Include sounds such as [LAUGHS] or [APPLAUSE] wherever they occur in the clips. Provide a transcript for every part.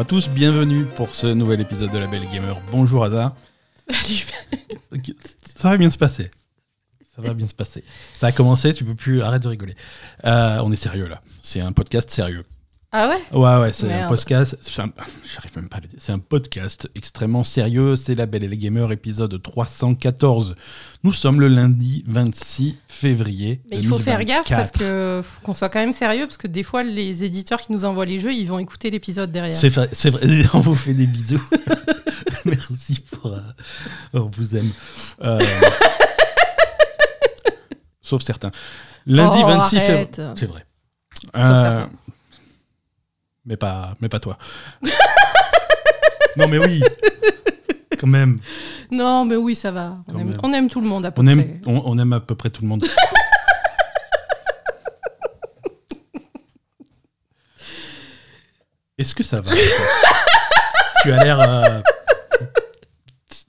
à tous, bienvenue pour ce nouvel épisode de La Belle Gamer. Bonjour Ada. Salut. Ça va bien se passer. Ça va bien se passer. Ça a commencé, tu peux plus, arrête de rigoler. Euh, on est sérieux là. C'est un podcast sérieux. Ah ouais? Ouais, ouais, c'est un podcast. c'est un- J'arrive même pas à le dire. C'est un podcast extrêmement sérieux. C'est La Belle et les Gamers, épisode 314. Nous sommes le lundi 26 février. Mais il faut faire gaffe 2024. parce que faut qu'on soit quand même sérieux parce que des fois les éditeurs qui nous envoient les jeux ils vont écouter l'épisode derrière. C'est vrai. [LAUGHS] On vous fait des bisous. [LAUGHS] Merci pour. euh, on vous aime. Euh, [LAUGHS] Sauf certains. Lundi Oh, 26 février. C'est vrai. Sauf certains. Mais pas, mais pas toi. non, mais oui. Quand même. Non mais oui ça va. On aime, même. on aime tout le monde à peu On près. aime, on, on aime à peu près tout le monde. Est-ce que ça va Tu as l'air. euh,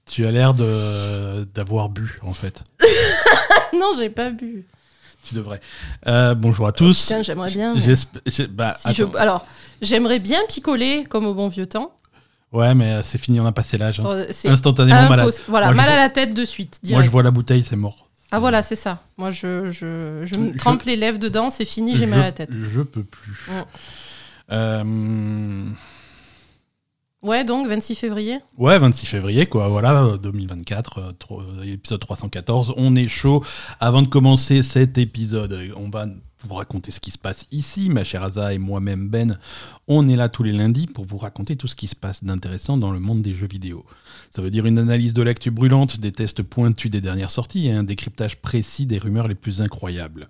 tu as l'air de d'avoir bu en fait. [LAUGHS] Non j'ai pas bu. Tu devrais. Euh, bonjour à tous. Tiens j'aimerais bien. mais J'esp- j'ai- bah, si je- attends. Alors j'aimerais bien picoler comme au bon vieux temps. Ouais, mais euh, c'est fini, on a passé l'âge. hein. C'est Instantanément malade. impos- Voilà Moi, je mal à vois- la tête de suite. Moi, direct. je vois la bouteille, c'est mort. Ah voilà c'est ça. Moi je je, je me Je- trempe les lèvres dedans c'est fini j'ai mal à la tête. Je, je peux plus. Mm. Euh, Ouais donc 26 février. Ouais, 26 février, quoi, voilà, euh, 2024, euh, euh, épisode 314. On est chaud. Avant de commencer cet épisode, euh, on va vous raconter ce qui se passe ici. Ma chère Aza et moi-même, Ben, on est là tous les lundis pour vous raconter tout ce qui se passe d'intéressant dans le monde des jeux vidéo. Ça veut dire une analyse de l'actu brûlante, des tests pointus des dernières sorties et un décryptage précis des rumeurs les plus incroyables.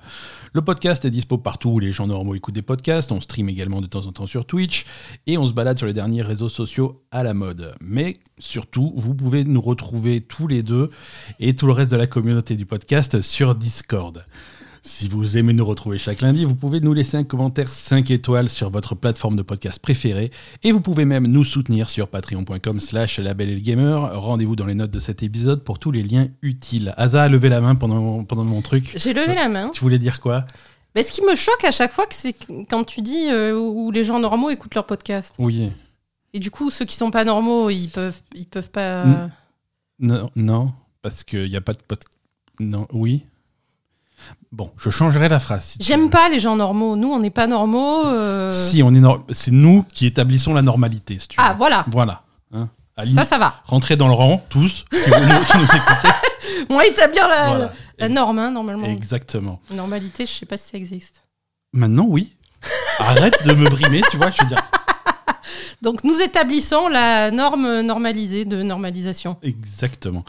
Le podcast est dispo partout où les gens normaux écoutent des podcasts. On stream également de temps en temps sur Twitch et on se balade sur les derniers réseaux sociaux à la mode. Mais surtout, vous pouvez nous retrouver tous les deux et tout le reste de la communauté du podcast sur Discord. Si vous aimez nous retrouver chaque lundi, vous pouvez nous laisser un commentaire 5 étoiles sur votre plateforme de podcast préférée et vous pouvez même nous soutenir sur patreon.com slash labellegamer. Rendez-vous dans les notes de cet épisode pour tous les liens utiles. Asa a levé la main pendant, pendant mon truc. J'ai levé la main. Tu voulais dire quoi? Mais ce qui me choque à chaque fois, c'est quand tu dis euh, où les gens normaux écoutent leur podcast. Oui. Et du coup, ceux qui sont pas normaux, ils peuvent, ils peuvent pas. Non, non parce qu'il n'y a pas de pod... Non, oui. Bon, je changerai la phrase. si J'aime pas les gens normaux. Nous, on n'est pas normaux. euh. Si, on est c'est nous qui établissons la normalité. si tu Ah, veux. voilà. Voilà. Hein. Ça, ça va. rentrez dans le rang, tous, qui nous écoutez. [LAUGHS] On va établir la, Voilà. la norme, hein, normalement. Exactement. Normalité, je sais pas si ça existe. Maintenant, oui. Arrête de me brimer, tu vois, je veux dire. [LAUGHS] Donc, nous établissons la norme normalisée de normalisation. Exactement.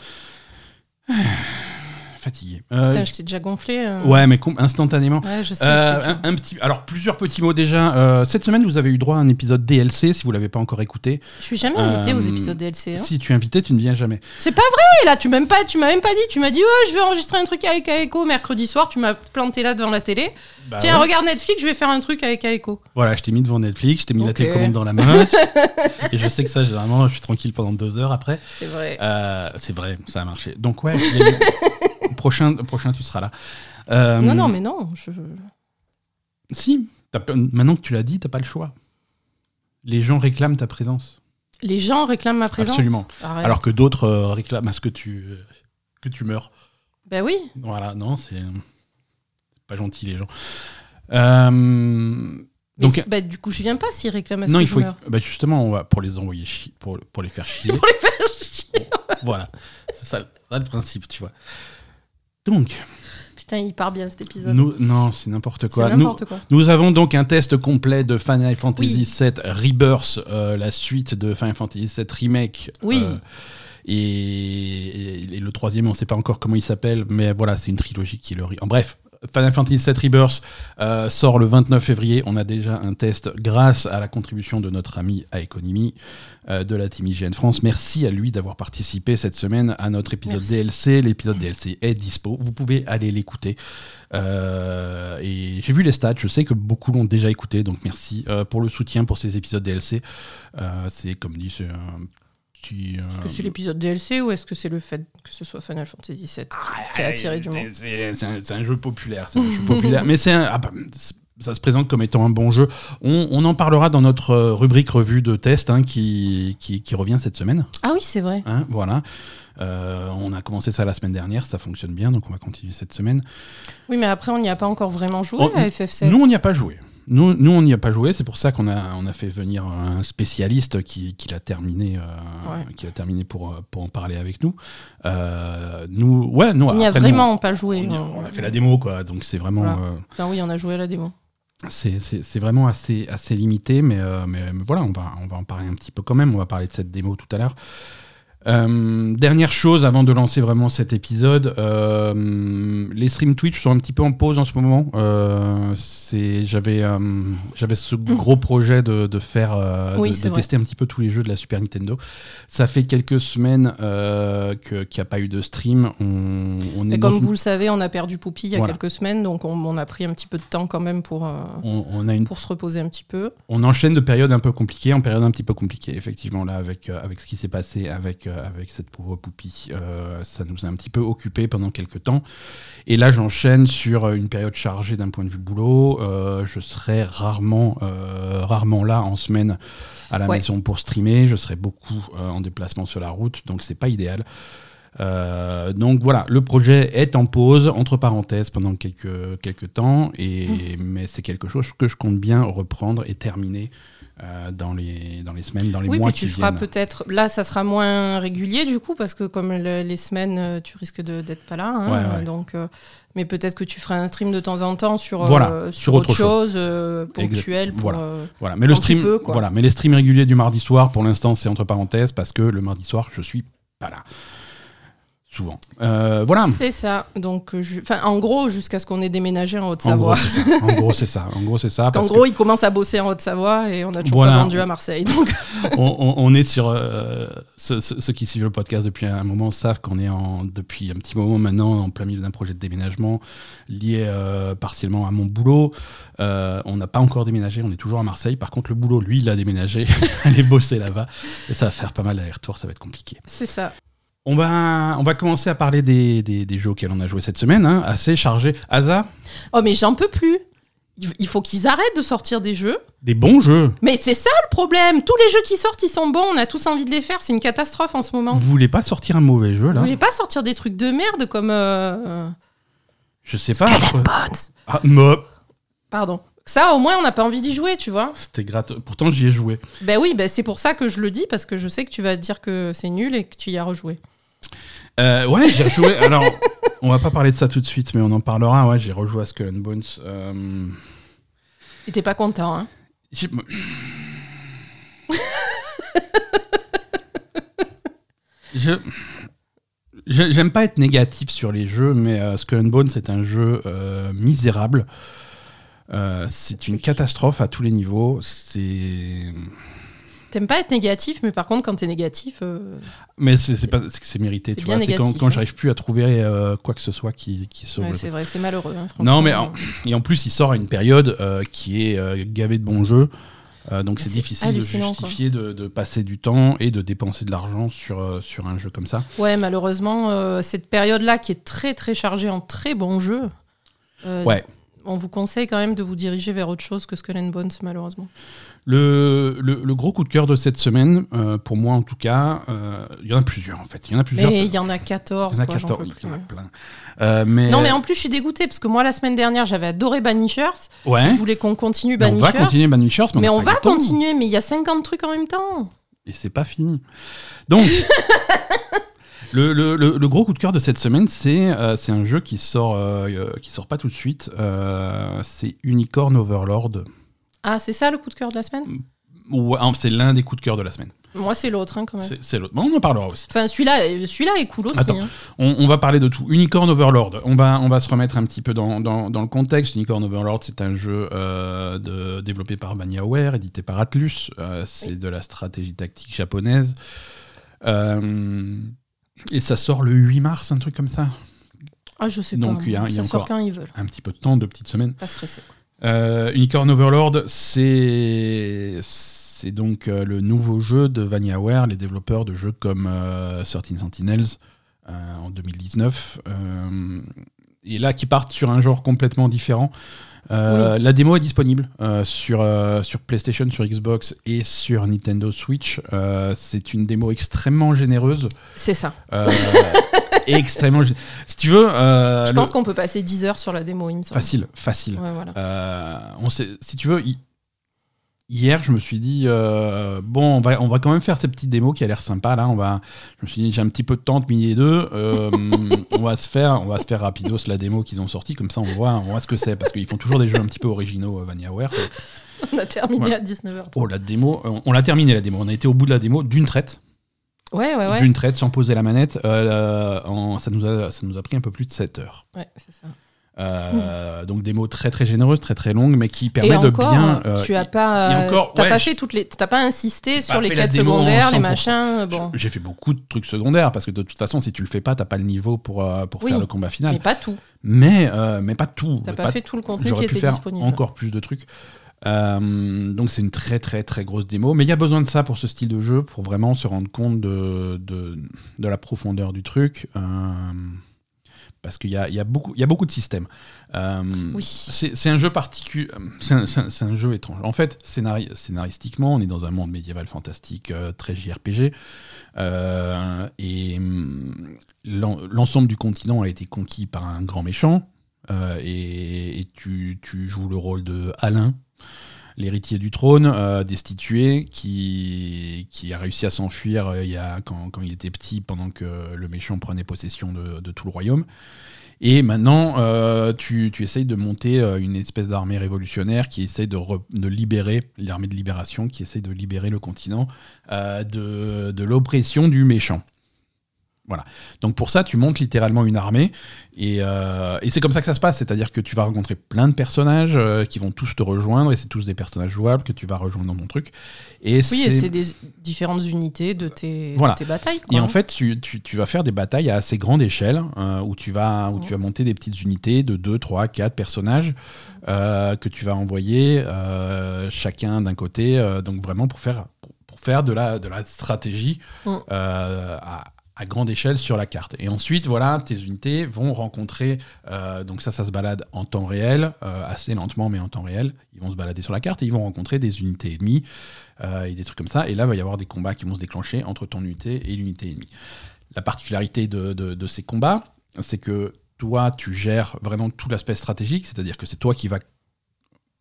[SIGHS] Fatigué. Euh, Putain, je t'ai déjà gonflé. euh. ouais, mais instantanément. Ouais, je sais. Euh, un, petit, alors plusieurs petits mots déjà. Euh, cette semaine, vous avez eu droit à un épisode DLC si vous l'avez pas encore écouté. Je suis jamais invité aux épisodes DLC. hein. Si tu es invité, tu ne viens jamais. C'est pas vrai, là, tu m'as même pas, tu m'as même pas dit. Tu m'as dit, oh, je vais enregistrer un truc avec Aeko mercredi soir. Tu m'as planté là devant la télé. Bah Tiens, ouais. regarde Netflix, je vais faire un truc avec Aeko. Voilà, je t'ai mis devant Netflix, je t'ai mis la télécommande dans la main. [LAUGHS] et je sais que ça, généralement, je suis tranquille pendant deux heures après. C'est vrai. C'est vrai, ça a marché. Donc ouais, [LAUGHS] prochain, prochain, tu seras là. Euh, Non, non, mais non. Je... Si, maintenant que tu l'as dit, t'as pas le choix. Les gens réclament ta présence. Les gens réclament ma présence. Absolument. Arrête. Alors que d'autres euh, réclament à ce que tu, euh, que tu meurs. Ben oui. Voilà, non, c'est pas gentil les gens. Euh, donc, bah, du coup, je viens pas s'ils réclament à ce non, que il faut. bah, justement, on va pour les envoyer chier, pour, pour les faire [LAUGHS] chier. Pour les faire chier. voilà, c'est ça, ça le principe, tu vois. Donc, Putain, il part bien cet épisode. nous, non, c'est n'importe quoi. Nous, quoi. nous avons donc un test complet de Final Fantasy Oui. VII Rebirth, euh, la suite de Final Fantasy VII Remake. Oui. euh, et, et- et le troisième, on ne sait pas encore comment il s'appelle, mais voilà, c'est une trilogie qui le. En bref, Final Fantasy VII Rebirth euh, sort le 29 février. On a déjà un test grâce à la contribution de notre ami Aekonimi euh, de la Team IGN France. Merci à lui d'avoir participé cette semaine à notre épisode Merci. DLC. L'épisode DLC est dispo. Vous pouvez aller l'écouter. Euh, et j'ai vu les stats. Je sais que beaucoup l'ont déjà écouté. Donc merci euh, pour le soutien pour ces épisodes DLC. Euh, c'est comme dit, c'est un Est-ce euh, que c'est l'épisode DLC ou est-ce que c'est le fait que ce soit Final Fantasy VII qui, qui a attiré du monde c'est- un, jeu populaire, c'est un jeu [LAUGHS] populaire. Mais c'est un- ah bah, ça se présente comme étant un bon jeu. On, on en parlera dans notre euh, rubrique revue de test hein, qui, qui, qui revient cette semaine. Ah oui, c'est vrai. hein, voilà. Euh, on a commencé ça la semaine dernière, ça fonctionne bien, donc on va continuer cette semaine. Oui, mais après, on n'y a pas encore vraiment joué à FF7. Nous, on n'y a pas joué. Nous, nous on n'y a pas joué, c'est pour ça qu'on a, on a fait venir un spécialiste qui, qui l'a terminé, euh, Ouais. qui l'a terminé pour, euh, pour en parler avec nous. Euh, nous, ouais, non, on n'y a vraiment pas joué. on, a, on a fait la démo, quoi, donc c'est vraiment, Voilà. Enfin, oui, on a joué à la démo. c'est, vraiment assez, assez limité, mais, mais, mais voilà, on va, on va en parler un petit peu quand même. On va parler de cette démo tout à l'heure. Euh, dernière chose avant de lancer vraiment cet épisode, euh, les streams Twitch sont un petit peu en pause en ce moment. Euh, j'avais, j'avais ce gros projet de, de faire, Oui, de, tester un petit peu tous les jeux de la Super Nintendo. Ça fait quelques semaines qu'il n'y a pas eu de stream. On, est comme une- vous le savez, on a perdu Poupie il y a Voilà. quelques semaines, donc on, on a pris un petit peu de temps quand même pour, on, on a une pour se reposer un petit peu. on enchaîne de périodes un peu compliquées en période un petit peu compliquée, effectivement, là, avec, avec ce qui s'est passé avec, avec cette pauvre poupie. euh, ça nous a un petit peu occupé pendant quelques temps. Et là, j'enchaîne sur euh, une période chargée d'un point de vue boulot. Euh, je serai rarement, euh, rarement là en semaine à la Ouais. maison pour streamer. Je serai beaucoup euh, en déplacement sur la route, donc c'est pas idéal. Euh, donc voilà, le projet est en pause, entre parenthèses, pendant quelques, quelques temps, et, mais c'est quelque chose que je compte bien reprendre et terminer euh, dans, les, dans les semaines, dans les oui, mois puis qui tu feras peut-être. Là, ça sera moins régulier du coup, parce que comme le- les semaines, euh, tu risques d'être pas là. hein, Ouais, ouais. Donc, euh, mais peut-être que tu feras un stream de temps en temps sur, euh, Voilà, sur, sur autre autre chose, euh, ponctuel. Pour, Voilà. euh, Voilà, mais le stream, peu, voilà, mais les streams réguliers du mardi soir, pour l'instant, c'est entre parenthèses parce que le mardi soir, je suis pas là. Souvent. Euh, voilà. C'est ça. Donc, euh, enfin, en gros, jusqu'à ce qu'on ait déménagé en En gros, Haute-Savoie. c'est ça. En gros, c'est ça. En gros, c'est ça. Parce qu'en parce que- gros, il commence à bosser en Haute-Savoie et on a toujours Voilà. pas vendu à Marseille. Donc, [LAUGHS] on, est sur. euh, ceux, qui suivent le podcast depuis un moment savent qu'on est en, depuis un petit moment maintenant en plein milieu d'un projet de déménagement lié euh, partiellement à mon boulot. On n'a pas encore déménagé, on est toujours à Marseille. Par contre, le boulot, lui, il a déménagé. [LAUGHS] Aller bosser là-bas. Et ça va faire pas mal d'aller-retour, ça va être compliqué. c'est ça. On va, on va commencer à parler des, des, des jeux auxquels on a joué cette semaine. hein, assez chargé. Asa, Oh, mais j'en peux plus. Il faut qu'ils arrêtent de sortir des jeux. des bons jeux. Mais c'est ça le problème. Tous les jeux qui sortent, ils sont bons. On a tous envie de les faire. C'est une catastrophe en ce moment. Vous voulez pas sortir un mauvais jeu Vous là voulez pas sortir des trucs de merde comme. euh, Je sais pas. Après-. Ah, mop. Pardon. Ça, au moins, on n'a pas envie d'y jouer, tu vois. C'était gratte. Pourtant, j'y ai joué. Ben oui, ben c'est pour ça que je le dis, parce que je sais que tu vas dire que c'est nul et que tu y as rejoué. Euh, ouais, j'ai rejoué. Alors, on va pas parler de ça tout de suite, mais on en parlera. Ouais, j'ai rejoué à Skull and Bones. Euh, Et t'es pas content, hein j'ai- Je. je- J'aime pas être négatif sur les jeux, mais euh, Skull and Bones c'est un jeu euh, misérable. Euh, c'est une catastrophe à tous les niveaux. C'est. T'aimes pas être négatif, mais par contre, quand t'es négatif, euh, Mais c'est pas c'est que c'est mérité. Tu vois, c'est quand, hein. j'arrive plus à trouver euh, quoi que ce soit qui, qui sauve ouais, c'est vrai, c'est malheureux. hein, Non, mais en, et en plus, il sort à une période euh, qui est gavée de bons jeux. Donc Mais c'est difficile de justifier de, de passer du temps et de dépenser de l'argent sur, sur un jeu comme ça. Ouais, malheureusement, cette période-là qui est très très chargée en très bons jeux. Ouais. On vous conseille quand même de vous diriger vers autre chose que Skull and Bones, malheureusement. Le, le, le gros coup de cœur de cette semaine, euh, pour moi en tout cas, euh, il y en a plusieurs en fait. Il y en a plusieurs. Mais il y en a 14. Il y en a quoi, j'en 14, peux il y en a plein. Euh, mais, Non, mais en plus, je suis dégoûtée parce que moi, la semaine dernière, j'avais adoré Banishers. ouais, Je voulais qu'on continue mais on Banishers. va continuer Banishers, mais, Mais on, va continuer, mais il y a 50 trucs en même temps. Et c'est pas fini. Donc, [LAUGHS] le, le- le- le gros coup de cœur de cette semaine, c'est euh, un jeu qui sort, euh, qui sort pas tout de suite. Euh, c'est Unicorn Overlord. Ah, c'est ça le coup de cœur de la semaine? Ouais, hein, c'est l'un des coups de cœur de la semaine. Moi, c'est l'autre, hein, quand même. C'est l'autre. Bon, on en parlera aussi. Enfin, celui-là, euh, celui-là est cool aussi. Attends. hein. On, on va parler de tout. Unicorn Overlord. On va, on va se remettre un petit peu dans, dans- dans le contexte. Unicorn Overlord, c'est un jeu euh, de- développé par VaniaWare, édité par Atlus. Euh, c'est Oui. de la stratégie tactique japonaise. Euh, et ça sort le 8 mars, un truc comme ça. Ah, je sais Donc, pas. il y a- il y a sort encore- quand ils veulent. Un petit peu de temps, deux petites semaines. Pas stressé. quoi. Euh, Unicorn Overlord, c'est donc euh, le nouveau jeu de VaniaWare, les développeurs de jeux comme euh, 13 Sentinels euh, en 2019. Euh, et là qui partent sur un genre complètement différent. Euh, La démo est disponible euh, sur, euh, sur PlayStation, sur Xbox et sur Nintendo Switch. C'est une démo extrêmement généreuse. C'est ça. [LAUGHS] Extrêmement gé- Si tu veux. Je le- pense qu'on peut passer 10 heures sur la démo, il me semble. Facile, facile. Ouais, voilà. On sait, si tu veux, hier, je me suis dit, euh, bon, on va, on va quand même faire ces petites démos qui a l'air sympa. Là, on va, je me suis dit, j'ai un petit peu de temps entre midi et deux. euh, [LAUGHS] on va se faire, on va se faire rapidos la démo qu'ils ont sortie. Comme ça, on voit, on voit ce que c'est parce qu'ils font toujours des jeux un petit peu originaux, euh, VaniaWare. quoi. On a terminé Ouais. à 19h. Oh, la démo, euh, on l'a terminé la démo. On a été au bout de la démo d'une traite, Ouais, ouais, ouais. d'une traite, sans poser la manette. Euh, en- ça nous a, ça nous a pris un peu plus de 7 heures. Ouais, c'est ça. Euh, Donc démo très très généreuse, très très longue, mais qui permet Et de bien. euh, tu as pas, et encore, t'as ouais, pas fait toutes les, t'as pas insisté sur les quêtes secondaires, les 100%. machins, bon, J'ai fait beaucoup de trucs secondaires parce que de toute façon, si tu le fais pas, t'as pas le niveau pour, euh, pour Oui. faire le combat final. mais pas tout. Mais, euh, mais pas tout. T'as pas, fait tout le contenu qui était faire disponible. encore plus de trucs. Euh, donc c'est une très très très grosse démo, mais il y a besoin de ça pour ce style de jeu, pour vraiment se rendre compte de, de, de la profondeur du truc. euh, parce qu'il y a, il y, a beaucoup- il y a beaucoup de systèmes. Euh, Oui. c'est un jeu particulier, c'est un, jeu étrange. En fait, scénari- scénaristiquement, on est dans un monde médiéval fantastique euh, très JRPG, euh, et l'en- l'ensemble du continent a été conquis par un grand méchant, et, et tu, tu joues le rôle de Alain, l'héritier du trône, euh, destitué, qui, a réussi à s'enfuir euh, quand, il était petit, pendant que le méchant prenait possession de, tout le royaume. Et maintenant, euh, tu, tu essayes de monter une espèce d'armée révolutionnaire qui essaye de, re- de libérer, l'armée de libération, qui essaye de libérer le continent de l'oppression du méchant. Voilà. Donc pour ça, tu montes littéralement une armée et, euh, et c'est comme ça que ça se passe. C'est-à-dire que tu vas rencontrer plein de personnages euh, qui vont tous te rejoindre et c'est tous des personnages jouables que tu vas rejoindre dans ton truc. Et Oui, et c'est des différentes unités de tes, de Voilà. tes batailles. Quoi. et en fait, tu, tu- tu vas faire des batailles à assez grande échelle, euh, où, tu vas, où tu vas monter des petites unités de 2, 3, 4 personnages que tu vas envoyer chacun d'un côté, donc vraiment pour faire, pour, faire de, la, de la stratégie Mm. à, grande échelle sur la carte. Et ensuite, voilà, tes unités vont rencontrer, euh, donc ça, ça se balade en temps réel, euh, assez lentement, mais en temps réel. Ils vont se balader sur la carte et ils vont rencontrer des unités ennemies euh, et des trucs comme ça. Et là, il va y avoir des combats qui vont se déclencher entre ton unité et l'unité ennemie. La particularité de, de- de ces combats, c'est que toi, tu gères vraiment tout l'aspect stratégique, c'est-à-dire que c'est toi qui vas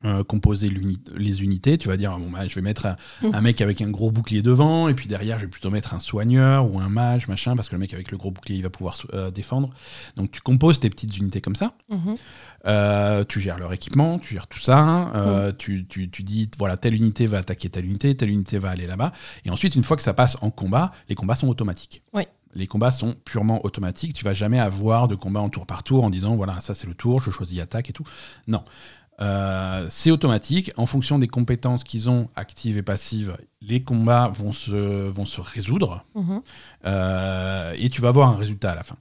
euh, composer les unités. Tu vas dire, bon, bah, je vais mettre un, Mm. un mec avec un gros bouclier devant, et puis derrière, je vais plutôt mettre un soigneur ou un mage, machin, parce que le mec avec le gros bouclier, il va pouvoir euh, défendre. Donc tu composes tes petites unités comme ça. Mhm. Euh, tu gères leur équipement, tu gères tout ça. euh, tu, tu- tu dis, voilà, telle unité va attaquer telle unité, telle unité va aller là-bas. Et ensuite, une fois que ça passe en combat, les combats sont automatiques. Oui. Les combats sont purement automatiques. Tu vas jamais avoir de combat en tour par tour en disant, voilà, ça c'est le tour, je choisis attaque et tout. Non. Euh, c'est automatique. En fonction des compétences qu'ils ont, actives et passives, les combats vont se, vont se résoudre. Mhm. Euh, et tu vas avoir un résultat à la fin.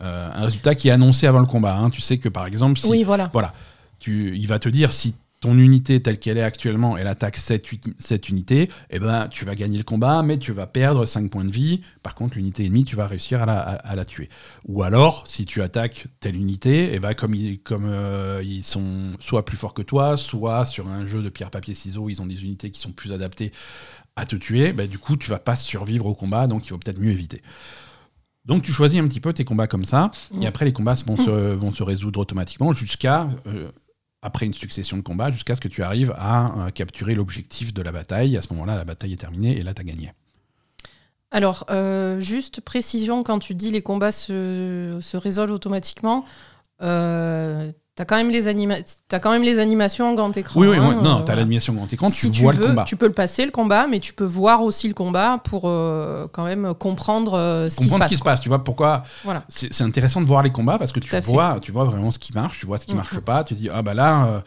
Euh, un résultat qui est annoncé avant le combat. hein. Tu sais que par exemple, si Oui, voilà. voilà. Tu, il va te dire si ton unité telle qu'elle est actuellement, elle attaque cette, uni- cette unité, eh ben, tu vas gagner le combat, mais tu vas perdre 5 points de vie. Par contre, l'unité ennemie, tu vas réussir à la, à- à la tuer. Ou alors, si tu attaques telle unité, eh ben, comme, ils, comme euh, ils sont soit plus forts que toi, soit sur un jeu de pierre-papier-ciseaux, ils ont des unités qui sont plus adaptées à te tuer, ben, du coup, tu vas pas survivre au combat, donc il faut peut-être mieux éviter. Donc tu choisis un petit peu tes combats comme ça, et après les combats vont, se, vont se résoudre automatiquement jusqu'à, euh, après une succession de combats, jusqu'à ce que tu arrives à euh, capturer l'objectif de la bataille. À ce moment-là, la bataille est terminée et là, tu as gagné. Alors, euh, juste précision, quand tu dis les combats se, résolvent automatiquement, euh, t'as quand, même les anima- t'as quand même les animations en grand écran. oui, oui, hein, non, euh, tu as l'animation grand écran, si tu vois veux, le combat. Tu peux le passer le combat, mais tu peux voir aussi le combat pour euh, quand même comprendre euh, ce qui se comprendre passe. ce qui se passe. Tu vois pourquoi Voilà. c'est intéressant de voir les combats parce que tu fait. vois, tu vois vraiment ce qui marche, tu vois ce qui Mhm. marche pas. Tu te dis ah bah là,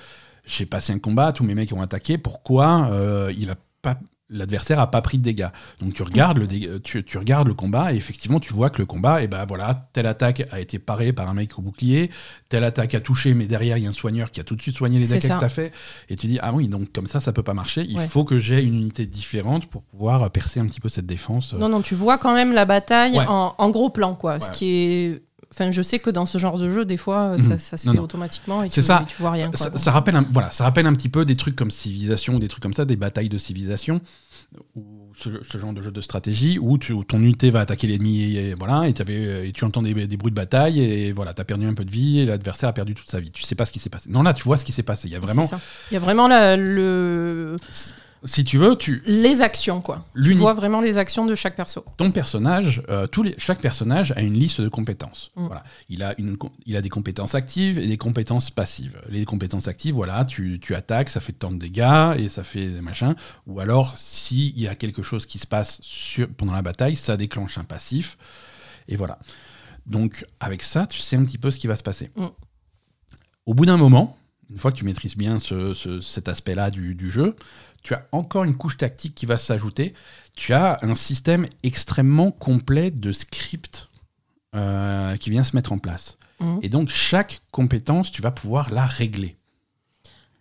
j'ai passé un combat, tous mes mecs ont attaqué. Pourquoi il a pas L'adversaire a pas pris de dégâts. Donc tu regardes, le tu, tu regardes le combat et effectivement tu vois que le combat, et ben voilà, telle attaque a été parée par un mec au bouclier, telle attaque a touché, mais derrière il y a un soigneur qui a tout de suite soigné les dégâts que tu as fait. Et tu dis ah oui, donc comme ça ça peut pas marcher. Il Ouais. faut que j'ai une unité différente pour pouvoir euh, percer un petit peu cette défense. Non, non, tu vois quand même la bataille Ouais. en, en gros plan, quoi. Ce qui est enfin, je sais que dans ce genre de jeu, des fois, ça, Mhm. ça se Non, fait non. automatiquement et tu, ça. tu vois rien. quoi. Ça, rappelle un, voilà, ça rappelle un petit peu des trucs comme Civilisation, des trucs comme ça, des batailles de civilisation, ou ce, ce genre de jeu de stratégie où, tu, où ton unité va attaquer l'ennemi et, voilà, et, t'avais- et tu entends des, des bruits de bataille et voilà, t'as perdu un peu de vie et l'adversaire a perdu toute sa vie. Tu sais pas ce qui s'est passé. Non, là, tu vois ce qui s'est passé. Il y a vraiment. Il y a vraiment la- le, si tu veux, tu, les actions, quoi. Tu vois vraiment les actions de chaque perso. ton personnage, euh, tous les, chaque personnage a une liste de compétences. Mm. Voilà. Il, a une, il a des compétences actives et des compétences passives. Les compétences actives, voilà, tu, tu attaques, ça fait tant de dégâts et ça fait des machins. Ou alors, s'il y a quelque chose qui se passe sur, pendant la bataille, ça déclenche un passif. Et voilà. Donc, avec ça, tu sais un petit peu ce qui va se passer. Mm. Au bout d'un moment, une fois que tu maîtrises bien ce- ce- cet aspect-là du, du jeu, tu as encore une couche tactique qui va s'ajouter. Tu as un système extrêmement complet de scripts euh, qui vient se mettre en place. Mhm. Et donc, chaque compétence, tu vas pouvoir la régler.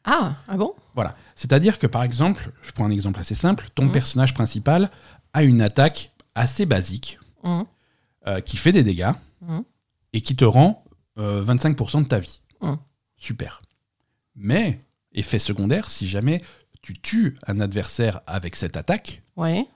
Ah, ah bon? Voilà. C'est-à-dire que, par exemple, je prends un exemple assez simple, ton Mhm. personnage principal a une attaque assez basique Mhm. euh, qui fait des dégâts et qui te rend euh, 25% de ta vie. Super. Mais, effet secondaire, si jamais tu tues un adversaire avec cette attaque, Ouais,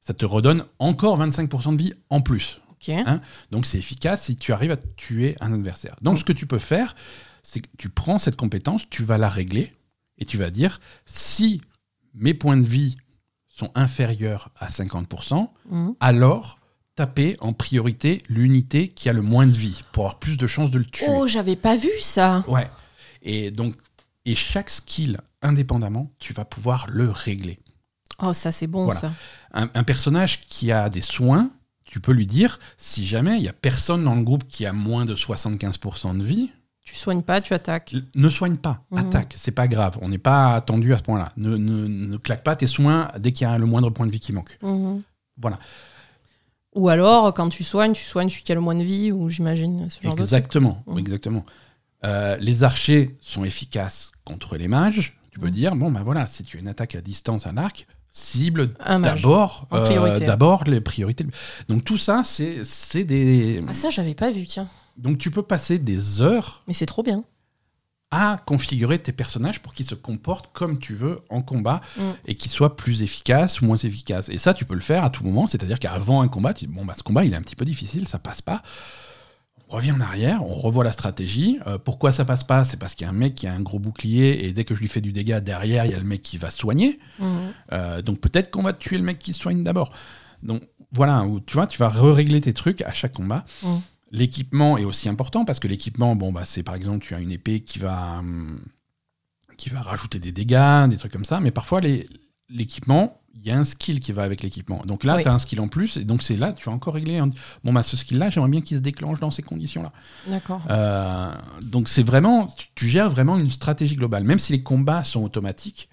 ça te redonne encore 25% de vie en plus. ok. Hein? Donc c'est efficace si tu arrives à tuer un adversaire. Donc Mm. ce que tu peux faire, c'est que tu prends cette compétence, tu vas la régler et tu vas dire si mes points de vie sont inférieurs à 50%, Mhm. alors taper en priorité l'unité qui a le moins de vie pour avoir plus de chances de le tuer. Oh, j'avais pas vu ça. Ouais. Et donc et chaque skill indépendamment, tu vas pouvoir le régler. Oh, ça c'est bon Voilà. ça. un, un personnage qui a des soins, tu peux lui dire, si jamais il y a personne dans le groupe qui a moins de 75% de vie, Tu soignes pas, tu attaques. ne soigne pas, Mhm. attaque, c'est pas grave, on n'est pas attendu à ce point-là. Ne, ne- ne claque pas tes soins dès qu'il y a le moindre point de vie qui manque. Mhm. Voilà, Ou alors, quand tu soignes, tu soignes celui qui a le moins de vie, ou j'imagine ce genre de truc. exactement, Mhm. exactement. Euh, les archers sont efficaces contre les mages. Tu peux dire, bon ben voilà, si tu as une attaque à distance à l'arc, cible d'abord euh, d'abord les priorités. Donc tout ça, c'est c'est des... Ah, ça, j'avais pas vu, tiens. Donc tu peux passer des heures Mais c'est trop bien. à configurer tes personnages pour qu'ils se comportent comme tu veux en combat Mm. et qu'ils soient plus efficaces ou moins efficaces. Et ça, tu peux le faire à tout moment, c'est-à-dire qu'avant un combat, tu dis, bon, bah, ce combat, il est un petit peu difficile, ça passe pas. On revient en arrière, on revoit la stratégie. Euh, pourquoi ça passe pas? C'est parce qu'il y a un mec qui a un gros bouclier et dès que je lui fais du dégât, derrière, il y a le mec qui va soigner. Mhm. Euh, donc peut-être qu'on va tuer le mec qui se soigne d'abord. Donc voilà, où, tu vois, tu vas régler tes trucs à chaque combat. Mm. L'équipement est aussi important parce que l'équipement, bon bah c'est par exemple tu as une épée qui va hum, qui va rajouter des dégâts, des trucs comme ça, mais parfois l'équipement, y a un skill qui va avec l'équipement. Donc là, Oui. tu as un skill en plus et donc c'est là tu vas encore régler. Bon bah ce skill là, j'aimerais bien qu'il se déclenche dans ces conditions là. D'accord. Euh, donc c'est vraiment tu, tu gères vraiment une stratégie globale, même si les combats sont automatiques.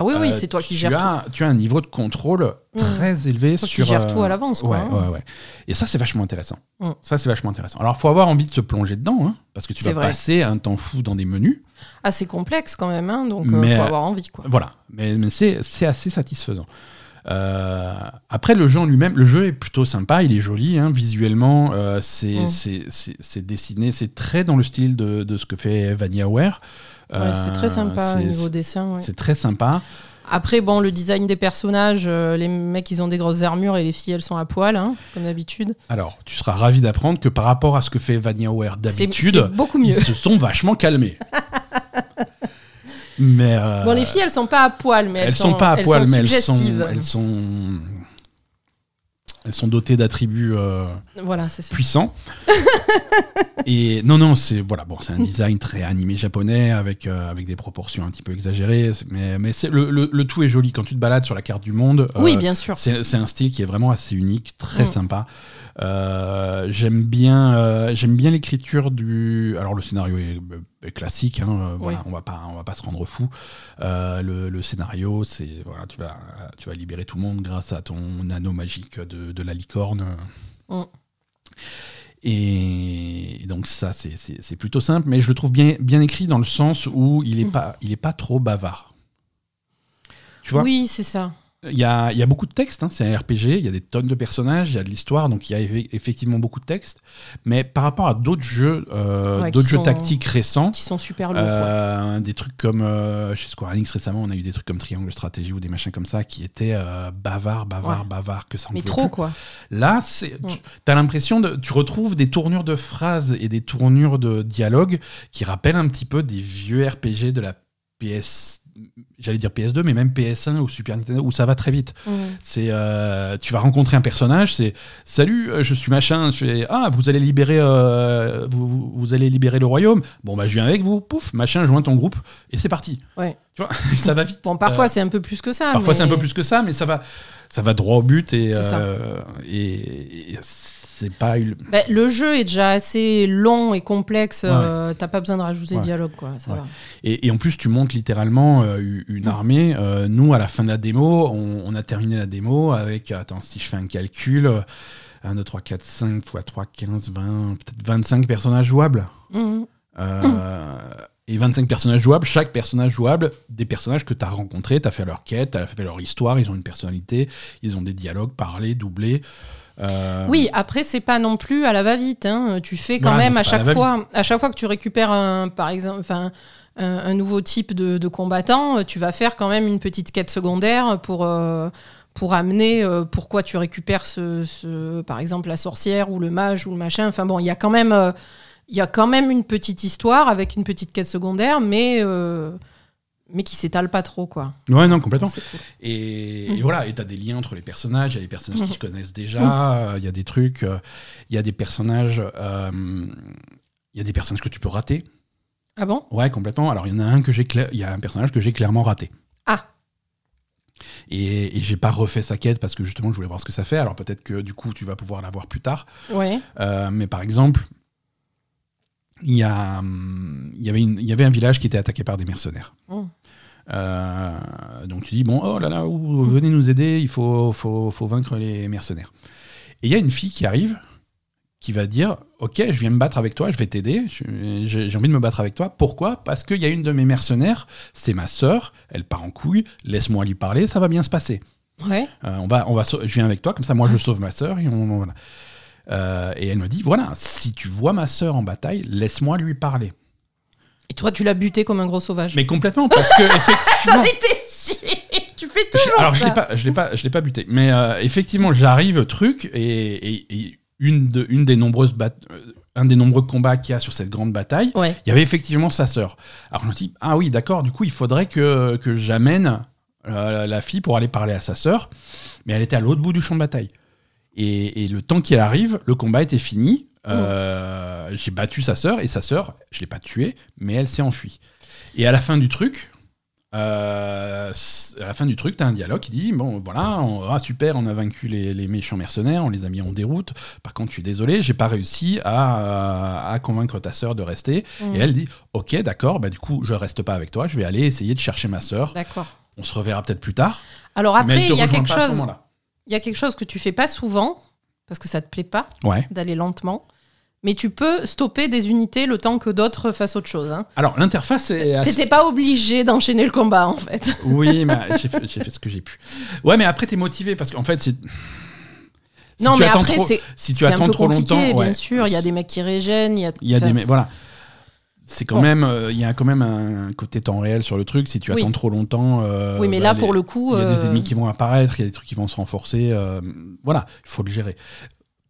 Ah oui, oui, Euh, c'est toi qui tu gères tout. Tu as un niveau de contrôle Mm. très élevé Toi qui sur. gères euh, tout à l'avance, quoi, Ouais, hein. ouais, ouais. Et ça, c'est vachement intéressant. Mm. Ça, c'est vachement intéressant. Alors, faut avoir envie de se plonger dedans, hein, parce que tu vas vrai. passer un temps fou dans des menus. Assez complexe quand même, hein, donc il Mais, faut euh, avoir envie, quoi. Voilà. Mais, mais c'est assez satisfaisant. Euh, après, le jeu en lui-même, le jeu est plutôt sympa, il est joli, hein, visuellement, euh, c'est Mm. c'est dessiné, c'est très dans le style de, de ce que fait VanillaWare. Ouais, c'est très Euh, sympa au niveau dessin. ouais. C'est très sympa. Après, bon, le design des personnages, euh, les mecs, ils ont des grosses armures et les filles, elles sont à poil, hein, comme d'habitude. Alors, tu seras ravi d'apprendre que par rapport à ce que fait VanillaWare C'est d'habitude, beaucoup mieux. ils se sont vachement calmés. [LAUGHS] mais euh, Bon, les filles, elles sont pas à poil, mais elles, elles sont pas à elles poil, sont mais elles sont, elles sont, elles sont dotées d'attributs euh, Voilà, c'est ça. puissants. [LAUGHS] Et non, non, c'est voilà, bon, c'est un design très animé japonais avec euh, avec des proportions un petit peu exagérées, mais mais c'est le, le- le tout est joli quand tu te balades sur la carte du monde. euh, Oui, bien sûr. c'est c'est un style qui est vraiment assez unique, très Mm. sympa. Euh, j'aime bien, euh, j'aime bien l'écriture du. Alors le scénario est, est classique, hein, euh, voilà, Oui. on va pas, on va pas se rendre fou. Euh, le, le scénario, c'est voilà, tu vas, tu vas libérer tout le monde grâce à ton anneau magique de, de la licorne. Mm. Et donc ça, c'est plutôt simple, mais je le trouve bien, bien écrit dans le sens où il est Mm. pas, il est pas trop bavard. Tu vois? Oui, c'est ça. Il y a, il y a beaucoup de textes, hein, c'est un RPG, il y a des tonnes de personnages, il y a de l'histoire, donc il y a eff- effectivement beaucoup de textes. Mais par rapport à d'autres jeux, euh, Ouais, d'autres jeux sont- tactiques récents, Qui sont super lourds. ouais. euh, des trucs comme euh, chez Square Enix récemment, on a eu des trucs comme Triangle Stratégie ou des machins comme ça qui étaient bavards, bavards, Ouais. bavards, que ça en Mais trop, plus. quoi. Là, c'est, Mm. tu as l'impression de, tu retrouves des tournures de phrases et des tournures de dialogue qui rappellent un petit peu des vieux RPG de la PS, j'allais dire PS2, mais même PS1 ou Super Nintendo où ça va très vite. Mm. C'est, euh, tu vas rencontrer un personnage, c'est salut, euh, je suis machin, je fais ah vous allez libérer, euh, vous, vous- vous allez libérer le royaume. Bon bah je viens avec vous, pouf, machin, joins ton groupe et c'est parti. Ouais. Tu vois, [LAUGHS] ça va vite. Bon, parfois, Euh, c'est un peu plus que ça. Parfois c'est un peu plus que ça, mais ça va, ça va droit au but et et, et c'est pas Bah, le jeu est déjà assez long et complexe. Ouais. euh, T'as pas besoin de rajouter Ouais. de dialogue, quoi. Ça Ouais. va. et, et en plus tu montes littéralement euh, une armée. Euh, nous à la fin de la démo, on, on a terminé la démo avec attends si je fais un calcul. euh, 1, 2, 3, 4, 5 x 3, 15, 20, peut-être 25 personnages jouables. Mhm. Euh, Et 25 personnages jouables, chaque personnage jouable, des personnages que tu as rencontrés, tu as fait leur quête, tu as fait leur histoire, ils ont une personnalité, ils ont des dialogues parlés, doublés. Euh, Oui, après c'est pas non plus à la va-vite. hein. Tu fais quand Voilà, même non, à chaque fois, à chaque fois que tu récupères un, par exemple, enfin un, nouveau type de, de combattant, tu vas faire quand même une petite quête secondaire pour euh, pour amener euh, pourquoi tu récupères ce, ce- par exemple la sorcière ou le mage ou le machin. Enfin bon, il y a quand même euh, il y a quand même une petite histoire avec une petite quête secondaire, mais euh, mais qui s'étale pas trop quoi. Ouais, non, complètement. Cool. Et, Mhm. et voilà, et t'as des liens entre les personnages, il y a des personnages qui Mhm. se connaissent déjà, euh, il y a des trucs, euh, il y a des personnages, euh, il y a des personnages que tu peux rater. Ah bon? Ouais, complètement. Alors il y en a un que j'ai, il y a un personnage que j'ai clairement raté. Ah. Et, et j'ai pas refait sa quête parce que justement je voulais voir ce que ça fait. Alors peut-être que du coup tu vas pouvoir la voir plus tard. Ouais. Euh, mais par exemple, il y, a, hum, y avait une- y avait un village qui était attaqué par des mercenaires. Mm. Euh, donc tu dis, bon, oh là là, venez nous aider, il faut, faut, faut vaincre les mercenaires. Et il y a une fille qui arrive, qui va dire, ok, je viens me battre avec toi, je vais t'aider, j'ai envie de me battre avec toi. Pourquoi? Parce qu'il y a une de mes mercenaires, c'est ma sœur, elle part en couille, laisse-moi lui parler, ça va bien se passer. Ouais. Euh, on va, on va, je viens avec toi, comme ça, moi, je sauve ma sœur. Et, on- voilà. Euh, et elle me dit, voilà, si tu vois ma sœur en bataille, laisse-moi lui parler. Et toi, tu l'as buté comme un gros sauvage. Mais complètement, parce que [LAUGHS] effectivement, J'en étais sûre. Tu fais je- toujours alors je ça. l'ai pas, je l'ai pas, je l'ai pas buté. Mais euh, effectivement, j'arrive truc et, et- et une de, une des nombreuses bat- euh, un des nombreux combats qu'il y a sur cette grande bataille, Ouais. il y avait effectivement sa sœur. Alors je me dis, ah oui, d'accord, du coup, il faudrait que, que j'amène euh, la fille pour aller parler à sa sœur, mais elle était à l'autre bout du champ de bataille. Et, et le temps qu'il arrive, le combat était fini. Euh, J'ai battu sa sœur, et sa sœur, je l'ai pas tuée, mais elle s'est enfuie. Et à la fin du truc, euh, à la fin du truc, tu as un dialogue qui dit Bon, voilà, on- ah, super, on a vaincu les, les méchants mercenaires, on les a mis en déroute. Par contre, je suis désolé, j'ai pas réussi à, à convaincre ta sœur de rester. Mm. Et elle dit Ok, d'accord, bah, du coup, je reste pas avec toi, je vais aller essayer de chercher ma sœur. D'accord. On se reverra peut-être plus tard. Alors après, il y a quelque chose. Il y a quelque chose que tu fais pas souvent parce que ça te plaît pas Ouais. d'aller lentement. Mais tu peux stopper des unités le temps que d'autres fassent autre chose. Hein. Alors, l'interface est assez. T'étais pas obligé d'enchaîner le combat en fait. [LAUGHS] Oui, mais j'ai fait, ce que j'ai pu. Ouais, mais après, t'es motivé parce qu'en fait, c'est. Si non, tu mais attends après, c'est si tu un attends peu trop longtemps, bien ouais. sûr. Il y a des mecs qui régènent. Il y a, y a des. mais Voilà. C'est quand Bon. même. euh, Il y a quand même un côté temps réel sur le truc. Si tu Oui. attends trop longtemps. euh, Oui, mais bah, là, les- pour le coup. Il y a des euh, ennemis qui vont apparaître, il y a des trucs qui vont se renforcer. voilà, il faut le gérer.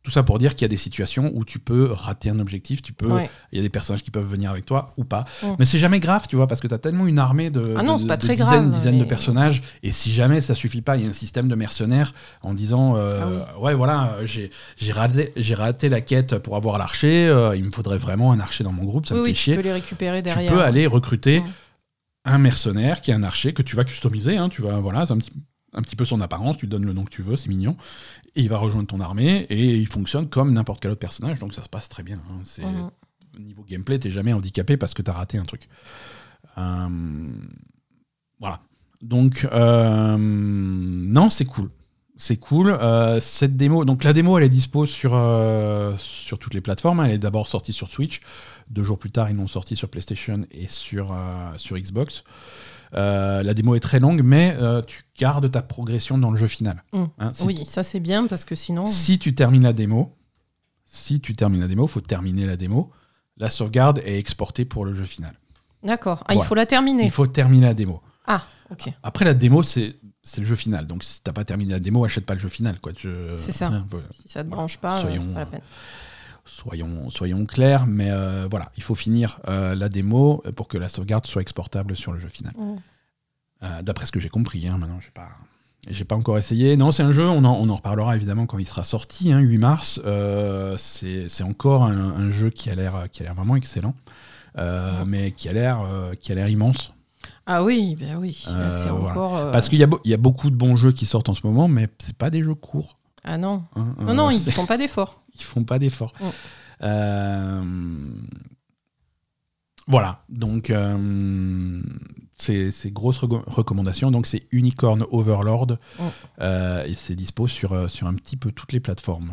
Tout ça pour dire qu'il y a des situations où tu peux rater un objectif, tu peux. ouais. Il y a des personnages qui peuvent venir avec toi ou pas. Mais c'est jamais grave, tu vois, parce que tu as tellement une armée de, Ah non, de- c'est pas de très dizaines, grave, dizaines de personnages. Et si jamais ça suffit pas, il y a un système de mercenaires en disant euh, Ah Ouais, voilà, j'ai raté, j'ai raté la quête pour avoir l'archer, euh, il me faudrait vraiment un archer dans mon groupe, ça oui, me oui, fait tu chier. peux les récupérer Tu peux aller recruter un mercenaire qui est un archer que tu vas customiser. hein, tu vas, voilà, c'est un petit, un petit peu son apparence, tu lui donnes le nom que tu veux, c'est mignon. Et il va rejoindre ton armée et il fonctionne comme n'importe quel autre personnage, donc ça se passe très bien. hein, c'est, Mhm. Niveau gameplay, t'es jamais handicapé parce que t'as raté un truc. Euh, voilà. Donc, euh, non, c'est cool. C'est cool. Euh, cette démo, donc la démo, elle est dispo sur, sur toutes les plateformes. Elle est d'abord sortie sur Switch. Deux jours plus tard, ils l'ont sortie sur PlayStation et sur, sur Xbox. Euh, la démo est très longue, mais euh, tu gardes ta progression dans le jeu final. Mm. Hein, si, Oui, ça c'est bien parce que sinon. si tu termines la démo, si tu termines la démo, faut terminer la démo. La sauvegarde est exportée pour le jeu final. D'accord. Ah, il faut la terminer. Il faut terminer la démo. Ah, ok. Après la démo, c'est c'est le jeu final. Donc si t'as pas terminé la démo, achète pas le jeu final. quoi. Je- C'est ça. hein. Si ça te branche pas, euh, Soyons- c'est pas la peine. Soyons, soyons clairs, mais euh, voilà, il faut finir euh, la démo pour que la sauvegarde soit exportable sur le jeu final. Mm. Euh, D'après ce que j'ai compris, hein, maintenant j'ai pas, j'ai pas encore essayé. Non, c'est un jeu, on en, on en reparlera évidemment quand il sera sorti, hein, 8 mars. C'est encore un, un jeu qui a l'air, qui a l'air vraiment excellent, mais qui a l'air, qui a l'air immense. Ah oui, ben oui. Là, Euh, c'est voilà. encore. euh, Parce qu'il y, a beau- il y a beaucoup de bons jeux qui sortent en ce moment, mais c'est pas des jeux courts. Ah non. hein. Non, Euh, non, ils c'est- font pas d'efforts. Ils font pas d'efforts. Mm. Euh, Voilà, donc euh, c'est grosse recommandation. Donc c'est Unicorn Overlord Mm. euh, et c'est dispo sur, euh, sur un petit peu toutes les plateformes.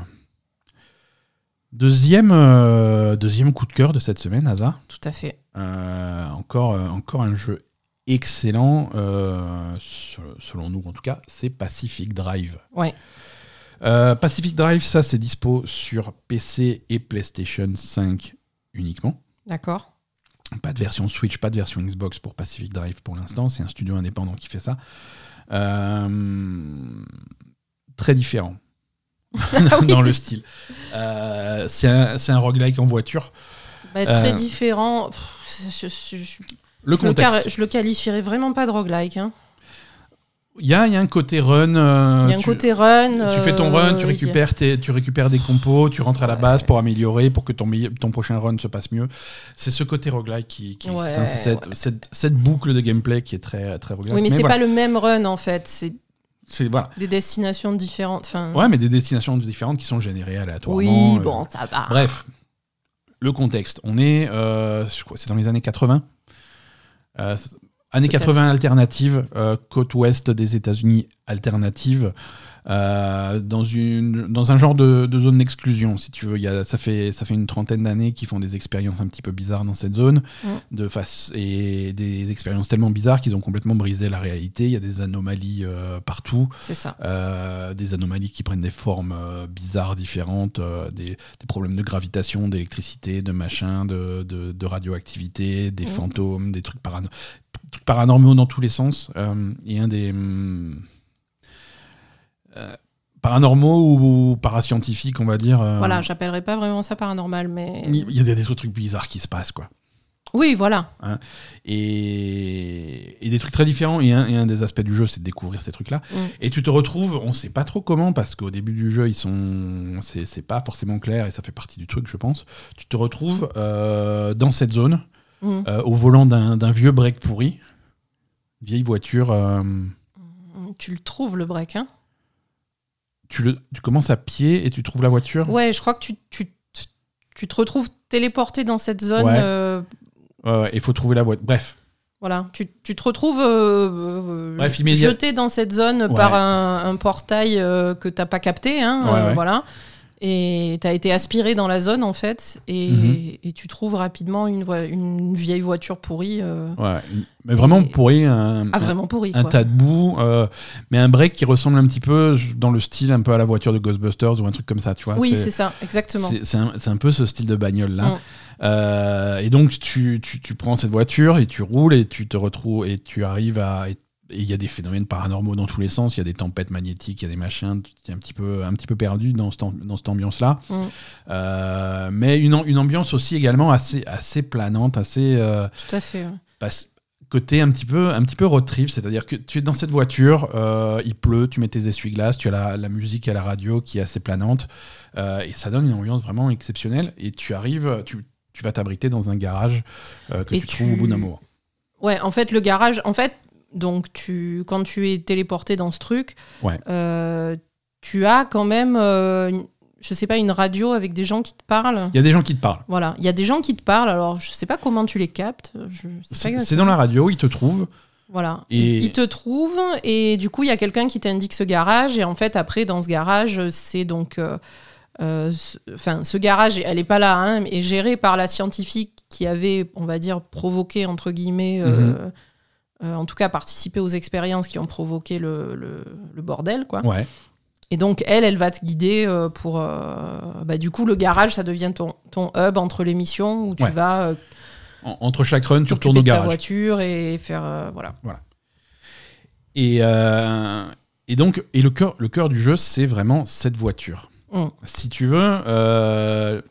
Deuxième, euh, deuxième coup de cœur de cette semaine, Asa. Tout à fait. Encore, encore un jeu excellent, se- selon nous en tout cas, c'est Pacific Drive. Ouais. Euh, Pacific Drive, ça c'est dispo sur PC et PlayStation 5 uniquement. D'accord. Pas de version Switch, pas de version Xbox pour Pacific Drive pour l'instant. C'est un studio indépendant qui fait ça. Euh, très différent [LAUGHS] Ah oui, [LAUGHS] dans le style. Euh, c'est un, un roguelike en voiture. bah, très différent. Pff, je, je- je- je- Le je le qualifierais vraiment pas de roguelike. hein. Il y a, il y a un côté run. euh, Il y a un tu- côté run. Tu fais ton run, euh, tu récupères, tes- tu récupères des compos, tu rentres à la Ouais. base pour améliorer, pour que ton, prochain run se passe mieux. C'est ce côté roguelike qui, qui Ouais, existe, hein, c'est cette, ouais. cette- cette boucle de gameplay qui est très, très roguelike. Oui, mais, c'est voilà, pas le même run en fait. C'est c'est- voilà. des destinations différentes. Enfin, Ouais, mais des destinations différentes qui sont générées aléatoirement. oui, euh, bon, ça va. Bref, le contexte. On est, euh, c'est dans les années 80. Euh, c'est- années Peut-être. 80 alternatives, euh, côte ouest des États-Unis alternative, euh, dans, une, dans un genre de, de zone d'exclusion, si tu veux. Il y a, ça, fait, ça fait une trentaine d'années qu'ils font des expériences un petit peu bizarres dans cette zone, Mm. de face, et des expériences tellement bizarres qu'ils ont complètement brisé la réalité. Il y a des anomalies euh, partout. C'est ça. Des anomalies qui prennent des formes bizarres, différentes, des, des problèmes de gravitation, d'électricité, de machin, de, de- de radioactivité, des Mhm. fantômes, des trucs, parano- trucs paranormaux dans tous les sens. Euh, et un des. hum, euh, paranormaux ou, parascientifiques, on va dire. euh, Voilà, j'appellerais pas vraiment ça paranormal, mais. il y a des, des trucs bizarres qui se passent, quoi. Oui, voilà. Et, et des trucs très différents. Et un, et un des aspects du jeu, c'est de découvrir ces trucs-là. Mm. Et tu te retrouves, on sait pas trop comment, parce qu'au début du jeu, ils sont, c'est c'est pas forcément clair et ça fait partie du truc, je pense. Tu te retrouves euh, dans cette zone, Mm. euh, au volant d'un vieux break pourri, vieille voiture. euh, Tu le trouves le break, hein? tu, le, tu commences à pied et tu trouves la voiture? Ouais, je crois que tu, tu, tu te retrouves téléporté dans cette zone. Ouais. euh, Il faut trouver la voiture. Bref, voilà, tu, tu te retrouves euh, Bref, jeté dans cette zone Ouais. par un, un portail euh, que t'as pas capté, hein, Ouais, euh, ouais. voilà. Et t'as été aspiré dans la zone en fait, et, Mhm. et tu trouves rapidement une, vieille voiture pourrie. euh, ouais. mais vraiment Et- pourri. Un, ah, vraiment pourrie un tas de boue, euh, mais un break qui ressemble un petit peu dans le style un peu à la voiture de Ghostbusters ou un truc comme ça, tu vois. oui, c'est ça, exactement. c'est un, un peu ce style de bagnole là. Mm. Euh, et donc tu, tu, tu prends cette voiture et tu roules et tu te retrouves et tu arrives à et et il y a des phénomènes paranormaux dans tous les sens. Il y a des tempêtes magnétiques, il y a des machins. Tu es un petit peu un petit peu perdu dans cette, am- dans cette ambiance là. Mm. mais une, une ambiance aussi également assez assez planante, assez euh, Tout à fait. ouais. parce- côté un petit peu un petit peu road trip c'est à dire que tu es dans cette voiture euh, il pleut tu mets tes essuie-glaces tu as la, la musique à la radio qui est assez planante euh, et ça donne une ambiance vraiment exceptionnelle et tu arrives tu, tu vas t'abriter dans un garage euh, que Et tu, trouves au tu- bout d'un moment Ouais, en fait, le garage, en fait, donc tu, quand tu es téléporté dans ce truc, Ouais. euh, tu as quand même, euh, je sais pas, une radio avec des gens qui te parlent. il y a des gens qui te parlent Voilà, il y a des gens qui te parlent. Alors, je sais pas comment tu les captes. C'est dans la radio ils te trouvent Voilà. Et- Ils, ils te trouvent et du coup, il y a quelqu'un qui t'indique ce garage. Et en fait, après, dans ce garage, c'est donc. euh, euh, ce- Enfin, ce garage, elle est pas là, hein, est géré par la scientifique qui avait, on va dire, provoqué, entre guillemets, euh, en tout cas participer aux expériences qui ont provoqué le, le, bordel, quoi. Ouais. Et donc, elle, elle va te guider pour. bah, du coup, le garage, ça devient ton, ton hub entre les missions où tu vas. entre chaque run, tu retournes au garage. ta voiture et faire. voilà. Voilà. Et, et donc, et le cœur, le cœur du jeu, c'est vraiment cette voiture. Mm. Si tu veux, euh,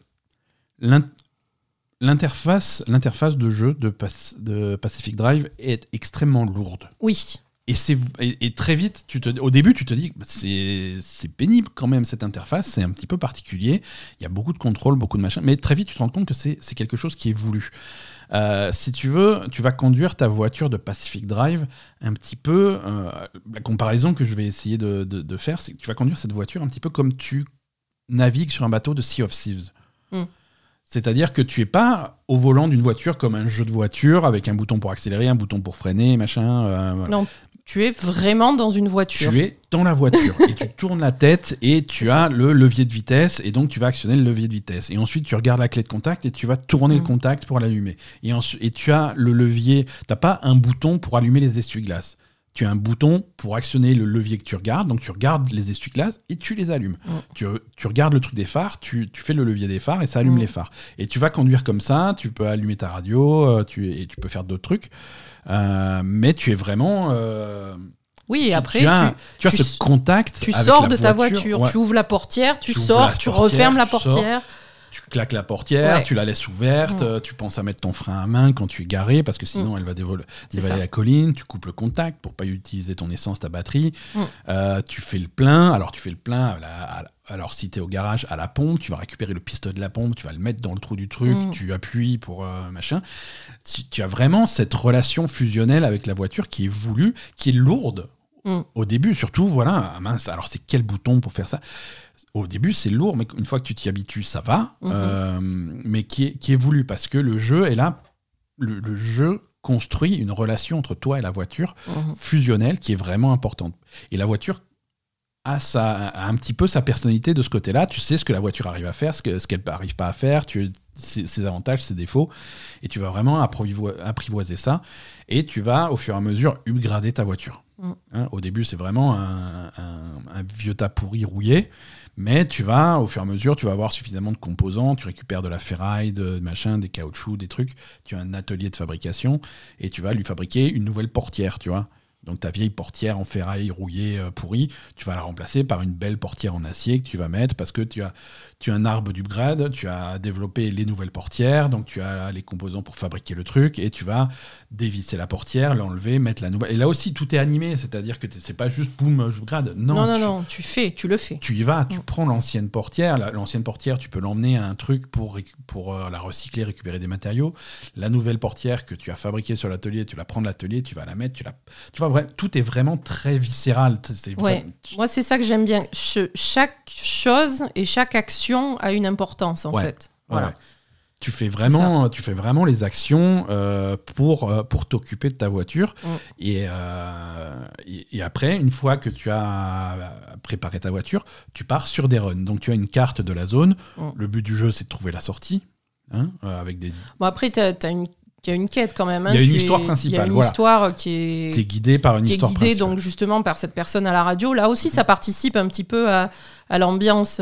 l'interface, l'interface de jeu de, de, Pacific Drive est extrêmement lourde. Oui. Et, c'est, et, très vite, tu te, au début, tu te dis que c'est, c'est pénible quand même cette interface, c'est un petit peu particulier. Il y a beaucoup de contrôle, beaucoup de machin, mais très vite, tu te rends compte que c'est, c'est quelque chose qui est voulu. Euh, si tu veux, tu vas conduire ta voiture de Pacific Drive un petit peu. Euh, la comparaison que je vais essayer de, de, faire, c'est que tu vas conduire cette voiture un petit peu comme tu navigues sur un bateau de Sea of Thieves. Hmm. C'est-à-dire que tu es pas au volant d'une voiture comme un jeu de voiture avec un bouton pour accélérer, un bouton pour freiner, machin. Euh, non, tu es vraiment dans une voiture. Tu es dans la voiture et tu tournes la tête et tu as le levier de vitesse et donc tu vas actionner le levier de vitesse. Et ensuite tu regardes la clé de contact et tu vas tourner le mm. contact pour l'allumer. Et, et tu as le levier, tu n'as pas un bouton pour allumer les essuie-glaces. Tu as un bouton pour actionner le levier que tu regardes, donc tu regardes les essuie-glaces et tu les allumes. Mm. Tu, tu, regardes le truc des phares, tu, tu, fais le levier des phares et ça allume mm. les phares. Et tu vas conduire comme ça, tu peux allumer ta radio euh, tu, et tu peux faire d'autres trucs. Euh, mais tu es vraiment. Euh, oui, et après, tu as, tu, as ce contact. Tu sors de ta voiture, tu ouvres la portière, tu, sors, tu refermes la portière. Tu claques la portière, tu la laisses ouverte, mm. tu penses à mettre ton frein à main quand tu es garé parce que sinon mm. elle va dévaler la colline, tu coupes le contact pour pas utiliser ton essence, ta batterie, mm. euh, tu fais le plein, alors tu fais le plein à la, alors, si tu es au garage à la pompe, tu vas récupérer le pistolet de la pompe, tu vas le mettre dans le trou du truc, tu appuies pour euh, machin. Tu, as vraiment cette relation fusionnelle avec la voiture qui est voulue, qui est lourde au début, surtout. Voilà, ah mince, alors c'est quel bouton pour faire ça? Au début, c'est lourd, mais une fois que tu t'y habitues, ça va. Mm-hmm. Euh, mais qui est, qui est voulu parce que le jeu est là. Le, jeu construit une relation entre toi et la voiture mm-hmm. fusionnelle qui est vraiment importante. Et la voiture a, un petit peu sa personnalité de ce côté-là. Tu sais ce que la voiture arrive à faire, ce qu'elle ce n'arrive pas à faire, tu, ses, avantages, ses défauts, et tu vas vraiment apprivoiser ça. Et tu vas, au fur et à mesure, upgrader ta voiture. Mm. Hein, au début, c'est vraiment un, vieux tas pourri rouillé, mais tu vas, au fur et à mesure, tu vas avoir suffisamment de composants, tu récupères de la ferraille, de machin, des caoutchoucs, des trucs, tu as un atelier de fabrication, et tu vas lui fabriquer une nouvelle portière, tu vois. Donc ta vieille portière en ferraille rouillée euh, pourrie, tu vas la remplacer par une belle portière en acier que tu vas mettre parce que tu as, tu as un arbre du grade, tu as développé les nouvelles portières, donc tu as les composants pour fabriquer le truc et tu vas dévisser la portière, l'enlever, mettre la nouvelle. Et là aussi, tout est animé, c'est-à-dire que c'est pas juste boum, je grade. Non, non, non, tu, non, tu fais, tu le fais. Tu y vas, tu mm. prends l'ancienne portière. L'ancienne portière, tu peux l'emmener à un truc pour, pour euh, la recycler, récupérer des matériaux. La nouvelle portière que tu as fabriquée sur l'atelier, tu la prends de l'atelier, tu vas la mettre, tu la. Tu vois, vrai, tout est vraiment très viscéral. Ouais. Moi, c'est ça que j'aime bien. chaque chose et chaque action a une importance, en fait. Voilà. Tu fais vraiment, tu fais vraiment les actions euh, pour, euh, pour t'occuper de ta voiture. Mm. Euh, et, et, après, une fois que tu as préparé ta voiture, tu pars sur des runs. Donc tu as une carte de la zone. Mm. Le but du jeu, c'est de trouver la sortie. Hein, avec des... Bon, après, tu as, une il y a une quête quand même. Hein. il y a une histoire principale. Il y a une histoire qui est. T'es guidé par une qui histoire est guidée donc justement par cette personne à la radio. Là aussi, ça participe un petit peu à, à l'ambiance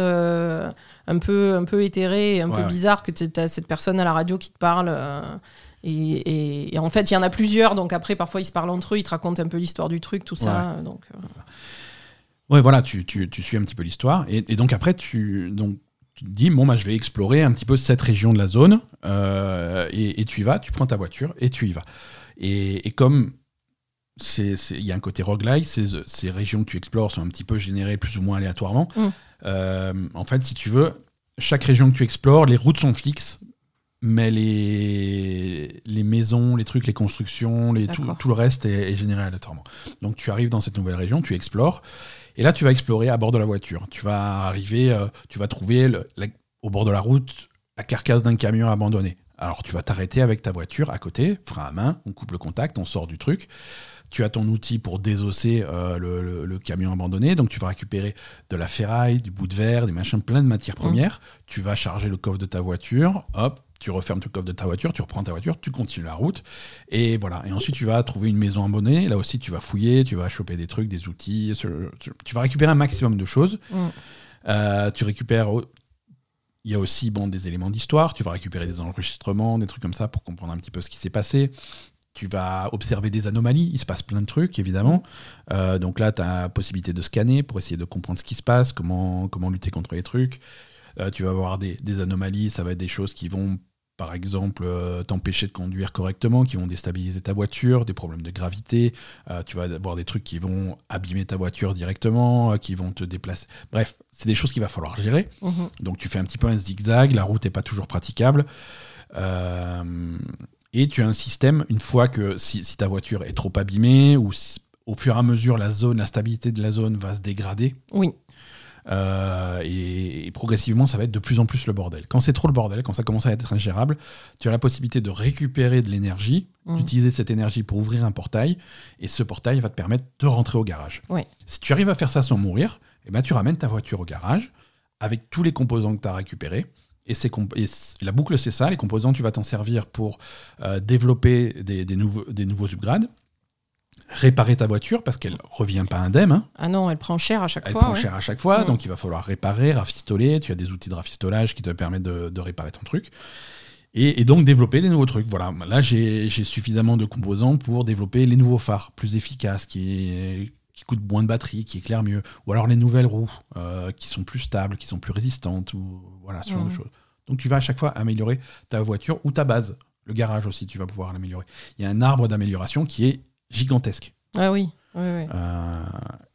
un peu, un peu éthéré, un peu bizarre que tu as cette personne à la radio qui te parle. Euh, et, en fait, il y en a plusieurs, donc après, parfois, ils se parlent entre eux, ils te racontent un peu l'histoire du truc, tout ça. Donc, euh. Ouais, voilà, tu, tu, tu, suis un petit peu l'histoire. Et, donc après, tu, donc, tu te dis, bon, bah, je vais explorer un petit peu cette région de la zone. Euh, et, tu y vas, tu prends ta voiture et tu y vas. Et, comme il y a un côté roguelike, ces, ces régions que tu explores sont un petit peu générées plus ou moins aléatoirement. Mm. Euh, en fait, si tu veux, chaque région que tu explores, les routes sont fixes, mais les, les maisons, les trucs, les constructions, les, tout, tout, le reste est, généré aléatoirement. Donc tu arrives dans cette nouvelle région, tu explores, et là tu vas explorer à bord de la voiture. Tu vas arriver, euh, tu vas trouver au bord de la route la carcasse d'un camion abandonné. Alors tu vas t'arrêter avec ta voiture à côté, frein à main, on coupe le contact, on sort du truc. Tu as ton outil pour désosser euh, le, le- le camion abandonné, donc tu vas récupérer de la ferraille, du bout de verre, des machins, plein de matières premières. Tu vas charger le coffre de ta voiture, hop, tu refermes le coffre de ta voiture, tu reprends ta voiture, tu continues la route, et voilà. Et ensuite tu vas trouver une maison abandonnée. Là aussi tu vas fouiller, tu vas choper des trucs, des outils, tu vas récupérer un maximum de choses. Mm. Euh, tu récupères. Il y a aussi bon, des éléments d'histoire. Tu vas récupérer des enregistrements, des trucs comme ça pour comprendre un petit peu ce qui s'est passé. Tu vas observer des anomalies. Il se passe plein de trucs, évidemment. Euh, donc là, tu as la possibilité de scanner pour essayer de comprendre ce qui se passe, comment, comment lutter contre les trucs. Euh, tu vas avoir des, des anomalies. Ça va être des choses qui vont, par exemple, euh, t'empêcher de conduire correctement, qui vont déstabiliser ta voiture, des problèmes de gravité. Tu vas avoir des trucs qui vont abîmer ta voiture directement, qui vont te déplacer. Bref, c'est des choses qu'il va falloir gérer. Mhm. Donc tu fais un petit peu un zigzag, la route n'est pas toujours praticable. Euh, et tu as un système, une fois que si, si ta voiture est trop abîmée, ou si- au fur et à mesure la zone, la stabilité de la zone va se dégrader, Oui. euh, et, et progressivement ça va être de plus en plus le bordel. Quand c'est trop le bordel, quand ça commence à être ingérable, tu as la possibilité de récupérer de l'énergie, Mhm. d'utiliser cette énergie pour ouvrir un portail, et ce portail va te permettre de rentrer au garage. Ouais. Si tu arrives à faire ça sans mourir, eh ben, tu ramènes ta voiture au garage avec tous les composants que tu as récupérés. Et, et la boucle, c'est ça. Les composants, tu vas t'en servir pour euh, développer des, des nouveaux, des nouveaux upgrades, réparer ta voiture parce qu'elle revient pas indemne. hein. Ah non, elle prend cher à chaque Elle fois. prend ouais. cher à chaque fois, Mm. donc il va falloir réparer, rafistoler. Tu as des outils de rafistolage qui te permettent de, de réparer ton truc. Et, et donc développer des nouveaux trucs. Voilà, là j'ai j'ai suffisamment de composants pour développer les nouveaux phares plus efficaces, qui, qui coûtent moins de batterie, qui éclairent mieux. Ou alors les nouvelles roues, euh, qui sont plus stables, qui sont plus résistantes, ou voilà, ce genre de Mm. choses. Donc tu vas à chaque fois améliorer ta voiture ou ta base. Le garage aussi, tu vas pouvoir l'améliorer. Il y a un arbre d'amélioration qui est gigantesque. Ah oui. oui, oui. Euh,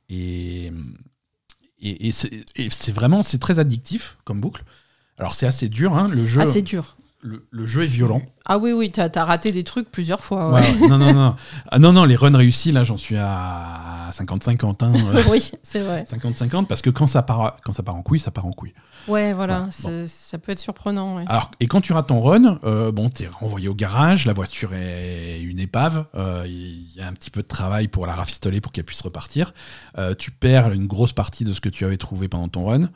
et et, et c'est vraiment c'est très addictif comme boucle. Alors c'est assez dur, hein, le jeu. C'est dur. Le, le jeu est violent. Ah oui, oui, t'as as raté des trucs plusieurs fois. ouais. Ouais, non, non, non. [LAUGHS] Ah, non, non, les runs réussis, là, j'en suis à 50-50. hein, oui, c'est vrai. 50-50, parce que quand ça, part, quand ça part en couille, ça part en couille. Ouais, voilà, ça peut être surprenant. ouais. Alors, et quand tu rates ton run, euh, bon, t'es renvoyé au garage, la voiture est une épave, euh, il y a un petit peu de travail pour la rafistoler pour qu'elle puisse repartir. Euh, tu perds une grosse partie de ce que tu avais trouvé pendant ton run.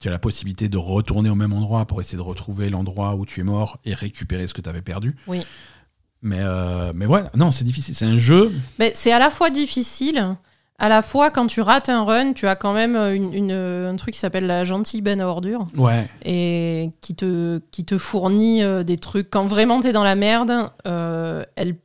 Tu as la possibilité de retourner au même endroit pour essayer de retrouver l'endroit où tu es mort et récupérer ce que tu avais perdu. Oui. Mais, euh, mais ouais, non, c'est difficile. C'est un jeu. Mais c'est à la fois difficile, à la fois quand tu rates un run, tu as quand même une, une- un truc qui s'appelle la gentille benne à ordures Ouais, et qui te, qui te fournit euh, des trucs. Quand vraiment t'es dans la merde, euh, elle,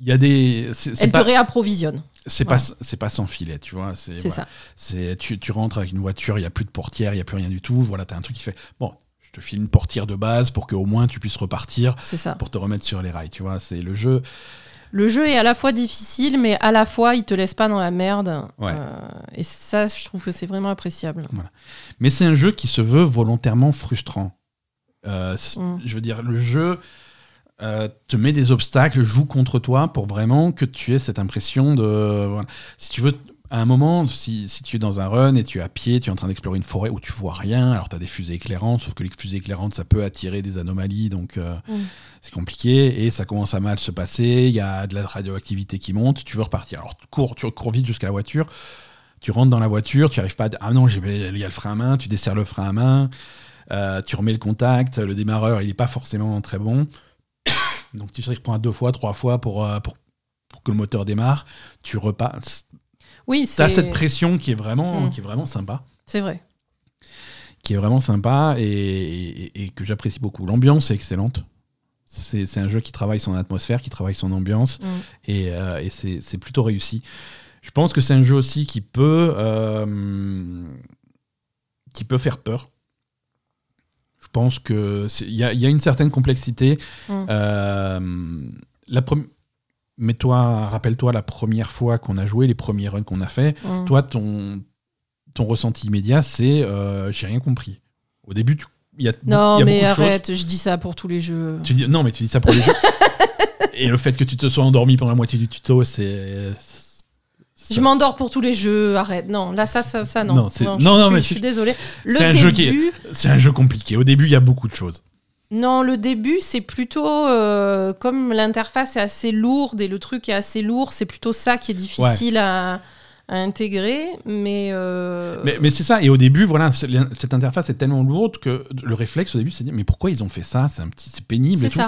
y a des. Elle pas, te réapprovisionne. C'est pas, c'est pas sans filet, tu vois. C'est voilà. ça. C'est tu, tu rentres avec une voiture, il y a plus de portière, il y a plus rien du tout. Voilà, t'as un truc qui fait bon, je te file une portière de base pour qu'au moins tu puisses repartir ça. pour te remettre sur les rails. Tu vois, c'est le jeu. Le jeu est à la fois difficile, mais à la fois il te laisse pas dans la merde. Ouais. Euh, et ça, je trouve que c'est vraiment appréciable. Mais c'est un jeu qui se veut volontairement frustrant. Euh, Mm. Je veux dire, le jeu euh, te met des obstacles, joue contre toi pour vraiment que tu aies cette impression de. voilà. Si tu veux, à un moment, si, si tu es dans un run et tu es à pied, tu es en train d'explorer une forêt où tu vois rien, alors tu as des fusées éclairantes, sauf que les fusées éclairantes, ça peut attirer des anomalies, donc euh, Mm. c'est compliqué et ça commence à mal se passer. Il y a de la radioactivité qui monte, tu veux repartir. Alors tu cours, tu cours vite jusqu'à la voiture. Tu rentres dans la voiture, tu arrives pas à... Ah non, j'ai- il y a le frein à main, tu desserres le frein à main, euh, tu remets le contact, le démarreur, il est pas forcément très bon. Donc tu sais, reprends deux fois, trois fois pour, euh, pour, pour que le moteur démarre. Tu repars. Oui, T'as c'est cette pression qui est vraiment, Mm. qui est vraiment sympa. c'est vrai. Qui est vraiment sympa et, et- et que j'apprécie beaucoup. L'ambiance est excellente. C'est c'est un jeu qui travaille son atmosphère, qui travaille son ambiance Mm. et, euh, et c'est c'est plutôt réussi. Je pense que c'est un jeu aussi qui peut, euh, qui peut faire peur. Je pense que c'est- il y, a- y a une certaine complexité. Mm. Euh, la prom- Mais toi, rappelle-toi la première fois qu'on a joué, les premiers runs qu'on a fait. Mm. Toi, ton, ton ressenti immédiat, c'est euh, j'ai rien compris. Au début, tu- il y a, Non, y a mais choses. arrête, je dis ça pour tous les jeux. Tu dis, non, mais tu dis ça pour les jeux. [LAUGHS] Et le fait que tu te sois endormi pendant la moitié du tuto, c'est. Je m'endors pour tous les jeux, arrête. Non, là, ça, ça, ça, non. Non, c'est- je non, non, suis- mais je suis. Le c'est un jeu qui est- C'est un jeu compliqué. Au début, il y a beaucoup de choses. Non, le début, c'est plutôt euh, comme l'interface est assez lourde et le truc est assez lourd, c'est plutôt ça qui est difficile à, à intégrer. Mais, euh, Mais, mais c'est ça. Et au début, voilà, cette interface est tellement lourde que le réflexe au début, c'est de dire mais pourquoi ils ont fait ça? C'est un petit, c'est pénible c'est tout.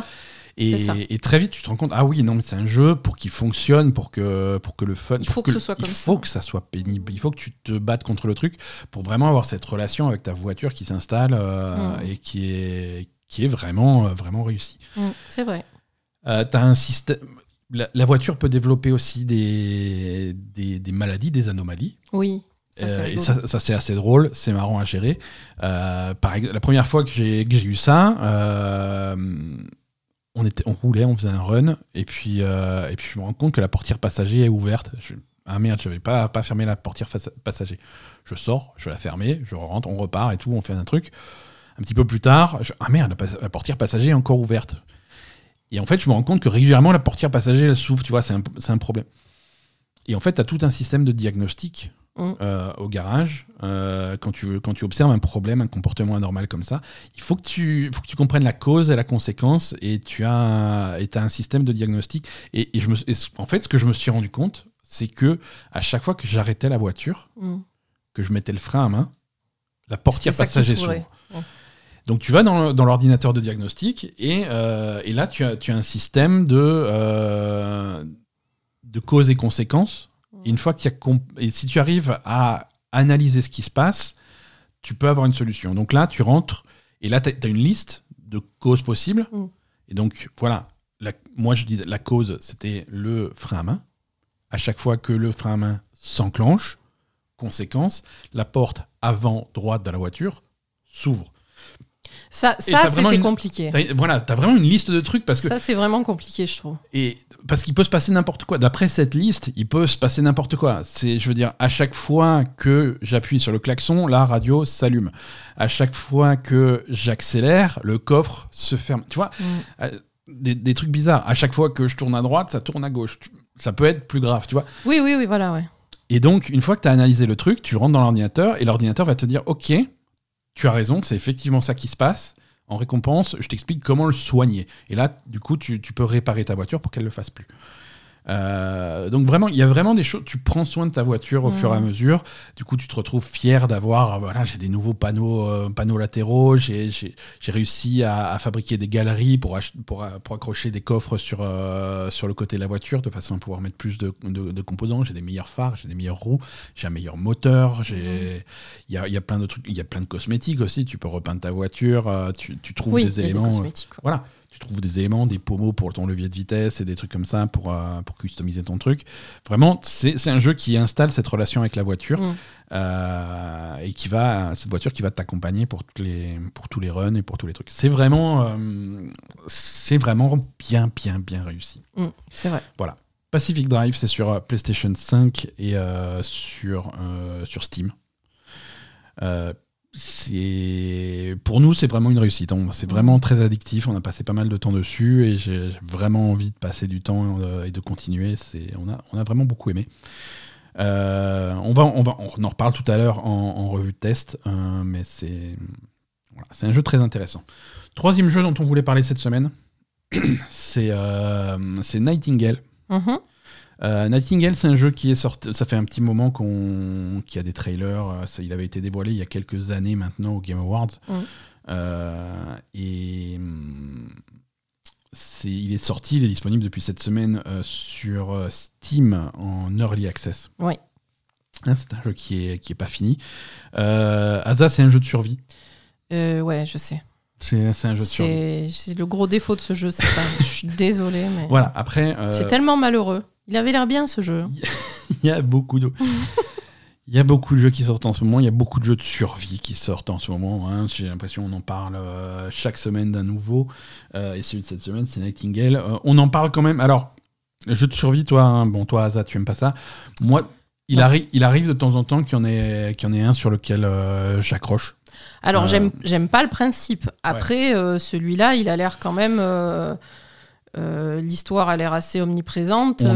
Et, très vite, tu te rends compte, ah oui, non, mais c'est un jeu pour qu'il fonctionne, pour que, pour que le fun. Il faut que ce soit Il comme faut ça. que ça soit pénible. Il faut que tu te battes contre le truc pour vraiment avoir cette relation avec ta voiture qui s'installe euh, Mm. et qui est, qui est vraiment, euh, vraiment réussie. Mm, c'est vrai. Euh, un système. La, la voiture peut développer aussi des, des, des maladies, des anomalies. Oui. Ça, c'est Euh, et ça, ça, c'est assez drôle, c'est marrant à gérer. Euh, par la première fois que j'ai que j'ai eu ça, euh, on, était, on roulait, on faisait un run, et puis, euh, et puis je me rends compte que la portière passager est ouverte. Je- ah merde, je n'avais pas, pas fermé la portière passager. Je sors, je la fermer, je rentre, on repart et tout, on fait un truc. Un petit peu plus tard, je- ah merde, la, portière passager est encore ouverte. Et en fait, je me rends compte que régulièrement, la portière passager, elle s'ouvre, tu vois, c'est un, c'est un problème. Et en fait, tu as tout un système de diagnostic Mm. euh, au garage. euh, quand, tu, quand tu observes un problème, un comportement anormal comme ça, il faut que tu, faut que tu comprennes la cause et la conséquence et tu as, et as un système de diagnostic. Et, et je me, et c- en fait, ce que je me suis rendu compte, c'est que à chaque fois que j'arrêtais la voiture, Mm. que je mettais le frein à main, la portière passager s'ouvre. Donc tu vas dans, dans l'ordinateur de diagnostic et, euh, et là tu as, tu as un système de, de cause et conséquences. Et une fois qu'il y a et si tu arrives à analyser ce qui se passe, tu peux avoir une solution. Donc là tu rentres et là tu as, une liste de causes possibles. Mm. Et donc voilà, la- moi je disais la cause c'était le frein à main. À chaque fois que le frein à main s'enclenche, conséquence, la porte avant droite de la voiture s'ouvre. Ça, c'était une- compliqué. Voilà, t'as vraiment une liste de trucs parce que Ça, c'est vraiment compliqué, je trouve. et parce qu'il peut se passer n'importe quoi. D'après cette liste, il peut se passer n'importe quoi. C'est, je veux dire, à chaque fois que j'appuie sur le klaxon, la radio s'allume. À chaque fois que j'accélère, le coffre se ferme. Tu vois, Mm. euh, des, des trucs bizarres. À chaque fois que je tourne à droite, ça tourne à gauche. Ça peut être plus grave, tu vois. Oui, oui, oui, voilà, ouais. Et donc, une fois que tu as analysé le truc, tu rentres dans l'ordinateur et l'ordinateur va te dire Ok, tu as raison, c'est effectivement ça qui se passe. En récompense, je t'explique comment le soigner. Et là, du coup, tu, peux réparer ta voiture pour qu'elle ne le fasse plus. Euh, donc vraiment, il y a vraiment des choses. Tu prends soin de ta voiture au Mhm. fur et à mesure. Du coup, tu te retrouves fier d'avoir. euh, Voilà, j'ai des nouveaux panneaux, euh, panneaux latéraux. J'ai j'ai- j'ai réussi à, à fabriquer des galeries pour, pour, euh, pour accrocher des coffres sur, euh, sur le côté de la voiture de façon à pouvoir mettre plus de, de- de composants. J'ai des meilleurs phares, j'ai des meilleures roues, j'ai un meilleur moteur. J'ai il y, a, y a plein de trucs. Il y a plein de cosmétiques aussi. Tu peux repeindre ta voiture. Tu, tu trouves Oui, des il y a des éléments. cosmétiques. quoi. voilà, tu trouves des éléments, des pommeaux pour ton levier de vitesse et des trucs comme ça pour, euh, pour customiser ton truc. Vraiment, c'est un jeu qui installe cette relation avec la voiture Mm. euh, et qui va, cette voiture qui va t'accompagner pour, toutes les- pour tous les runs et pour tous les trucs. C'est vraiment, euh, c'est vraiment bien, bien, bien réussi. Mm, c'est vrai. Pacific Drive, c'est sur PlayStation 5 et sur, sur Steam. Pour nous c'est vraiment une réussite On- c'est vraiment très addictif. On a passé pas mal de temps dessus et j'ai vraiment envie de passer du temps euh, et de continuer. On a on a vraiment beaucoup aimé. Euh, on va on va on en reparle tout à l'heure en, revue de test euh, mais c'est voilà, un jeu très intéressant. Troisième jeu dont on voulait parler cette semaine [CLEARS THROAT] c'est Nightingale. Mhm. Euh, Nightingale, c'est un jeu qui est sorti. Ça fait un petit moment qu'on, qu'il y a des trailers. euh, ça- il avait été dévoilé il y a quelques années maintenant au Game Awards. Mhm. Euh, et hum, c'est, il est sorti, il est disponible depuis cette semaine euh, sur Steam en early access. Oui. Hein, c'est un jeu qui est, qui est pas fini. Asa, c'est un jeu de survie. Ouais, je sais. C'est, c'est un jeu de survie. C'est le gros défaut de ce jeu, c'est ça. Je suis désolée, mais Voilà. Après, c'est tellement malheureux. Il avait l'air bien ce jeu. [LAUGHS] Il y a beaucoup de. Il y a beaucoup de jeux qui sortent en ce moment. Il y a beaucoup de jeux de survie qui sortent en ce moment. hein. J'ai l'impression qu'on en parle euh, chaque semaine d'un nouveau. Euh, et celui de cette semaine, c'est Nightingale. Euh, on en parle quand même. Alors, jeu de survie, toi, hein, bon, toi, Asa, tu aimes pas ça. Moi, il, arri- il arrive de temps en temps qu'il y en ait, qu'il y en ait un sur lequel j'accroche. Alors, j'aime j'aime pas le principe. Après, celui-là, il a l'air quand même. euh, L'histoire a l'air assez omniprésente. On-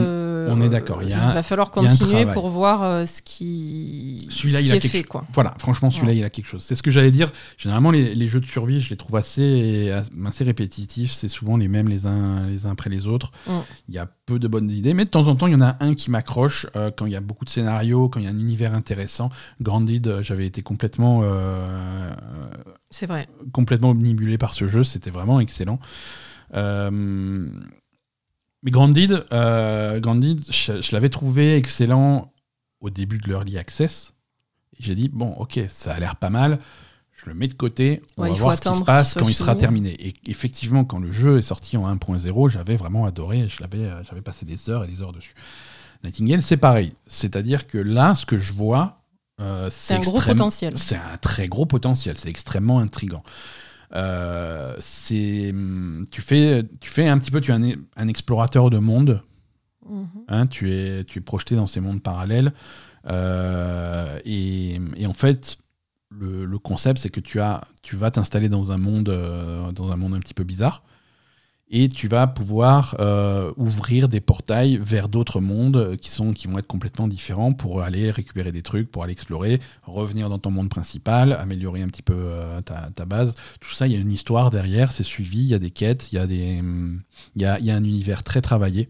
On est d'accord, il va falloir continuer pour voir euh, ce qui, Celui-là, il a est fait. Quoi. Voilà, franchement, celui-là, il a quelque chose. C'est ce que j'allais dire. Généralement, les, les jeux de survie, je les trouve assez, assez répétitifs. C'est souvent les mêmes les uns, les uns après les autres. Mm. Il y a peu de bonnes idées, mais de temps en temps, il y en a un qui m'accroche euh, quand il y a beaucoup de scénarios, quand il y a un univers intéressant. Grandid, euh, j'avais été complètement, euh, C'est vrai. complètement omnibulé par ce jeu. C'était vraiment excellent. Euh, mais Grandid, euh, je, je l'avais trouvé excellent au début de l'Early Access. J'ai dit, bon, ok, ça a l'air pas mal. Je le mets de côté. On Ouais, va voir ce qui se passe quand il sera terminé. Et effectivement, quand le jeu est sorti en 1.0, j'avais vraiment adoré. Euh, j'avais passé des heures et des heures dessus. Nightingale, c'est pareil. C'est-à-dire que là, ce que je vois, euh, C'est un gros extrême- potentiel. C'est un très gros potentiel. C'est extrêmement intrigant. Euh, c'est, hum, tu fais, tu fais un petit peu, tu es un, un explorateur de monde. Mhm. Hein, tu, es, tu es projeté dans ces mondes parallèles. Euh, et, et en fait, le, le concept, c'est que tu, as, tu vas t'installer dans, un monde, euh, dans un monde un petit peu bizarre. Et tu vas pouvoir euh, ouvrir des portails vers d'autres mondes qui, sont, qui vont être complètement différents pour aller récupérer des trucs, pour aller explorer, revenir dans ton monde principal, améliorer un petit peu euh, ta, ta base. Tout ça, il y a une histoire derrière, c'est suivi, il y a des quêtes, il y, a des, il y, a, y a un univers très travaillé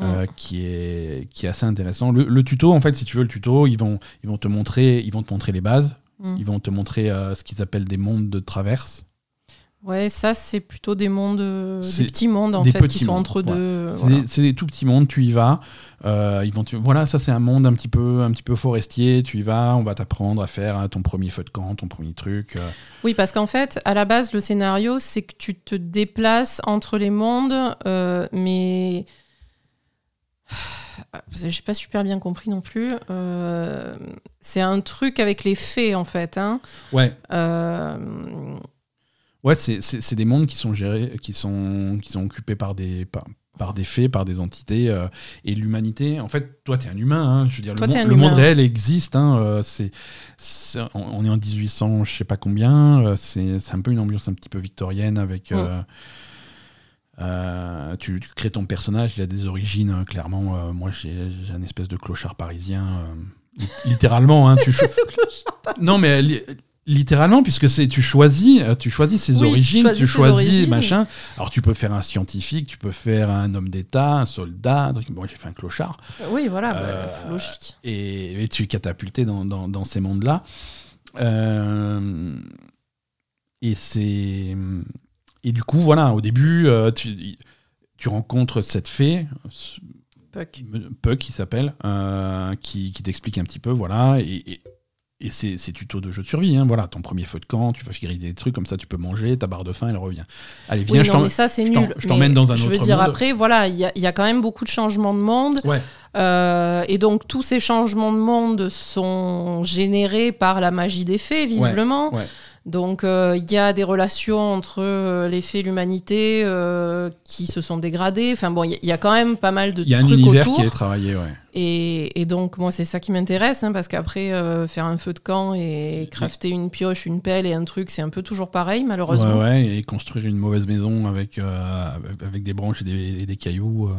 euh, qui, est, qui est assez intéressant. Le, le tuto, en fait, si tu veux le tuto, ils vont, ils vont, te, montrer, ils vont te montrer les bases, Mm. ils vont te montrer euh, ce qu'ils appellent des mondes de traverse. Ouais, ça, c'est plutôt des mondes, euh, des petits mondes, en fait, qui sont mondes, entre ouais. deux. C'est voilà. des, tout petits mondes, tu y vas. euh, ils vont te- voilà, ça c'est un monde un petit peu, un petit peu forestier. Tu y vas, on va t'apprendre à faire hein, ton premier feu de camp, ton premier truc. euh. Oui, parce qu'en fait, à la base, le scénario, c'est que tu te déplaces entre les mondes, euh, mais. [SIGHS] J'ai pas super bien compris non plus. Euh, c'est un truc avec les fées, en fait. Hein. Ouais, Euh, ouais, c'est- des mondes qui sont gérés, qui sont, qui sont occupés par des, par, par des faits, par des entités. euh, et l'humanité, en fait, toi, tu es un humain. hein, je veux dire, Toi, le, t'es mon- un le monde réel existe. hein, euh, c'est on, est en 1800, je sais pas combien. euh, c'est un peu une ambiance un petit peu victorienne avec. Mm. euh, tu, tu crées ton personnage, il a des origines, clairement. moi, j'ai un espèce de clochard parisien. li- littéralement, hein, [LAUGHS] tu cho- Non, mais littéralement, puisque c'est tu choisis, euh, tu choisis ses Oui, origines, choisis tu choisis origines. machin. Alors, tu peux faire un scientifique, tu peux faire un homme d'État, un soldat. un truc. Moi, j'ai fait un clochard. oui, voilà, bah, Euh, logique. Et, et tu es catapulté dans, dans- dans ces mondes-là. Euh, et c'est. Et du coup, voilà, au début, euh, tu, tu rencontres cette fée, Puck. Puck qui s'appelle, euh, qui, qui t'explique un petit peu, voilà, et, et, et c'est c'est tuto de jeu de survie, hein, voilà, ton premier feu de camp, tu vas griller des trucs, comme ça tu peux manger, ta barre de faim, elle revient. Allez, viens, Oui, je non, t'en- mais ça, c'est je t'en- nul. je t'emmène dans un Je veux autre dire, monde. après, voilà, il y y a quand même beaucoup de changements de monde. Ouais, Euh, et donc, tous ces changements de monde sont générés par la magie des fées, visiblement. ouais. Donc, euh, il y a des relations entre euh, les fées et l'humanité euh, qui se sont dégradées. Enfin, bon, il y, a- il y a quand même pas mal de il y a un trucs univers autour. qui est travaillé, ouais. Et, et donc, moi, c'est ça qui m'intéresse, hein, parce qu'après, faire un feu de camp et crafter une pioche, une pelle et un truc, c'est un peu toujours pareil, malheureusement. Ouais, ouais, et construire une mauvaise maison avec, avec des branches et des, et des cailloux.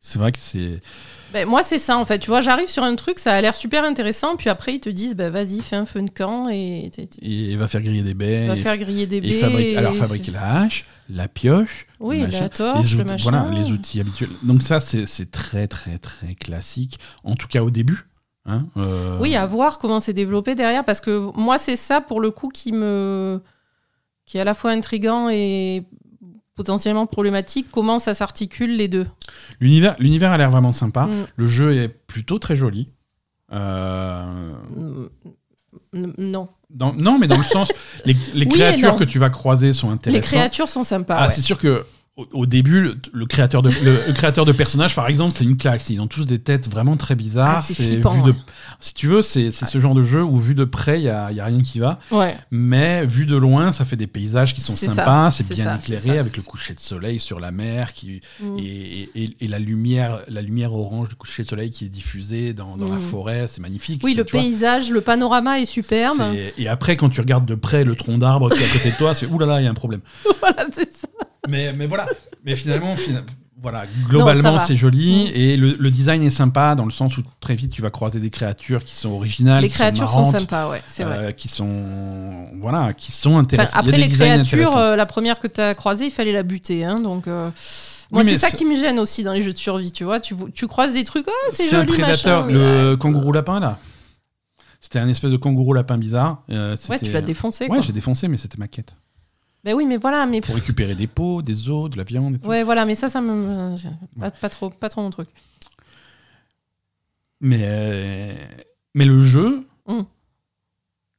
c'est vrai que c'est. Ben, moi, c'est ça, en fait. Tu vois, j'arrive sur un truc, ça a l'air super intéressant, puis après, ils te disent, ben, vas-y, fais un feu de camp et Il va faire griller des baies. vas et- faire griller des baies. fabrique- alors et- fabriquer la hache, la pioche. Oui, le machin, la torche, les le outils, machin. Voilà, les outils habituels. Donc ça, c'est c'est très, très, très classique. En tout cas, au début. Hein, euh, Oui, à voir comment c'est développé derrière, parce que moi, c'est ça, pour le coup, qui me... qui est à la fois intriguant et potentiellement problématique, comment ça s'articule les deux. L'univers l'univers a l'air vraiment sympa. Mm. Le jeu est plutôt très joli. Euh, Mm, mm, Non. dans- non, mais dans le sens, les, les [LAUGHS] Oui créatures que tu vas croiser sont Les intéressantes. créatures sont sympas. Ah, ouais. c'est sûr que au, au début, le, le créateur de le, le créateur de personnages, par exemple, c'est une claque. Ils ont tous des têtes vraiment très bizarres. Ah, c'est flippant, vu de- ouais. Si tu veux, c'est c'est ce genre de jeu où vu de près, il y a, y a rien qui va, Ouais. mais vu de loin, ça fait des paysages qui sont sympas. C'est bien ça, éclairé ça, avec le coucher de soleil sur la mer qui Mm. et, et- et la lumière, la lumière orange du coucher de soleil qui est diffusée dans, dans la Mm. forêt. C'est magnifique. Oui, le vois, paysage, le panorama est superbe. Et après, quand tu regardes de près le tronc d'arbre qui est à côté de toi, c'est oulala, il y a un problème. [LAUGHS] voilà, c'est ça. Mais, mais voilà. Mais finalement, fina- Voilà, globalement c'est joli Mm. et le, le design est sympa dans le sens où très vite tu vas croiser des créatures qui sont originales, Les qui créatures sont, sympas, ouais, c'est vrai. euh, qui sont voilà, qui sont intéressantes. Après, les créatures, euh, la première que tu as croisée, il fallait la buter. Hein, donc, euh, Moi, c'est ça qui me gêne aussi dans les jeux de survie, tu vois. Tu, tu croises des trucs, oh, c'est joli, prédateur, machin. le ouais. kangourou lapin là. C'était un espèce de kangourou lapin bizarre. euh, Ouais, tu l'as défoncé. Ouais, j'ai défoncé, mais c'était ma quête. Ben oui, mais voilà, mais Pour récupérer des peaux, des os, de la viande et tout. ouais, voilà, mais ça, ça me pas, pas trop, pas trop mon truc. Mais, euh, mais le jeu, Mm.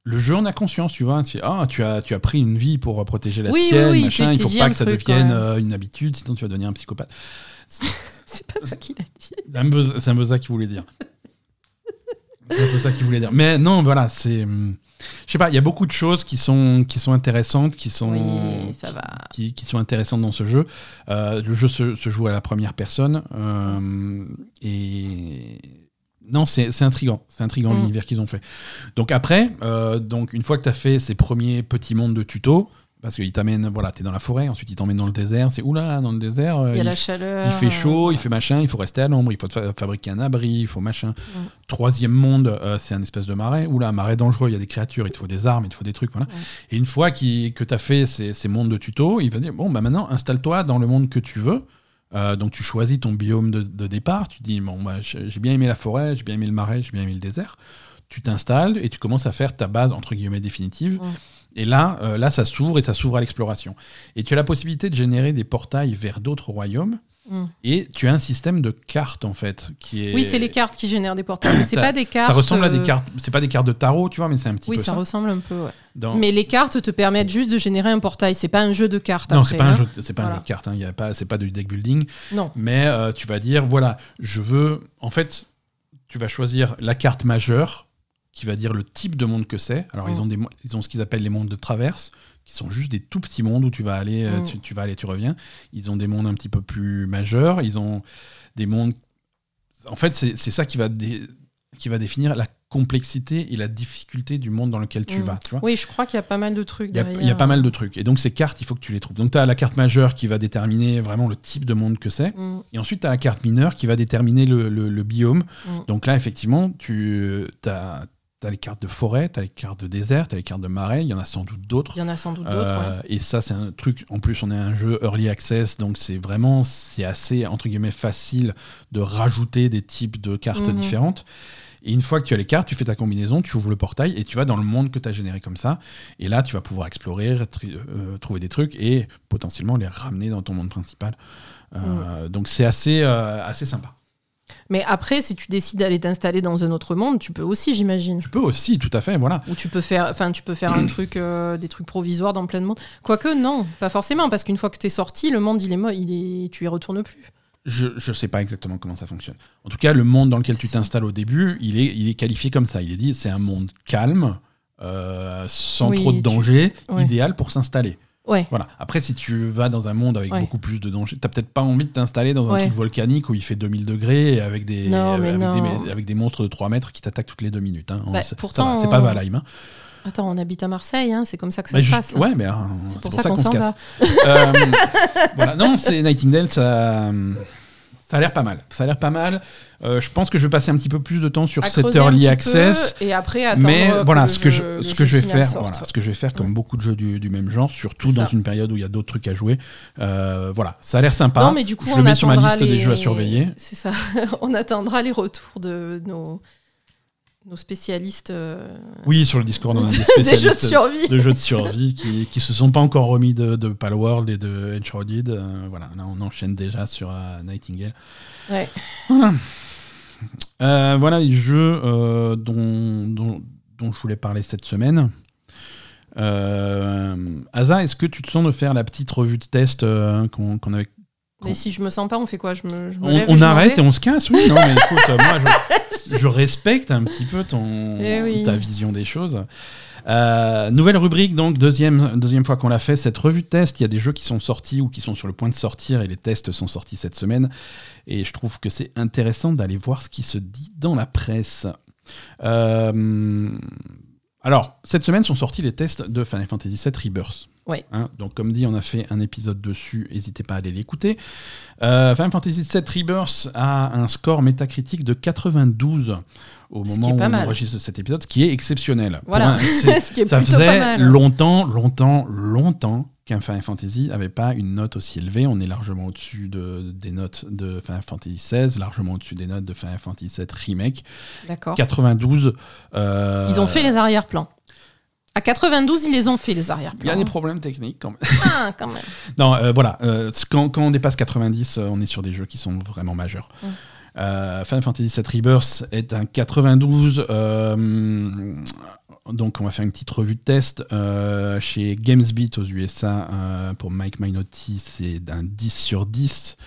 le jeu en a conscience, tu vois. Tu, ah, tu as, tu as pris une vie pour protéger la Oui, tienne, oui, machin. il faut pas que ça devienne euh, une habitude, sinon tu vas devenir un psychopathe. [LAUGHS] C'est pas ça qu'il a dit. C'est un peu, c'est un peu ça qu'il voulait dire. C'est un peu ça qu'il voulait dire. Mais non, voilà, c'est. Je sais pas, il y a beaucoup de choses qui sont, qui sont intéressantes, qui sont. Oui, ça va. qui, qui sont intéressantes dans ce jeu. Euh, le jeu se, se joue à la première personne. euh, et non, c'est c'est intriguant. C'est intriguant Mm. l'univers qu'ils ont fait. Donc après, euh, donc une fois que tu as fait ces premiers petits mondes de tuto, parce qu'il t'amène, voilà, tu es dans la forêt, ensuite il t'emmène dans le désert. C'est oula, dans le désert, euh, Il y a il, la chaleur. il fait chaud, euh, il fait machin, il faut rester à l'ombre, il faut fa- fabriquer un abri, il faut machin. Mm. Troisième monde, euh, c'est un espèce de marais. Oula, marais dangereux, il y a des créatures, il te faut des armes, il te faut des trucs, voilà. Mm. Et une fois qu'il- que tu as fait ces, ces mondes de tuto, il va dire bon, bah maintenant, installe-toi dans le monde que tu veux. Euh, donc tu choisis ton biome de, de départ. Tu dis bon, bah, j'ai j'ai bien aimé la forêt, j'ai bien aimé le marais, j'ai bien aimé le désert. Tu t'installes et tu commences à faire ta base entre guillemets définitive. Mm. Et là, euh, là, ça s'ouvre et ça s'ouvre à l'exploration. Et tu as la possibilité de générer des portails vers d'autres royaumes. Mm. Et tu as un système de cartes en fait qui est. Oui, c'est les cartes qui génèrent des portails. Mais c'est pas des cartes. Ça ressemble à des euh, cartes. C'est pas des cartes de tarot, tu vois, mais c'est un petit Oui, peu ça ça. ressemble un peu. ouais. Dans- Mais les cartes te permettent juste de générer un portail. C'est pas un jeu de cartes. Non, c'est pas un hein. jeu, pas un jeu de cartes. Hein. Y a pas, c'est pas du deck building. Non. Mais euh, tu vas dire, voilà, je veux. En fait, tu vas choisir la carte majeure qui va dire le type de monde que c'est. Alors Mm. ils ont des, ils ont ce qu'ils appellent les mondes de traverse, qui sont juste des tout petits mondes où tu vas aller, euh, Mm. tu, tu vas aller, tu reviens. Ils ont des mondes un petit peu plus majeurs. Ils ont des mondes. En fait, c'est ça qui va dé- qui va définir la complexité et la difficulté du monde dans lequel tu Mm. vas. Tu vois Oui, je crois qu'il y a pas mal de trucs il y, a, derrière. il y a pas mal de trucs. Et donc, ces cartes, il faut que tu les trouves. Donc, tu as la carte majeure qui va déterminer vraiment le type de monde que c'est. Mm, Et ensuite, tu as la carte mineure qui va déterminer le, le- le biome. Mm. Donc là, effectivement, tu as, les cartes de forêt, tu as les cartes de désert, tu as les cartes de marais. Il y en a sans doute d'autres. Il y en a sans doute d'autres. Euh, ouais. Et ça, c'est un truc. En plus, on est un jeu early access, donc c'est vraiment, c'est assez entre guillemets facile de rajouter des types de cartes Mhm. différentes. Et une fois que tu as les cartes, tu fais ta combinaison, tu ouvres le portail et tu vas dans le monde que tu as généré comme ça. Et là, tu vas pouvoir explorer, euh, trouver des trucs et potentiellement les ramener dans ton monde principal. Euh, Donc c'est assez, assez sympa. Mais après, si tu décides d'aller t'installer dans un autre monde, tu peux aussi, j'imagine. Tu peux aussi, tout à fait, voilà. Ou tu peux faire, enfin, tu peux faire un [CLEARS THROAT] truc, euh, des trucs provisoires dans plein de monde. Quoique, non, pas forcément, parce qu'une fois que t'es sorti, le monde, il est, il est, tu y retournes plus. Je ne sais pas exactement comment ça fonctionne. En tout cas, le monde dans lequel tu t'installes au début, il est, il est qualifié comme ça. Il est dit c'est un monde calme, euh, sans Oui, trop de tu- danger, ouais. idéal pour s'installer. Ouais. Voilà. Après, si tu vas dans un monde avec Ouais. beaucoup plus de danger, t'as peut-être pas envie de t'installer dans un Ouais. truc volcanique où il fait 2000 degrés et avec des, Non, mais avec. Des, avec des monstres de 3 mètres qui t'attaquent toutes les deux minutes. hein. Bah, C'est- pourtant, pas Valheim. hein. Attends, on habite à Marseille, hein, c'est comme ça que ça Bah, se juste- passe. ouais, mais euh, C'est pour, ça qu'on se s'en casse. va. Euh, voilà. Non, c'est Nightingale, ça, ça a l'air pas mal. Ça a l'air pas mal. Euh, je pense que je vais passer un petit peu plus de temps sur un early access. et après attendre Mais que voilà, ce que je, ce que vais faire, sorte. voilà, ce que je vais faire, comme Ouais. beaucoup de jeux du, du même genre, surtout dans une période où il y a d'autres trucs à jouer. Euh, voilà, ça a l'air sympa. Non, mais du coup, je on le mets sur ma liste des jeux à surveiller. C'est ça. [LAUGHS] on attendra les retours de nos, nos spécialistes euh, Oui, sur le Discord, on a [LAUGHS] des des jeux de survie. de jeux de survie qui, qui se sont pas encore remis de, de Palworld et de Enshrouded. Euh, voilà, là on enchaîne déjà sur euh, Nightingale. Ouais. Voilà. Euh, voilà les jeux dont, dont, dont je voulais parler cette semaine. Asa, est-ce que tu te sens de faire la petite revue de test qu'on qu'on avait Mais si je me sens pas, on fait quoi? Je me, je me On, lève on je arrête et on se casse, oui. Non, mais écoute, [LAUGHS] euh, moi, je, je respecte un petit peu ton, Eh oui. ta vision des choses. Euh, nouvelle rubrique, donc, deuxième, deuxième fois qu'on l'a fait, cette revue de test. Il y a des jeux qui sont sortis ou qui sont sur le point de sortir et les tests sont sortis cette semaine. Et je trouve que c'est intéressant d'aller voir ce qui se dit dans la presse. Euh, alors, cette semaine sont sortis les tests de Final Fantasy VII Rebirth. Ouais. Hein, donc, comme dit, on a fait un épisode dessus. N'hésitez pas à aller l'écouter. Euh, Final Fantasy VII Rebirth a un score métacritique de 92 au Ce moment où on enregistre cet épisode, ce qui est exceptionnel. Voilà, un- [LAUGHS] ce qui est ça pas faisait mal. longtemps, longtemps, longtemps qu'un Final Fantasy n'avait pas une note aussi élevée. On est largement au-dessus de, des notes de Final Fantasy XVI, largement au-dessus des notes de Final Fantasy VII Remake. D'accord. 92. euh, Ils ont fait les arrière-plans. À 92, ils les ont fait, les arrière-plans. Il y a des problèmes techniques quand même. Ah, quand même. [LAUGHS] Non, euh, voilà. euh, quand, quand on dépasse 90, euh, on est sur des jeux qui sont vraiment majeurs. Mm. Final Fantasy VII Rebirth est un 92. Donc, on va faire une petite revue de test. Euh, chez GamesBeat aux USA, euh, pour Mike Minotti, c'est un 10 sur 10.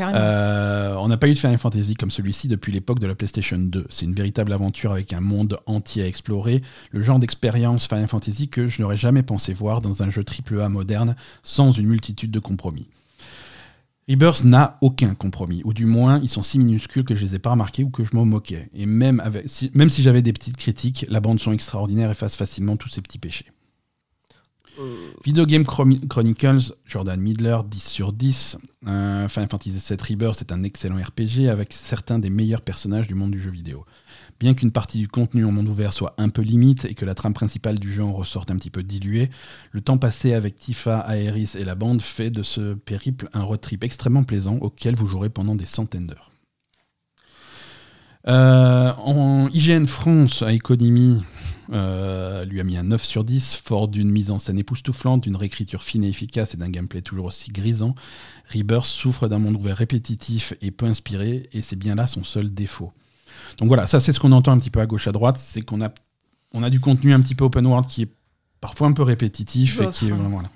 Ah. Euh, on n'a pas eu de Final Fantasy comme celui-ci depuis l'époque de la PlayStation 2. C'est une véritable aventure avec un monde entier à explorer, le genre d'expérience Final Fantasy que je n'aurais jamais pensé voir dans un jeu AAA moderne sans une multitude de compromis. Rebirth n'a aucun compromis, ou du moins ils sont si minuscules que je les ai pas remarqués ou que je m'en moquais. Et même, avec, si, même si j'avais des petites critiques, la bande son extraordinaire efface facilement tous ces petits péchés. Video Game Chron- Chronicles, Jordan Midler, 10 sur 10. Euh, Final Fantasy VII Rebirth, c'est un excellent RPG avec certains des meilleurs personnages du monde du jeu vidéo. Bien qu'une partie du contenu en monde ouvert soit un peu limite et que la trame principale du jeu en ressorte un petit peu diluée, le temps passé avec Tifa, Aeris et la bande fait de ce périple un road trip extrêmement plaisant auquel vous jouerez pendant des centaines d'heures. Euh, en IGN France, à Economy, euh, lui a mis un 9 sur 10, fort d'une mise en scène époustouflante, d'une réécriture fine et efficace et d'un gameplay toujours aussi grisant. Rebirth souffre d'un monde ouvert répétitif et peu inspiré, et c'est bien là son seul défaut. Donc voilà, ça c'est ce qu'on entend un petit peu à gauche à droite, c'est qu'on a, on a du contenu un petit peu open world qui est parfois un peu répétitif et qui est vraiment là.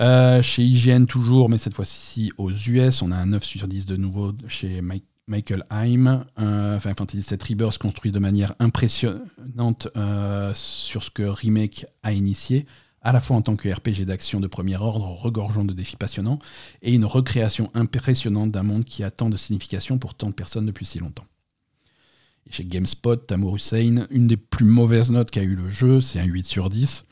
Euh, chez IGN toujours, mais cette fois-ci aux US, on a un 9 sur 10 de nouveau chez Mike- Michael Heim. Euh, Final Fantasy VII Rebirth construit de manière impressionnante euh, sur ce que Remake a initié, à la fois en tant que RPG d'action de premier ordre, regorgeant de défis passionnants, et une recréation impressionnante d'un monde qui a tant de signification pour tant de personnes depuis si longtemps. Chez GameSpot, Tamour Hussein, une des plus mauvaises notes qu'a eu le jeu, c'est un 8 sur 10.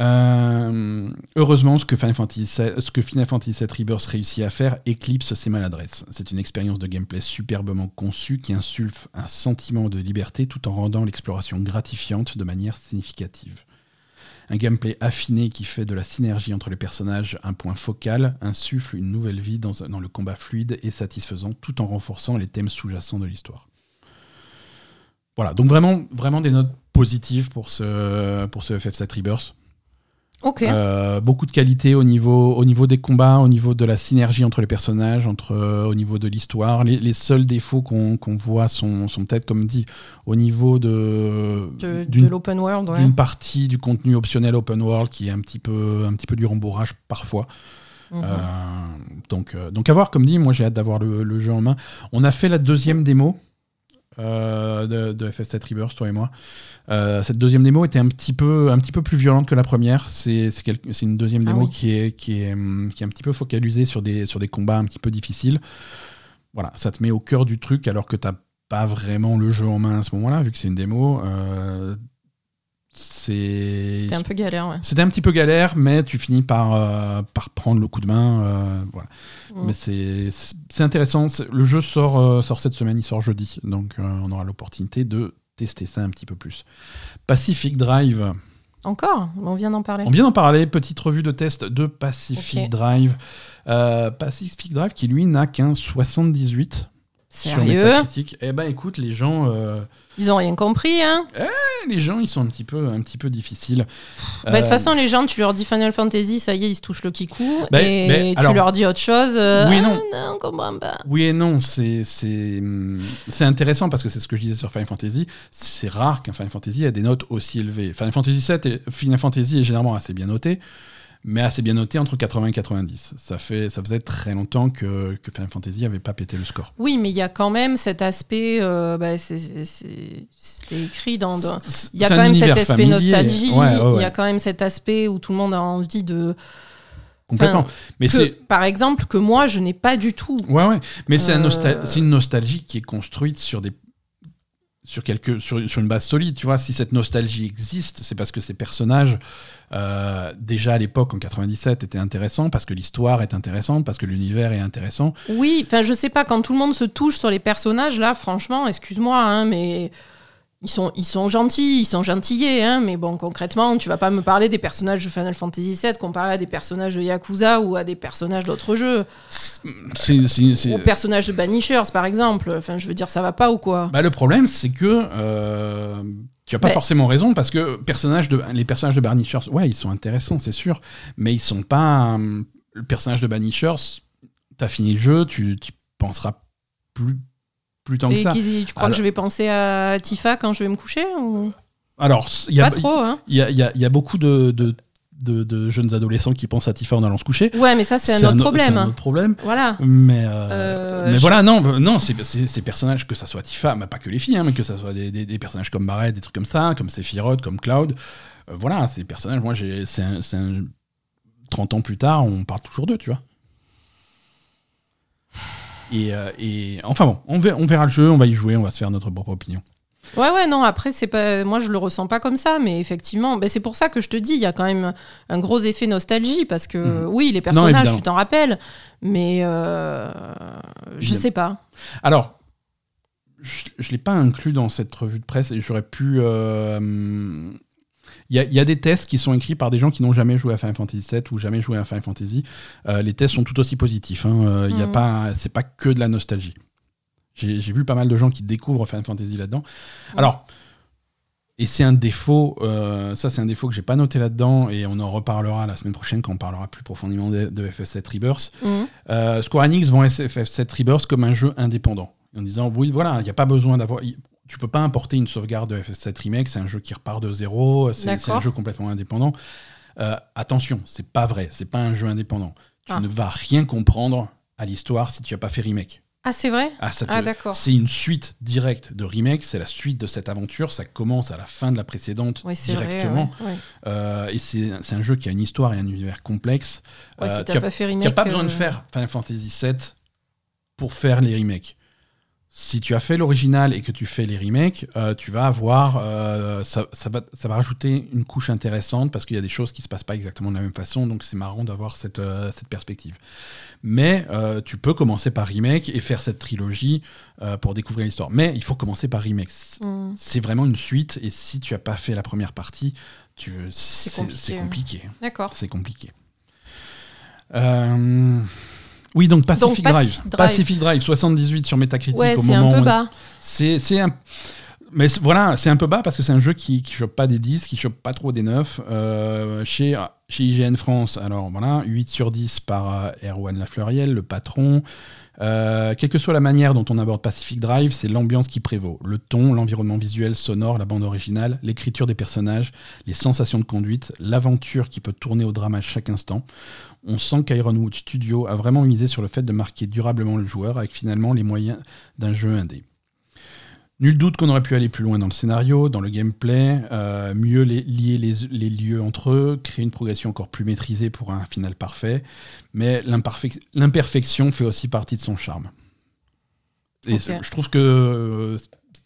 Euh, heureusement, ce que, Final Fantasy, VII Rebirth réussit à faire éclipse ses maladresses. C'est une expérience de gameplay superbement conçue qui insuffle un sentiment de liberté tout en rendant l'exploration gratifiante de manière significative. Un gameplay affiné qui fait de la synergie entre les personnages un point focal insuffle une nouvelle vie dans le combat fluide et satisfaisant tout en renforçant les thèmes sous-jacents de l'histoire. Voilà, donc vraiment, vraiment des notes positives pour ce, pour ce FF7 Rebirth. Ok. Euh, beaucoup de qualité au niveau, au niveau des combats, au niveau de la synergie entre les personnages, entre, euh, au niveau de l'histoire. Les, les seuls défauts qu'on qu'on voit sont, sont peut-être, comme dit, au niveau de, de de l'open world, ouais. d'une partie du contenu optionnel open world qui est un petit peu, un petit peu du rembourrage parfois. Mhm. Euh, donc, euh, donc à voir, comme dit, moi j'ai hâte d'avoir le, le jeu en main. On a fait la deuxième démo de, de FF7 Rebirth, toi et moi. Euh, cette deuxième démo était un petit peu, un petit peu plus violente que la première. C'est une deuxième Ah démo oui. qui, est, qui, est, hum, qui est un petit peu focalisée sur des, sur des combats un petit peu difficiles. Voilà, ça te met au cœur du truc alors que t'as pas vraiment le jeu en main à ce moment-là, vu que c'est une démo. Euh, C'était un peu galère, ouais. c'était un petit peu galère, mais tu finis par, euh, par prendre le coup de main. euh, voilà. Mais c'est intéressant. Le jeu sort, euh, sort cette semaine, il sort jeudi. Donc on aura l'opportunité de tester ça un petit peu plus. Pacific Drive. Encore? On vient d'en parler. On vient d'en parler. Petite revue de test de Pacific. Drive. Pacific Drive qui lui n'a qu'un 78 sur Sérieux. Eh ben écoute, les gens, euh, Ils ont rien compris, hein les gens, ils sont un petit peu, un petit peu difficiles. Bah, De toute Euh, façon, les gens, tu leur dis Final Fantasy, ça y est, ils se touchent le kikou. Bah, et tu alors- leur dis autre chose. euh, Oui et ah, non. non, on comprend pas. Oui et non, c'est c'est c'est intéressant parce que c'est ce que je disais sur Final Fantasy. C'est rare qu'un Final Fantasy ait des notes aussi élevées. Final Fantasy 7 et Final Fantasy est généralement assez bien noté, mais assez bien noté entre 80 et 90. Ça fait ça faisait très longtemps que, que Final Fantasy avait pas pété le score. Oui, mais il y a quand même cet aspect. euh, bah, C'était écrit dans. Il y a quand même cet aspect familier. nostalgie. Ouais, ouais, Il ouais, y a quand même cet aspect où tout le monde a envie de. complètement. mais que- par exemple, que moi, je n'ai pas du tout. ouais ouais, mais c'est un Euh, nostal- une nostalgie qui est construite sur des sur, sur, sur, une base solide. Tu vois, si cette nostalgie existe, c'est parce que ces personnages, euh, déjà à l'époque, en 97, étaient intéressants, parce que l'histoire est intéressante, parce que l'univers est intéressant. Oui, enfin, je sais pas, quand tout le monde se touche sur les personnages, là, franchement, excuse-moi, hein, mais ils sont, ils sont gentils, ils sont gentillés, hein, mais bon, concrètement, tu vas pas me parler des personnages de Final Fantasy VII comparé à des personnages de Yakuza ou à des personnages d'autres jeux. C'est, Aux personnages de Banishers, par exemple. Enfin, je veux dire, ça va pas ou quoi? Bah, Le problème, c'est que euh, tu as pas forcément raison, parce que personnages de, les personnages de Banishers, ouais, ils sont intéressants, c'est sûr, mais ils sont pas. Euh, le personnage de Banishers, t'as fini le jeu, tu, tu penseras plus plus tant que ça. tu crois Alors- que je vais penser à Tifa quand je vais me coucher ou... Alors, il y a, Pas trop, hein il y a, il y a- il y a beaucoup de, de, de- de jeunes adolescents qui pensent à Tifa en allant se coucher. Ouais, mais ça, c'est un autre problème. un autre problème. Voilà. Mais, euh, Euh, mais je- voilà, non, non ces personnages, que ça soit Tifa, mais pas que les filles, hein, mais que ça soit des, des- des personnages comme Barret, des trucs comme ça, comme Sephiroth, comme Cloud. euh, voilà, ces personnages, moi, j'ai- c'est un, c'est un- 30 ans plus tard, on parle toujours d'eux, tu vois. Et, euh, et enfin bon, on verra, on verra le jeu, on va y jouer, on va se faire notre propre opinion. Ouais, ouais, non, après, c'est pas... moi, je le ressens pas comme ça, mais effectivement, ben, c'est pour ça que je te dis, il y a quand même un gros effet nostalgie, parce que Mhm. oui, les personnages, tu t'en rappelles, mais euh, je sais pas. Alors, je ne l'ai pas inclus dans cette revue de presse et j'aurais pu. euh, Il y, a, il y a des tests qui sont écrits par des gens qui n'ont jamais joué à Final Fantasy VII ou jamais joué à Final Fantasy. Euh, les tests sont tout aussi positifs. Hein. Il y a Mhm. pas, c'est pas que de la nostalgie. J'ai vu pas mal de gens qui découvrent Final Fantasy là-dedans. Alors, et c'est un défaut. euh, ça, c'est un défaut que j'ai pas noté là-dedans et on en reparlera la semaine prochaine quand on parlera plus profondément de, de FF7 Rebirth. Mhm. Euh, Square Enix vend FF7 Rebirth comme un jeu indépendant. En disant, oui, voilà, il n'y a pas besoin d'avoir. Tu peux pas importer une sauvegarde de FF7 Remake, c'est un jeu qui repart de zéro, c'est un jeu complètement indépendant. Euh, attention, c'est pas vrai, c'est pas un jeu indépendant. Tu Ah. ne vas rien comprendre à l'histoire si tu n'as pas fait remake. Ah, c'est vrai? Ah, Ah, d'accord. c'est une suite directe de remake, c'est la suite de cette aventure, ça commence à la fin de la précédente vrai. directement. ouais, ouais. Euh, et c'est un jeu qui a une histoire et un univers complexe. Euh, si a- t'as pas fait tu n'as pas besoin de euh, faire Final Fantasy VII pour faire les remakes. Si tu as fait l'original et que tu fais les remakes, euh, tu vas avoir. euh, ça, ça va, ça va rajouter une couche intéressante parce qu'il y a des choses qui se passent pas exactement de la même façon, donc c'est marrant d'avoir cette, euh, cette perspective. Mais tu peux commencer par remake et faire cette trilogie pour découvrir l'histoire. Mais il faut commencer par remake. C'est- hmm. C'est vraiment une suite et si tu as pas fait la première partie, c'est compliqué. D'accord. C'est compliqué. Euh, Oui, donc Pacific, Donc, Drive. Pacific Drive. Pacific Drive, 78 sur Metacritic Ouais, au c'est moment un où peu on- bas. C'est c'est un. Mais voilà, c'est un peu bas parce que c'est un jeu qui qui chope pas des 10, qui chope pas trop des 9. Euh, chez, chez IGN France, alors voilà, 8 sur 10 par euh, Erwan Lafleuriel, le patron. Euh, quelle que soit la manière dont on aborde Pacific Drive, c'est l'ambiance qui prévaut. Le ton, l'environnement visuel, sonore, la bande originale, l'écriture des personnages, les sensations de conduite, l'aventure qui peut tourner au drame à chaque instant. On sent qu'Ironwood Studio a vraiment misé sur le fait de marquer durablement le joueur avec finalement les moyens d'un jeu indé. Nul doute qu'on aurait pu aller plus loin dans le scénario, dans le gameplay, euh, mieux les- lier les, les lieux entre eux, créer une progression encore plus maîtrisée pour un final parfait. Mais l'imperfection fait aussi partie de son charme. Et je trouve que euh,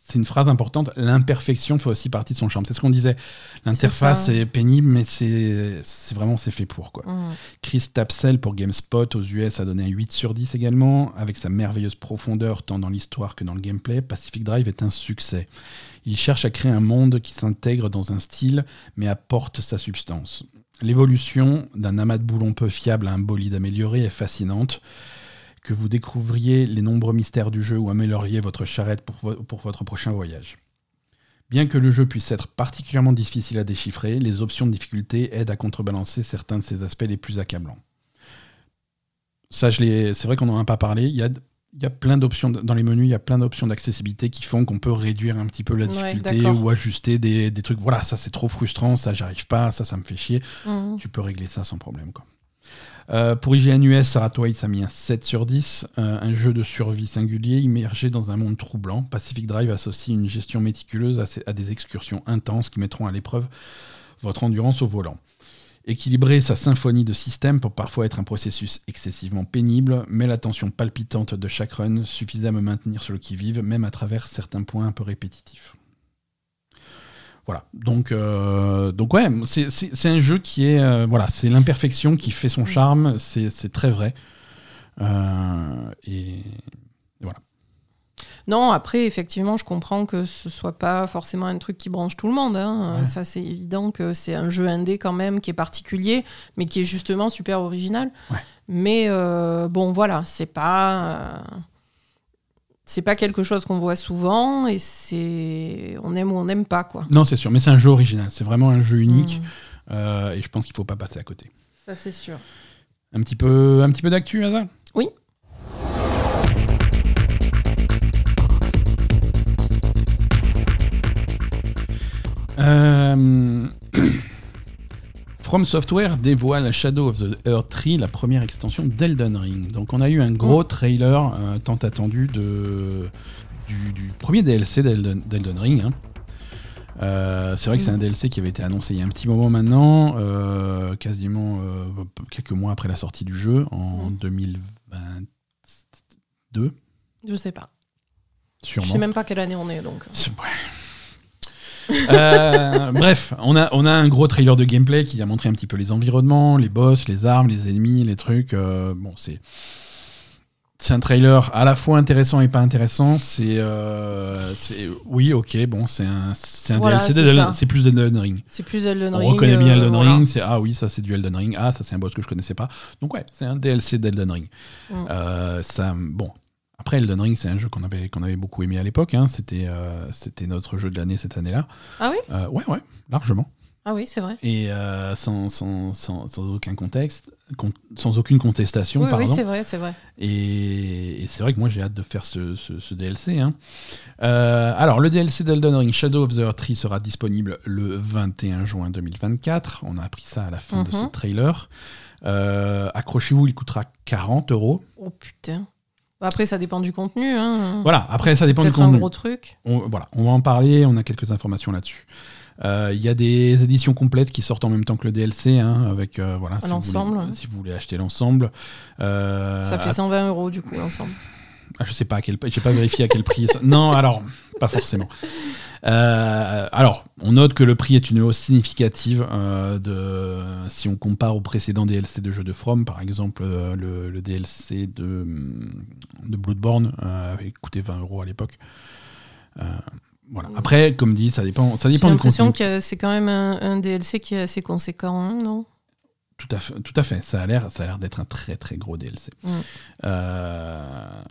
c'est une phrase importante. L'imperfection fait aussi partie de son charme. C'est ce qu'on disait. L'interface est, pénible, mais c'est vraiment c'est fait pour quoi. Hmm. Chris Tapsell pour GameSpot aux US a donné un 8 sur 10 également, avec sa merveilleuse profondeur tant dans l'histoire que dans le gameplay. Pacific Drive est un succès. Il cherche à créer un monde qui s'intègre dans un style, mais apporte sa substance. L'évolution d'un amas de boulons peu fiable à un bolide amélioré est fascinante. Que vous découvriez les nombreux mystères du jeu ou amélioriez votre charrette pour, vo- pour votre prochain voyage. Bien que le jeu puisse être particulièrement difficile à déchiffrer, les options de difficulté aident à contrebalancer certains de ses aspects les plus accablants. Ça, c'est vrai qu'on n'en a pas parlé. Il y a, il y a plein d'options dans les menus, il y a plein d'options d'accessibilité qui font qu'on peut réduire un petit peu la difficulté ou ajuster des, des trucs. Voilà, ça c'est trop frustrant, ça j'arrive pas, ça ça me fait chier. Hmm. Tu peux régler ça sans problème. Quoi. Euh, pour IGN US, Sarah a mis un 7 sur 10, euh, un jeu de survie singulier immergé dans un monde troublant. Pacific Drive associe une gestion méticuleuse à, des excursions intenses qui mettront à l'épreuve votre endurance au volant. Équilibrer sa symphonie de système peut parfois être un processus excessivement pénible, mais la tension palpitante de chaque run suffisait à me maintenir sur le qui-vive, même à travers certains points un peu répétitifs. Voilà, donc, euh, donc ouais, c'est- un jeu qui est. euh, voilà, c'est l'imperfection qui fait son charme, c'est très vrai. Euh, et voilà. Non, après, effectivement, je comprends que ce soit pas forcément un truc qui branche tout le monde. hein. Ouais. Ça, c'est évident que c'est un jeu indé quand même qui est particulier, mais qui est justement super original. Ouais. Mais bon, voilà, c'est pas. C'est pas quelque chose qu'on voit souvent et c'est on aime ou on n'aime pas quoi. Non, c'est sûr, mais c'est un jeu original, c'est vraiment un jeu unique, Mm. euh, et je pense qu'il faut pas passer à côté. Ça c'est sûr. Un petit peu, un petit peu d'actu, Asa Oui. Euh, [CLEARS THROAT] From Software dévoile Shadow of the Earth Tree, la première extension d'Elden Ring. Donc on a eu un gros Mm. trailer euh, tant attendu de, du, du premier DLC d'Elden Ring. hein. Euh, c'est vrai que c'est un Mm. DLC qui avait été annoncé il y a un petit moment maintenant, euh, quasiment quelques mois après la sortie du jeu, en Mm. 2022, Je sais pas. sûrement. Je sais même pas quelle année on est donc. Ouais. Euh, bref, on a, on a un gros trailer de gameplay qui a montré un petit peu les environnements, les boss, les armes, les ennemis, les trucs. euh, bon, c'est. C'est un trailer à la fois intéressant et pas intéressant. C'est. euh, oui, ok, bon, c'est un, c'est un Voilà, DLC c'est plus d'Elden Ring. C'est plus Elden On Ring. reconnaît bien Elden voilà. Ring. C'est ah oui, ça c'est du Elden Ring. Ah, ça c'est un boss que je connaissais pas. Donc ouais, c'est un DLC d'Elden Ring. Mm. Ça, bon. Après, Elden Ring, c'est un jeu qu'on avait, qu'on avait beaucoup aimé à l'époque. hein. C'était, euh, c'était notre jeu de l'année cette année-là. Ah oui? Euh, ouais, ouais, largement. Ah oui, c'est vrai. Et euh, sans, sans, sans, sans aucun contexte, con- sans aucune contestation, Oui, oui, pardon. c'est vrai, c'est vrai. et et c'est vrai que moi j'ai hâte de faire ce, ce- ce DLC. hein. Euh, alors, le DLC d'Elden Ring Shadow of the Earth Tree sera disponible le 21 juin 2024. On a appris ça à la fin de ce Mhm. trailer. Euh, Accrochez-vous, il coûtera 40 euros. Oh putain. Après, ça dépend du contenu. Hein. Voilà, après ça C'est dépend du peut-être un contenu. gros truc. On, voilà, on va en parler, on a quelques informations là-dessus. Euh, Il y a des éditions complètes qui sortent en même temps que le DLC, hein, avec euh, voilà, si vous, L'ensemble, voulez, ouais. si vous voulez acheter l'ensemble. Euh, Ça fait 120 euros du coup l'ensemble. ah, je sais pas à quel, j'ai pas vérifié à quel prix. ça- Non, alors pas forcément. Euh, alors, on note que le prix est une hausse significative euh, de, si on compare au précédent DLC de jeux de From, par exemple euh, le, le DLC de, de Bloodborne avait coûté 20 euros à l'époque. Voilà. Après, comme dit, ça dépend, ça J'ai dépend du l'impression contenu. que c'est quand même un, un DLC qui est assez conséquent, hein, non? Tout à fait, tout à fait. Ça a l'air, ça a l'air d'être un très très gros DLC. Mm. Euh,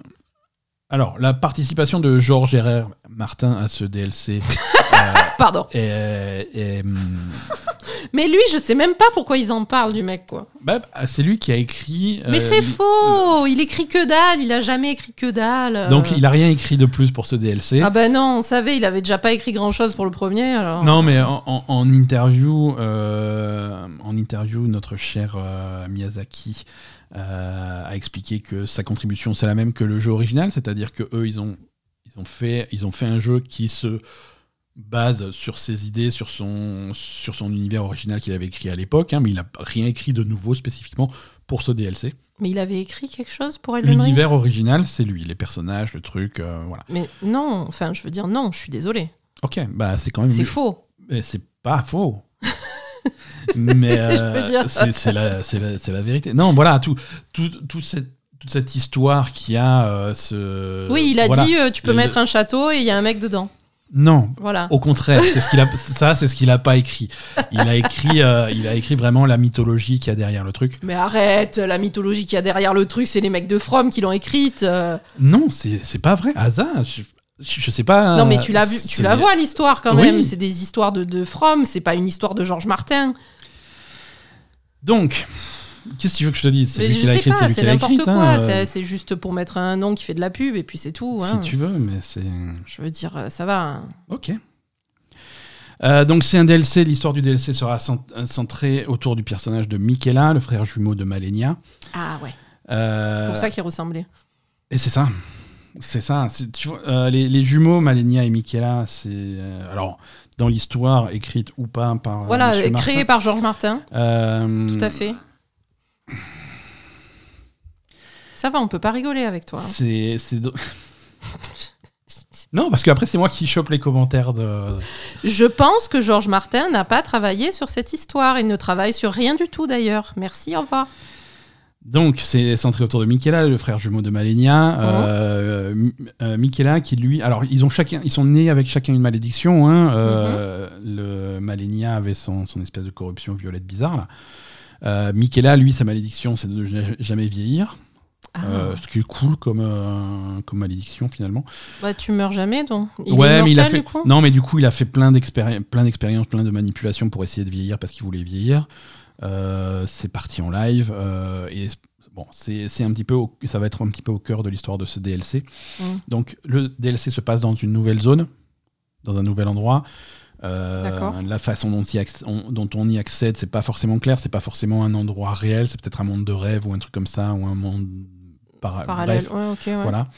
Alors, la participation de Georges R.R. Martin à ce DLC euh, [LAUGHS] Pardon. est- est, hum, [LAUGHS] Mais lui, je sais même pas pourquoi ils en parlent du mec, quoi. bah, c'est lui qui a écrit. Mais euh, c'est faux Il écrit que dalle, il a jamais écrit que dalle. Donc, il a rien écrit de plus pour ce DLC. Ah ben non, on savait, il avait déjà pas écrit grand chose pour le premier, alors. Non, mais en, en- en interview, euh, en interview, notre cher euh, Miyazaki euh, a expliqué que sa contribution c'est la même que le jeu original, c'est-à-dire que eux ils ont ils ont fait ils ont fait un jeu qui se base sur ses idées, sur son sur son univers original qu'il avait écrit à l'époque, hein, mais il a rien écrit de nouveau spécifiquement pour ce DLC. Mais il avait écrit quelque chose pour Elden Ring? L'univers original, c'est lui, les personnages, le truc, euh, voilà. Mais non, enfin, je veux dire, non, je suis désolée. Ok, bah c'est quand même. C'est faux. Mais c'est pas faux. [LAUGHS] Mais [LAUGHS] euh, c'est la, c'est la, la vérité. Non, voilà, tout, tout, tout cette, toute cette histoire qui a euh, ce. oui, il a voilà. dit, euh, tu peux Le- mettre un château et il y a un mec dedans. Non, Voilà. au contraire, c'est ce qu'il a. [LAUGHS] Ça, c'est ce qu'il a pas écrit. Il a écrit, euh, il a écrit vraiment la mythologie qu'il y a derrière le truc. Mais arrête, la mythologie qu'il y a derrière le truc, c'est les mecs de From qui l'ont écrite. euh. Non, c'est pas vrai. Hasard, je, je, je sais pas. non, mais tu l'as vu, tu la vois l'histoire quand Oui. même. C'est des histoires de, de From, c'est pas une histoire de Georges Martin. Donc, qu'est-ce que tu veux que je te dise? C'est Mais lui je qui l'a sais écrit, pas, c'est lui c'est qui l'a n'importe quoi. hein, euh, c'est- juste pour mettre un nom qui fait de la pub et puis c'est tout. Si hein. tu veux, mais c'est. Je veux dire, euh, ça va. hein. Ok. Euh, donc c'est un DLC, l'histoire du DLC sera cent- centrée autour du personnage de Michaela, le frère jumeau de Malenia. Ah ouais. Euh, C'est pour ça qu'il ressemblait. Et c'est ça. c'est ça. c'est- tu vois, euh, les, les jumeaux Malenia et Michaela, c'est euh, alors dans l'histoire écrite ou pas par euh, Voilà, Monsieur créé Martin. par Georges Martin, Euh, tout à fait. Ça va, on peut pas rigoler avec toi. hein. C'est [LAUGHS] non parce qu'après c'est moi qui chope les commentaires de. Je pense que Georges Martin n'a pas travaillé sur cette histoire. Il ne travaille sur rien du tout d'ailleurs. Merci, au revoir. Donc, c'est centré autour de Michaela, le frère jumeau de Malenia. Euh, M- euh, Michaela, qui lui. Alors, ils, ont chacun, ils sont nés avec chacun une malédiction. Hein. Euh, Le Malenia avait son, son espèce de corruption violette bizarre. Là. Euh, Michaela, lui, sa malédiction, c'est de ne ja- jamais vieillir. Ah. Euh, ce qui est cool comme, euh, comme malédiction, finalement. Bah, tu meurs jamais, donc. Il ouais, est mais il a immortel, fait. du coup non, mais du coup, il a fait plein d'expéri- plein d'expériences, plein de manipulations pour essayer de vieillir parce qu'il voulait vieillir. Euh, c'est parti en live euh, et bon, c'est un petit peu, au- ça va être un petit peu au cœur de l'histoire de ce DLC. Mm. Donc, le DLC se passe dans une nouvelle zone, dans un nouvel endroit. Euh, la façon dont, y on, dont on y accède, c'est pas forcément clair, c'est pas forcément un endroit réel, c'est peut-être un monde de rêve ou un truc comme ça, ou un monde para- Parallèle. bref. Ouais, ok, ouais. Voilà.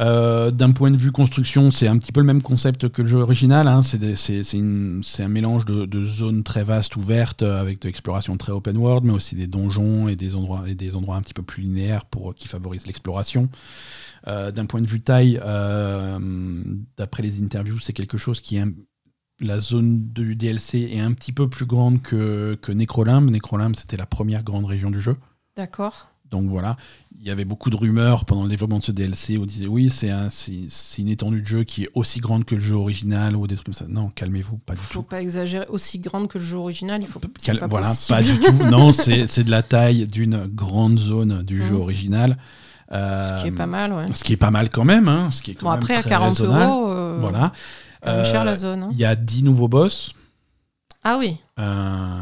Euh, D'un point de vue construction, c'est un petit peu le même concept que le jeu original. hein. C'est un mélange de, de zones très vastes, ouvertes, euh, avec de l'exploration très open world, mais aussi des donjons et des endroits, et des endroits un petit peu plus linéaires pour, qui favorisent l'exploration. Euh, D'un point de vue taille, euh, d'après les interviews, c'est quelque chose qui est la zone du DLC est un petit peu plus grande que, que Necrolimbe. Necrolimbe, c'était la première grande région du jeu. D'accord. Donc voilà, il y avait beaucoup de rumeurs pendant le développement de ce DLC où on disait oui, c'est un- une étendue de jeu qui est aussi grande que le jeu original ou des trucs comme ça. Non, calmez-vous, pas du Faut tout. pas exagérer. Aussi grande que le jeu original, il faut. Cal- pas voilà, possible. pas du tout. [LAUGHS] Non, c'est de la taille d'une grande zone du jeu Mhm. original. Ce Euh, qui est pas mal, ouais. Ce qui est pas mal quand même. hein, ce qui est quand Bon, même après, à très 40 raisonnable. euros, euh, Voilà. même cher Euh, la zone. hein. Il y a 10 nouveaux boss. Ah oui. Euh,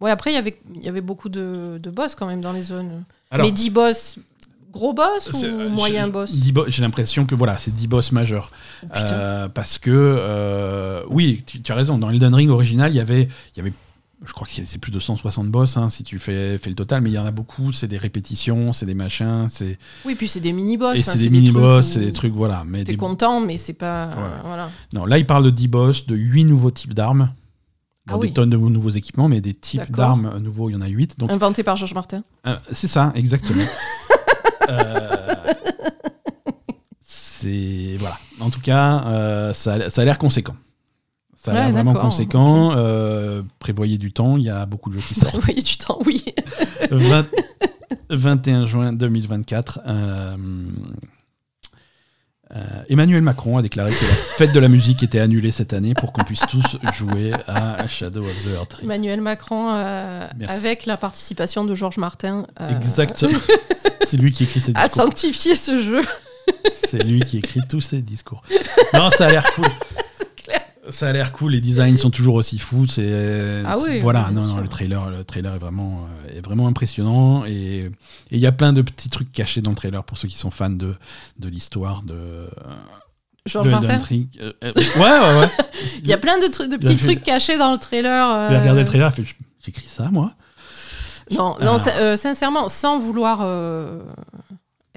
Ouais, après, il y avait, il y avait beaucoup de, de boss quand même dans les zones. Alors, Mais 10 boss, gros boss ou euh, moyen boss 10 bo- J'ai l'impression que voilà, c'est 10 boss majeurs. Oh. Euh, parce que, euh, oui, tu, tu as raison, dans Elden Ring original, il y avait, il y avait je crois que c'est plus de 160 boss hein, si tu fais, fais le total, mais il y en a beaucoup, c'est des répétitions, c'est des machins, c'est Oui, puis c'est des mini-boss. et enfin, c'est des mini-boss, c'est des trucs, voilà. Mais T'es des- content, mais c'est pas. Voilà. Non, là, il parle de 10 boss, de 8 nouveaux types d'armes. Bon, Ah des oui. tonnes de nouveaux équipements, mais des types d'armes nouveaux, il y en a 8. Donc, Inventé par Georges Martin. euh, c'est ça, exactement. [LAUGHS] Euh, c'est. Voilà. En tout cas, euh, ça, a- ça a l'air conséquent. Ça a Ouais, l'air vraiment conséquent. Prévoyez du temps, il y a beaucoup de jeux qui sortent. Vous voyez du temps, oui. [LAUGHS] 20 21 juin 2024. Euh, Emmanuel Macron a déclaré que la [LAUGHS] fête de la musique était annulée cette année pour qu'on puisse tous jouer à Shadow of the Earth. Emmanuel Macron, euh, avec la participation de Georges Martin, euh, Exactement. [LAUGHS] C'est lui qui écrit ses a discours. sanctifié ce jeu. C'est lui qui écrit tous ses discours. Non, ça a l'air cool. Ça a l'air cool, les designs sont toujours aussi fous. C'est Ah c'est- oui, voilà, non, non, le trailer, le trailer est vraiment, euh, est vraiment impressionnant et il y a plein de petits trucs cachés dans le trailer pour ceux qui sont fans de, de l'histoire de, Georges de Martin. Euh, euh, ouais, ouais, ouais. [LAUGHS] Il y a plein de, de petits fait- trucs cachés dans le trailer. euh, Il a regardé le trailer, il fait j'écris ça moi? Non, non Ah. euh, sincèrement, sans vouloir euh,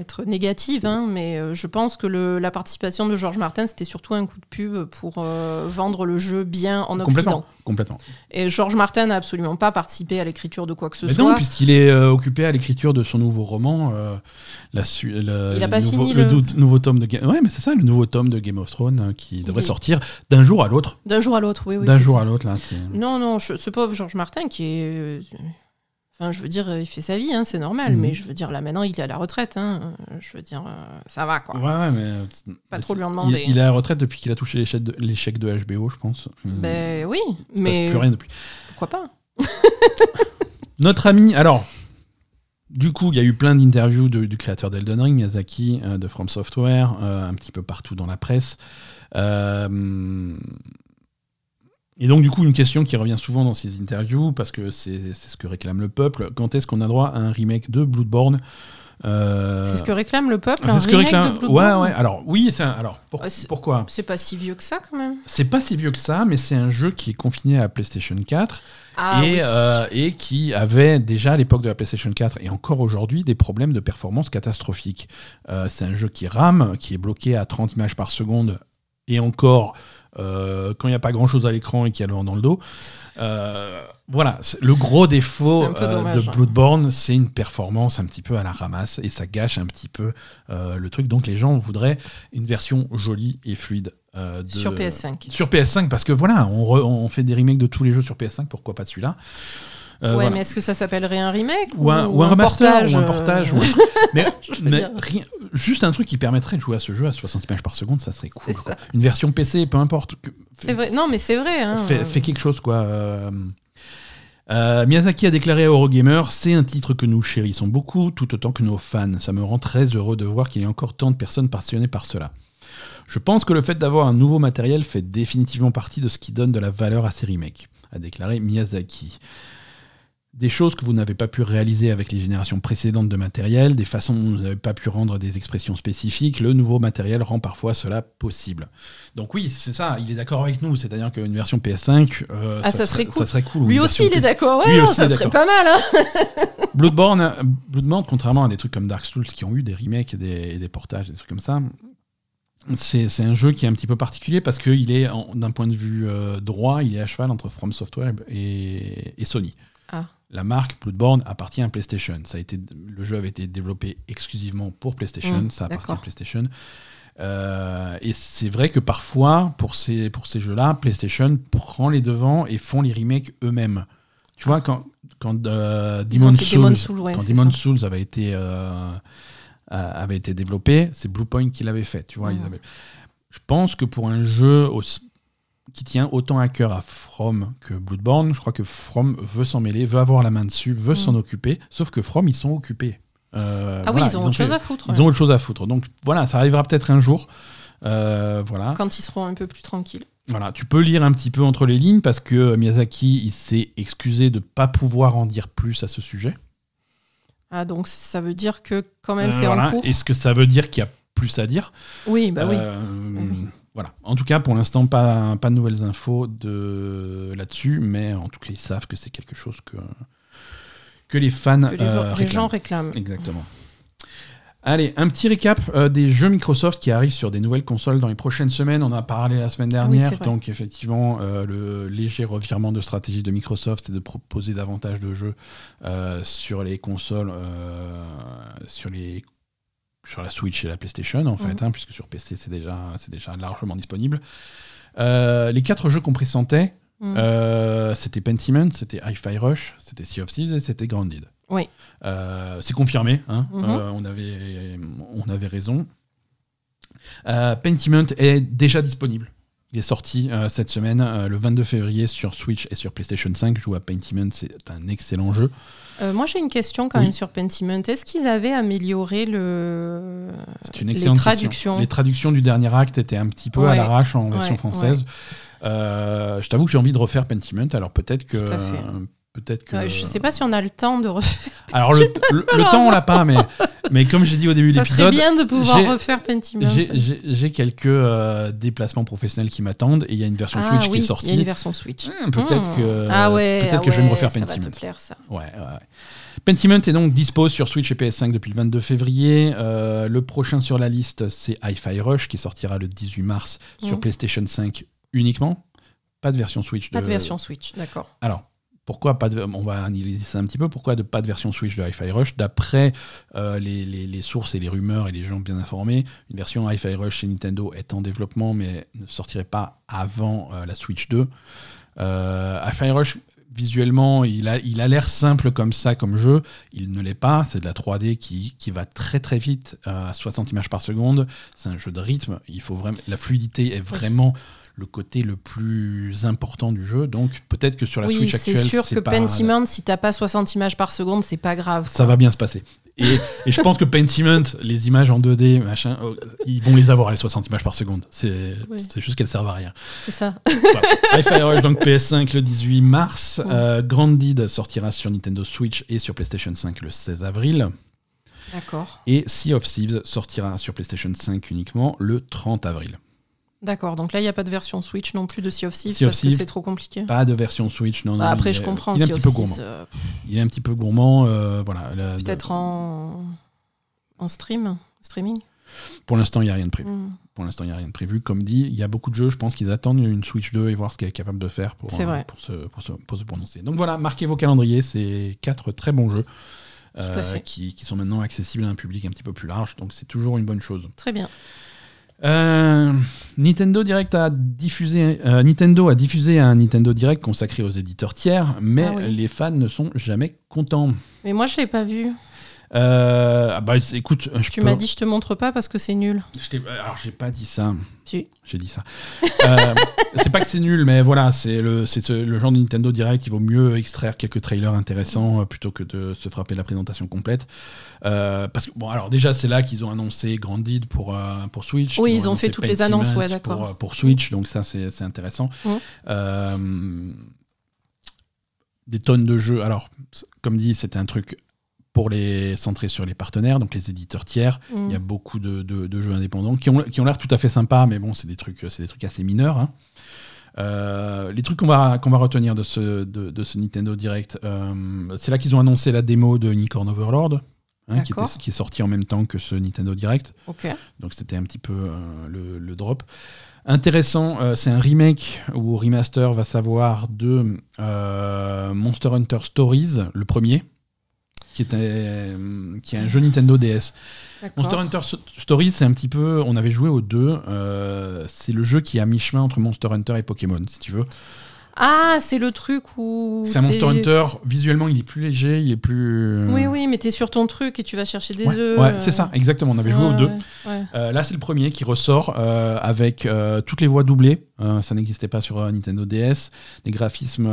être négative, hein, mais euh, je pense que le- la participation de Georges Martin, c'était surtout un coup de pub pour euh, vendre le jeu bien en Complètement, Occident. complètement. Et Georges Martin n'a absolument pas participé à l'écriture de quoi que ce Mais soit. non, puisqu'il est euh, occupé à l'écriture de son nouveau roman, euh, la Il a le pas nouveau, fini le nouveau tome de Game. Ouais, mais c'est ça, le nouveau tome de Game of Thrones euh, qui devrait sortir d'un jour à l'autre. D'un jour à l'autre, oui. oui d'un jour ça. à l'autre là. Non, non, je- ce pauvre Georges Martin qui est. euh, Enfin, je veux dire, il fait sa vie, hein, c'est normal, Mhm. mais je veux dire, là maintenant, il est à la retraite. hein, je veux dire, euh, ça va, quoi. Ouais, ouais, mais euh, Pas trop lui en demander. Il, il est à la retraite depuis qu'il a touché l'échec de, l'échec de HBO, je pense. Il Ben oui, passe mais plus rien depuis. pourquoi pas? [LAUGHS] Notre ami, alors, du coup, il y a eu plein d'interviews de- du créateur d'Elden Ring, Miyazaki, euh, de From Software, euh, un petit peu partout dans la presse. Euh, et donc, du coup, une question qui revient souvent dans ces interviews, parce que c'est ce que réclame le peuple, quand est-ce qu'on a droit à un remake de Bloodborne Euh, C'est ce que réclame le peuple, c'est un ce que remake réclame- de Bloodborne Ouais, ouais. Alors, oui, un- alors pour- c'est- pourquoi? C'est pas si vieux que ça quand même. C'est pas si vieux que ça, mais c'est un jeu qui est confiné à PlayStation 4 Ah et, oui. euh, et qui avait déjà à l'époque de la PlayStation 4 et encore aujourd'hui des problèmes de performance catastrophiques. Euh, c'est un jeu qui rame, qui est bloqué à 30 images par seconde et encore euh, quand il n'y a pas grand chose à l'écran et qu'il y a le vent dans le dos. Euh, voilà, le gros défaut euh, dommage, de hein. Bloodborne, c'est une performance un petit peu à la ramasse et ça gâche un petit peu le truc. Donc les gens voudraient une version jolie et fluide de- Sur PS5. sur PS5 parce que voilà, on, re- on fait des remakes de tous les jeux sur PS5, pourquoi pas celui-là? Ouais, voilà. mais est-ce que ça s'appellerait un remake ou un, ou un remaster portage, ou un euh, portage. un- [LAUGHS] Mais, rien- juste un truc qui permettrait de jouer à ce jeu à 60 images par seconde, ça serait cool. C'est quoi. ça. Une version PC, peu importe. C'est vrai. Non, mais c'est vrai. Hein. Fais, fais quelque chose, quoi. Euh, euh, Miyazaki a déclaré à Eurogamer C'est un titre que nous chérissons beaucoup, tout autant que nos fans. Ça me rend très heureux de voir qu'il y a encore tant de personnes passionnées par cela. Je pense que le fait d'avoir un nouveau matériel fait définitivement partie de ce qui donne de la valeur à ces remakes, a déclaré Miyazaki. Des choses que vous n'avez pas pu réaliser avec les générations précédentes de matériel, des façons dont vous n'avez pas pu rendre des expressions spécifiques, le nouveau matériel rend parfois cela possible. Donc oui, c'est ça, il est d'accord avec nous, c'est-à-dire qu'une version PS5, euh, Ah, ça serait cool. Ça serait cool. Lui aussi, il est PS5. d'accord. Ouais, non, ça serait pas mal. Hein. [LAUGHS] Bloodborne, euh, Bloodborne, contrairement à des trucs comme Dark Souls qui ont eu des remakes et des, et des portages, des trucs comme ça, c'est un jeu qui est un petit peu particulier parce qu'il est, d'un point de vue euh, droit, il est à cheval entre From Software et, et Sony. La marque Bloodborne appartient à PlayStation. Ça a été, le jeu avait été développé exclusivement pour PlayStation, Mm, ça appartient à. PlayStation. Euh, et c'est vrai que parfois, pour ces, pour ces jeux-là, PlayStation prend les devants et font les remakes eux-mêmes. Tu vois, quand, quand euh, fait Souls, Demon's Souls, ouais, quand ça. Souls avait été, euh, avait été développé, c'est Bluepoint qui l'avait fait. Tu vois, Mhm. ils avaient- Je pense que pour un jeu aussi- qui tient autant à cœur à From que Bloodborne, je crois que From veut s'en mêler, veut avoir la main dessus, veut Mhm. s'en occuper. Sauf que From, ils sont occupés. Euh, Ah voilà, oui, ils ont autre fait- chose à foutre. Ils ouais. ont autre chose à foutre. Donc voilà, ça arrivera peut-être un jour. Euh, voilà. Quand ils seront un peu plus tranquilles. Voilà, tu peux lire un petit peu entre les lignes parce que Miyazaki, il s'est excusé de pas pouvoir en dire plus à ce sujet. Ah, donc ça veut dire que quand même Euh, c'est voilà. en cours. Est-ce que ça veut dire qu'il y a plus à dire? Oui, bah oui. Euh, Bah oui. Voilà. En tout cas, pour l'instant, pas, pas de nouvelles infos de là-dessus, mais en tout cas, ils savent que c'est quelque chose que, que les fans que les, euh, les réclament. gens réclament. Exactement. Allez, un petit récap euh, des jeux Microsoft qui arrivent sur des nouvelles consoles dans les prochaines semaines. On en a parlé la semaine oui, dernière. donc, effectivement, euh, le léger revirement de stratégie de Microsoft, c'est de proposer davantage de jeux euh, sur les consoles, sur, les, sur la Switch et la PlayStation, en fait, Mhm. hein, puisque sur PC, c'est déjà, déjà largement disponible. Euh, les quatre jeux qu'on pressentait, Mm. euh, c'était Pentiment, c'était Hi-Fi Rush, c'était Sea of Thieves et c'était Grounded. Oui. Euh, c'est confirmé, hein, Mhm. on, avait, on avait raison. Pentiment est déjà disponible. Il est sorti euh, cette semaine, euh, le 22 février, sur Switch et sur PlayStation 5. Joue à Pentiment, c'est un excellent jeu. Euh, moi j'ai une question quand Oui. même sur Pentiment. Est-ce qu'ils avaient amélioré le... Une les traductions Les traductions du dernier acte étaient un petit peu à l'arrache en version Ouais, française. Je t'avoue que j'ai envie de refaire Pentiment, alors peut-être que. Peut-être que. Ouais, je sais pas si on a le temps de refaire. [LAUGHS] Alors le, le- [LAUGHS] le temps on l'a pas, mais, mais comme j'ai dit au début de Ça serait l'épisode, bien de pouvoir refaire Pentiment. j'ai- quelques euh, déplacements professionnels qui m'attendent et il y a une version Ah Switch oui, qui est il y a sortie. une version Switch. Hmm, peut-être Hmm. que ah ouais, peut-être ah que je vais me refaire ça va Pentiment. te plaire ça. Ouais, ouais. Pentiment est donc dispo sur Switch et PS5 depuis le 22 février. Euh, le prochain sur la liste, c'est Hi-Fi Rush qui sortira le 18 mars sur Mhm. PlayStation 5 uniquement. Pas de version Switch. Pas de version Switch, d'accord. Alors, pourquoi pas de... On va analyser ça un petit peu. Pourquoi de, pas de version Switch de Hi-Fi Rush D'après euh, les, les- les sources et les rumeurs et les gens bien informés, une version Hi-Fi Rush chez Nintendo est en développement, mais ne sortirait pas avant euh, la Switch 2. Euh, Hi-Fi Rush, visuellement, il a il a l'air simple comme ça, comme jeu. Il ne l'est pas. C'est de la 3D qui, qui va très très vite à 60 images par seconde. C'est un jeu de rythme. Il faut vraiment... La fluidité est vraiment le côté le plus important du jeu. Donc peut-être que sur la oui, Switch c'est actuelle, sûr c'est que pas- Pentiment, si t'as pas 60 images par seconde, c'est pas grave. ça va bien se passer. Et, et je pense que Pentiment, les images en 2D, machin, euh, ils vont les avoir les 60 images par seconde. C'est Oui. juste qu'elles servent à rien. C'est ça. Rush donc PS5 le 18 mars. Mm. Euh, Grounded sortira sur Nintendo Switch et sur PlayStation 5 le 16 avril. D'accord. Et Sea of Thieves sortira sur PlayStation 5 uniquement le 30 avril. D'accord. Donc là, il n'y a pas de version Switch non plus de Sea of Thieves Sea of parce que c'est trop compliqué. Pas de version Switch, non. non Bah, après, il je est- comprends. Il est un petit peu gourmand. Euh, Il est un petit peu gourmand. euh, voilà. Peut-être en... en stream, streaming. Pour l'instant, il n'y a rien de prévu. Hmm. Pour l'instant, il n'y a rien de prévu. Comme dit, il y a beaucoup de jeux, je pense qu'ils attendent une Switch 2 et voir ce qu'elle est capable de faire pour, euh, vrai. pour, se, pour, se, pour se prononcer. Donc voilà, marquez vos calendriers, c'est quatre très bons jeux qui, qui sont maintenant accessibles à un public un petit peu plus large, donc c'est toujours une bonne chose. Très bien. Euh, Nintendo Direct a diffusé, euh, Nintendo a diffusé un Nintendo Direct consacré aux éditeurs tiers, mais Ah oui. les fans ne sont jamais contents. Mais moi, je l'ai pas vu. Euh, ah bah, écoute, je Tu peux- m'as dit, je te montre pas parce que c'est nul. Je alors j'ai pas dit ça. Si. J'ai dit ça. [LAUGHS] Euh, c'est pas que c'est nul, mais voilà, c'est le, genre de Nintendo Direct. Il vaut mieux extraire quelques trailers intéressants euh, plutôt que de se frapper la présentation complète. Euh, parce que bon, alors déjà c'est là qu'ils ont annoncé Grandid pour pour Switch. Oui, Ils ils ont fait toutes les annonces, ouais, d'accord. Pour, pour Switch, donc ça c'est intéressant. Euh, des tonnes de jeux. Alors, comme dit, c'était un truc pour les centrer sur les partenaires, donc les éditeurs tiers. Hmm. Il y a beaucoup de, de- de jeux indépendants qui ont, qui ont l'air tout à fait sympas, mais bon, c'est des trucs, c'est des trucs assez mineurs. hein. Euh, les trucs qu'on va, qu'on va retenir de ce, de, de ce Nintendo Direct, euh, c'est là qu'ils ont annoncé la démo de Unicorn Overlord, hein, qui, D'accord. était- qui est sorti en même temps que ce Nintendo Direct. Donc c'était un petit peu euh, le, le drop. Intéressant, c'est un remake ou remaster, va savoir, de Monster Hunter Stories, le premier, qui, euh, qui est un jeu Nintendo DS. Monster. Hunter Stories, c'est un petit peu. On avait joué aux deux. euh, c'est le jeu qui est à mi-chemin entre Monster Hunter et Pokémon, si tu veux. Ah, c'est le truc où. C'est un Monster Hunter, visuellement, il est plus léger, il est plus. Oui, oui, mais t'es sur ton truc et tu vas chercher des Ouais, œufs. ouais, euh, c'est ça, exactement. On avait joué ouais, aux deux. ouais. Euh, là, c'est le premier qui ressort euh, avec euh, toutes les voix doublées. Euh, ça n'existait pas sur euh, Nintendo DS. Des graphismes euh,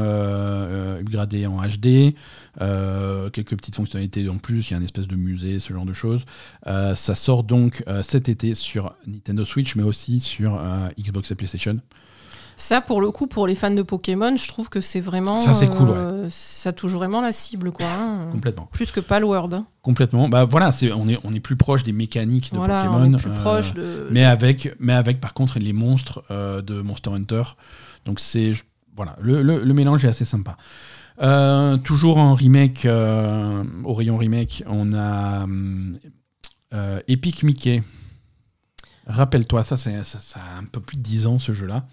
euh, upgradés en HD. euh, quelques petites fonctionnalités en plus. Il y a une espèce de musée, ce genre de choses. Euh, ça sort donc euh, cet été sur Nintendo Switch, mais aussi sur euh, Xbox et PlayStation. Ça, pour le coup, pour les fans de Pokémon, je trouve que c'est vraiment. Ça, c'est cool, euh, Ça touche vraiment la cible, quoi. hein. Complètement. Plus que Palworld. hein. Complètement. Bah voilà, c'est, on, est, on est plus proche des mécaniques de Voilà, Pokémon. on est plus euh, proche de. mais avec, mais avec par contre les monstres euh, de Monster Hunter. Donc c'est voilà, le, le- le mélange est assez sympa. Euh, toujours en remake, euh, au rayon remake, on a euh, Epic Mickey. Rappelle-toi, ça, c'est, ça, ça a un peu plus de 10 ans ce jeu-là.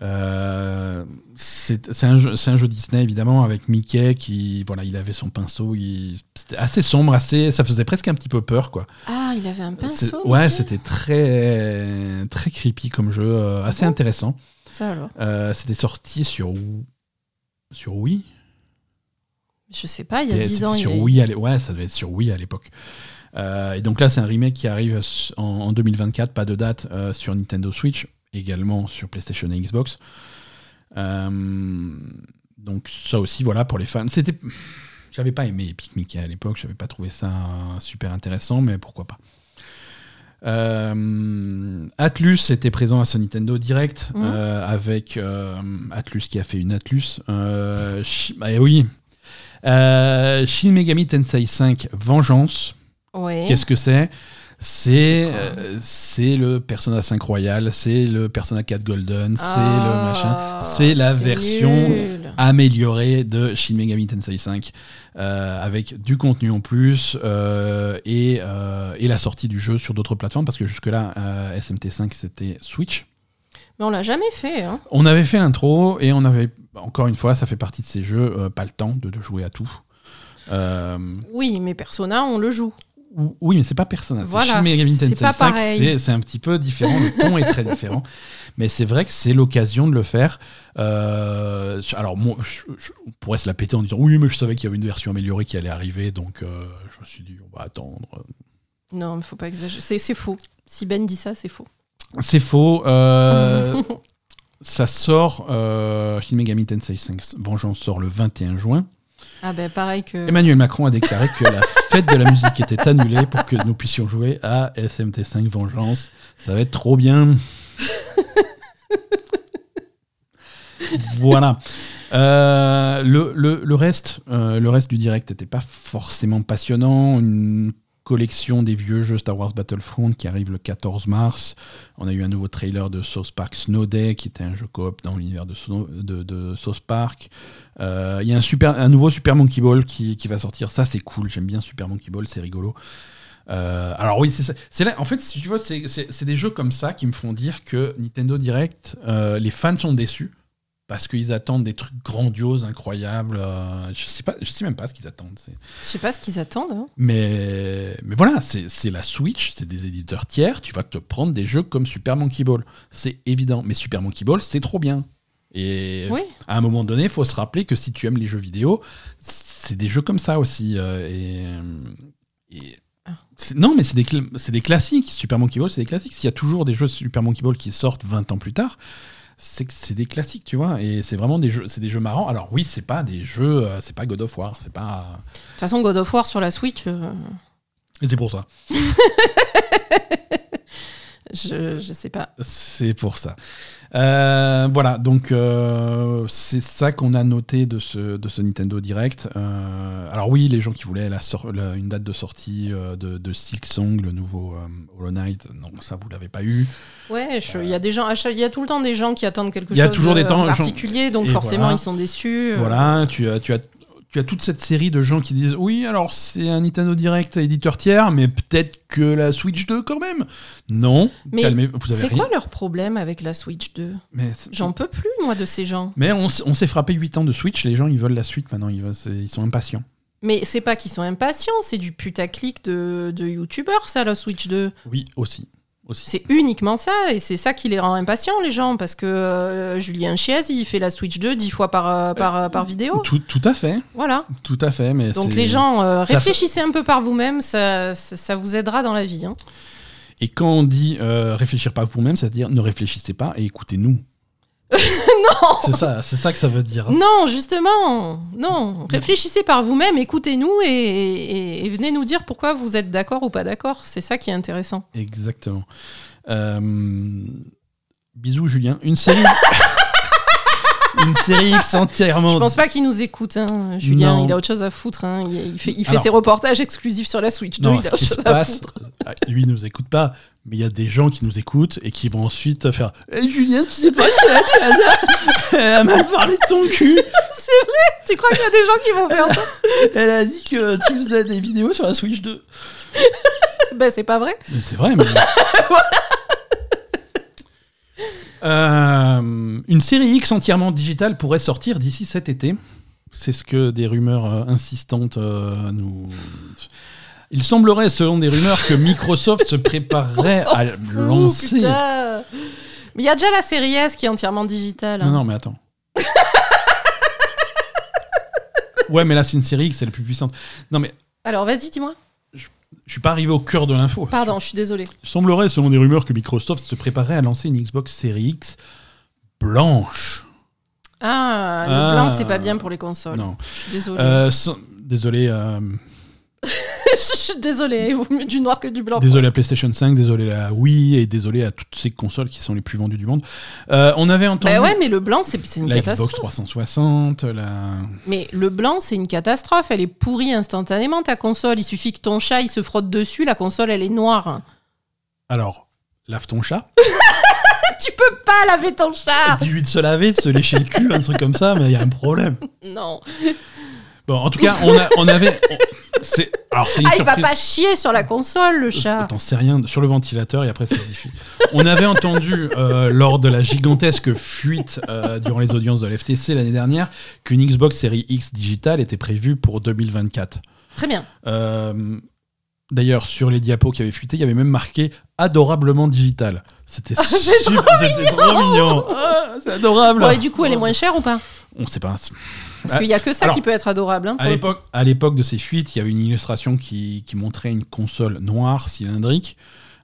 Euh, c'est, un jeu, c'est un jeu Disney évidemment avec Mickey qui voilà il avait son pinceau il, c'était assez sombre assez ça faisait presque un petit peu peur quoi Ah, il avait un pinceau. ouais, c'était très très creepy comme jeu, euh, assez bon? intéressant. Euh, c'était sorti sur Wii- sur Wii? Je sais pas, il y a C'était- 10 c'était ans. il sur à l'é- ouais, ça devait être sur Wii à l'époque. Euh, et donc là, c'est un remake qui arrive en, en 2024, pas de date, sur Nintendo Switch, également sur PlayStation et Xbox. Euh, donc ça aussi, voilà, pour les fans. C'était, j'avais pas aimé Epic Mickey à l'époque, j'avais pas trouvé ça super intéressant, mais pourquoi pas. Euh, Atlus était présent à ce Nintendo Direct Mhm. euh, avec euh, Atlus qui a fait une Atlus. Euh, bah, oui. Euh, Shin Megami Tensei 5 Vengeance. Ouais. Qu'est-ce que c'est? C'est euh, c'est le Persona 5 Royal, c'est le Persona 4 Golden, c'est le machin. Ah, c'est la version- nul. amélioré de Shin Megami Tensei 5 euh, avec du contenu en plus euh, et, euh, et la sortie du jeu sur d'autres plateformes parce que jusque-là euh, SMT5 c'était Switch. Mais on l'a jamais fait. Hein. On avait fait l'intro et on avait encore une fois ça fait partie de ces jeux pas le temps de, de jouer à tout. Euh, Oui, mais Persona, on le joue. Ou- oui mais c'est pas personnel. Voilà, Shin Megami c'est Tensei pas 5 pareil. c'est- c'est un petit peu différent, le ton est très différent. [LAUGHS] Mais c'est vrai que c'est l'occasion de le faire. Euh, alors, moi, je- je- on pourrait se la péter en disant oui, mais je savais qu'il y avait une version améliorée qui allait arriver, donc euh, je me suis dit on va attendre. Non, il faut pas exagérer. C'est c'est faux. Si Ben dit ça, c'est faux. C'est faux. euh, [LAUGHS] ça sort. Shin Megami Tensei 5 Vengeance sort le 21 juin. Ah ben pareil que. Emmanuel Macron a déclaré que la [LAUGHS] fête de la musique était annulée pour que nous puissions jouer à SMT5 Vengeance. Ça va être trop bien. voilà. Euh, le, le- le reste, euh, le reste du direct n'était pas forcément passionnant. Une collection des vieux jeux Star Wars Battlefront qui arrive le 14 mars. On a eu un nouveau trailer de South Park Snow Day, qui était un jeu coop dans l'univers de, de, de South Park. Euh, Il y a un, super, un nouveau Super Monkey Ball qui, va sortir. Ça, c'est cool. J'aime bien Super Monkey Ball, c'est rigolo. Euh, alors oui, c'est en fait, si tu vois, c'est des jeux comme ça qui me font dire que Nintendo Direct, euh, les fans sont déçus parce qu'ils attendent des trucs grandioses, incroyables. euh, je sais pas, je sais même pas ce qu'ils attendent. Je sais pas ce qu'ils attendent. hein. Mais, mais voilà, c'est la Switch, c'est des éditeurs tiers. Tu vas te prendre des jeux comme Super Monkey Ball, c'est évident. Mais Super Monkey Ball, c'est trop bien. Et Oui. à un moment donné, il faut se rappeler que si tu aimes les jeux vidéo, c'est des jeux comme ça aussi. euh, et, et- Ah. non, mais c'est des, cl- c'est des classiques. Super Monkey Ball, c'est des classiques. S'il y a toujours des jeux Super Monkey Ball qui sortent 20 ans plus tard, c'est que c'est des classiques, tu vois. Et c'est vraiment des jeux, c'est des jeux marrants. Alors oui, c'est pas des jeux, euh, c'est pas God of War, c'est pas. De toute façon, God of War sur la Switch, euh, Et c'est pour ça. [LAUGHS] je, je sais pas. C'est pour ça. Euh, voilà, donc euh, c'est ça qu'on a noté de ce, de ce Nintendo Direct. Euh, alors oui, les gens qui voulaient la une date de sortie de, de Silk Song, le nouveau Hollow Knight, non, ça vous l'avez pas eu. Ouais, il y a des gens, il y a tout le temps des gens qui attendent quelque Il y a chose toujours des de temps- particulier, donc et forcément voilà. ils sont déçus. Voilà, tu as, tu as tu as toute cette série de gens qui disent oui, alors c'est un Nintendo Direct éditeur tiers, mais peut-être que la Switch 2 quand même. Non, Mais calmez, vous avez C'est quoi leur problème avec la Switch 2 mais c'est- J'en peux plus, moi, de ces gens. mais on, s'est frappé 8 ans de Switch, les gens ils veulent la suite maintenant, ils, veulent- c'est- ils sont impatients. Mais c'est pas qu'ils sont impatients, c'est du putaclic de, de youtubeurs, ça, la Switch 2. Oui, aussi. C'est uniquement ça, et c'est ça qui les rend impatients, les gens, parce que euh, Julien Chiez, il fait la Switch 2 dix fois par, euh, par, euh, par vidéo. Tout, tout à fait, Voilà. tout à fait. Mais Donc les gens, réfléchissez un peu par vous-même, ça, ça, ça vous aidera dans la vie. hein. Et quand on dit réfléchir pas vous-même, c'est-à-dire ne réfléchissez pas et écoutez-nous. [LAUGHS] non C'est ça, c'est ça que ça veut dire. Non, justement, non. Réfléchissez par vous-même, écoutez-nous et, et- et venez nous dire pourquoi vous êtes d'accord ou pas d'accord. C'est ça qui est intéressant. Exactement. Euh, Bisous Julien. Une série. [LAUGHS] Une série X entièrement. Je pense pas qu'il nous écoute, hein, Julien. Non. Il a autre chose à foutre. hein. Il, il fait, il fait Alors- ses reportages exclusifs sur la Switch 2. Non, il a autre chose à foutre. euh, lui il nous écoute pas, mais il y a des gens qui nous écoutent et qui vont ensuite faire Eh, Julien, tu sais pas ce qu'elle a dit elle a- Elle parlé de ton cul. [LAUGHS] C'est vrai Tu crois qu'il y a des gens qui vont faire ça? Elle a dit que tu faisais des vidéos sur la Switch 2. [LAUGHS] Ben, c'est pas vrai. C'est vrai, mais. [LAUGHS] Euh, une série X entièrement digitale pourrait sortir d'ici cet été. C'est ce que des rumeurs euh, insistantes euh, nous. Il semblerait, selon des rumeurs, que Microsoft se préparerait [LAUGHS] à fout, lancer. putain. Mais il y a déjà la série S qui est entièrement digitale. Non, non, mais attends. [LAUGHS] ouais, mais là, c'est une série X, c'est la plus puissante. Non, mais Alors, vas-y, dis-moi. je suis pas arrivé au cœur de l'info. Pardon, je suis désolée. Il semblerait, selon des rumeurs, que Microsoft se préparait à lancer une Xbox Series X blanche. Ah, le Ah. blanc, c'est pas bien pour les consoles. Non. Je suis. Euh, sans- Désolé, euh, [LAUGHS] je suis désolée. Il vaut mieux du noir que du blanc. désolé à PlayStation 5, désolé à Wii et désolé à toutes ces consoles qui sont les plus vendues du monde. Euh, on avait entendu Bah ouais, mais le blanc, c'est une la Xbox catastrophe. 360, la... Mais le blanc, c'est une catastrophe. Elle est pourrie instantanément, ta console. Il suffit que ton chat, il se frotte dessus, la console, elle est noire. Alors, lave ton chat. [LAUGHS] Tu peux pas laver ton chat Dis-lui de se laver, de se lécher le cul, un truc comme ça, mais il y a un problème. Non. Bon, en tout cas, on, a, on avait... on- c'est, alors, c'est une Ah, il va surprise. pas chier sur la console, le chat. T'en sais rien, sur le ventilateur et après ça se diffuse. On avait entendu euh, lors de la gigantesque fuite euh, durant les audiences de l'FTC l'année dernière qu'une Xbox Series X digitale était prévue pour 2024. Très bien. Euh, D'ailleurs, sur les diapos qui avaient fuité, il y avait même marqué adorablement digital. C'était [LAUGHS] super, c'était trop mignon. Ah, c'est adorable. Bon, et du coup, elle est moins chère ou pas? On sait pas. Parce qu'il y a que ça alors, qui peut être adorable. hein, À l'époque, à l'époque de ces fuites, il y avait une illustration qui, qui montrait une console noire cylindrique.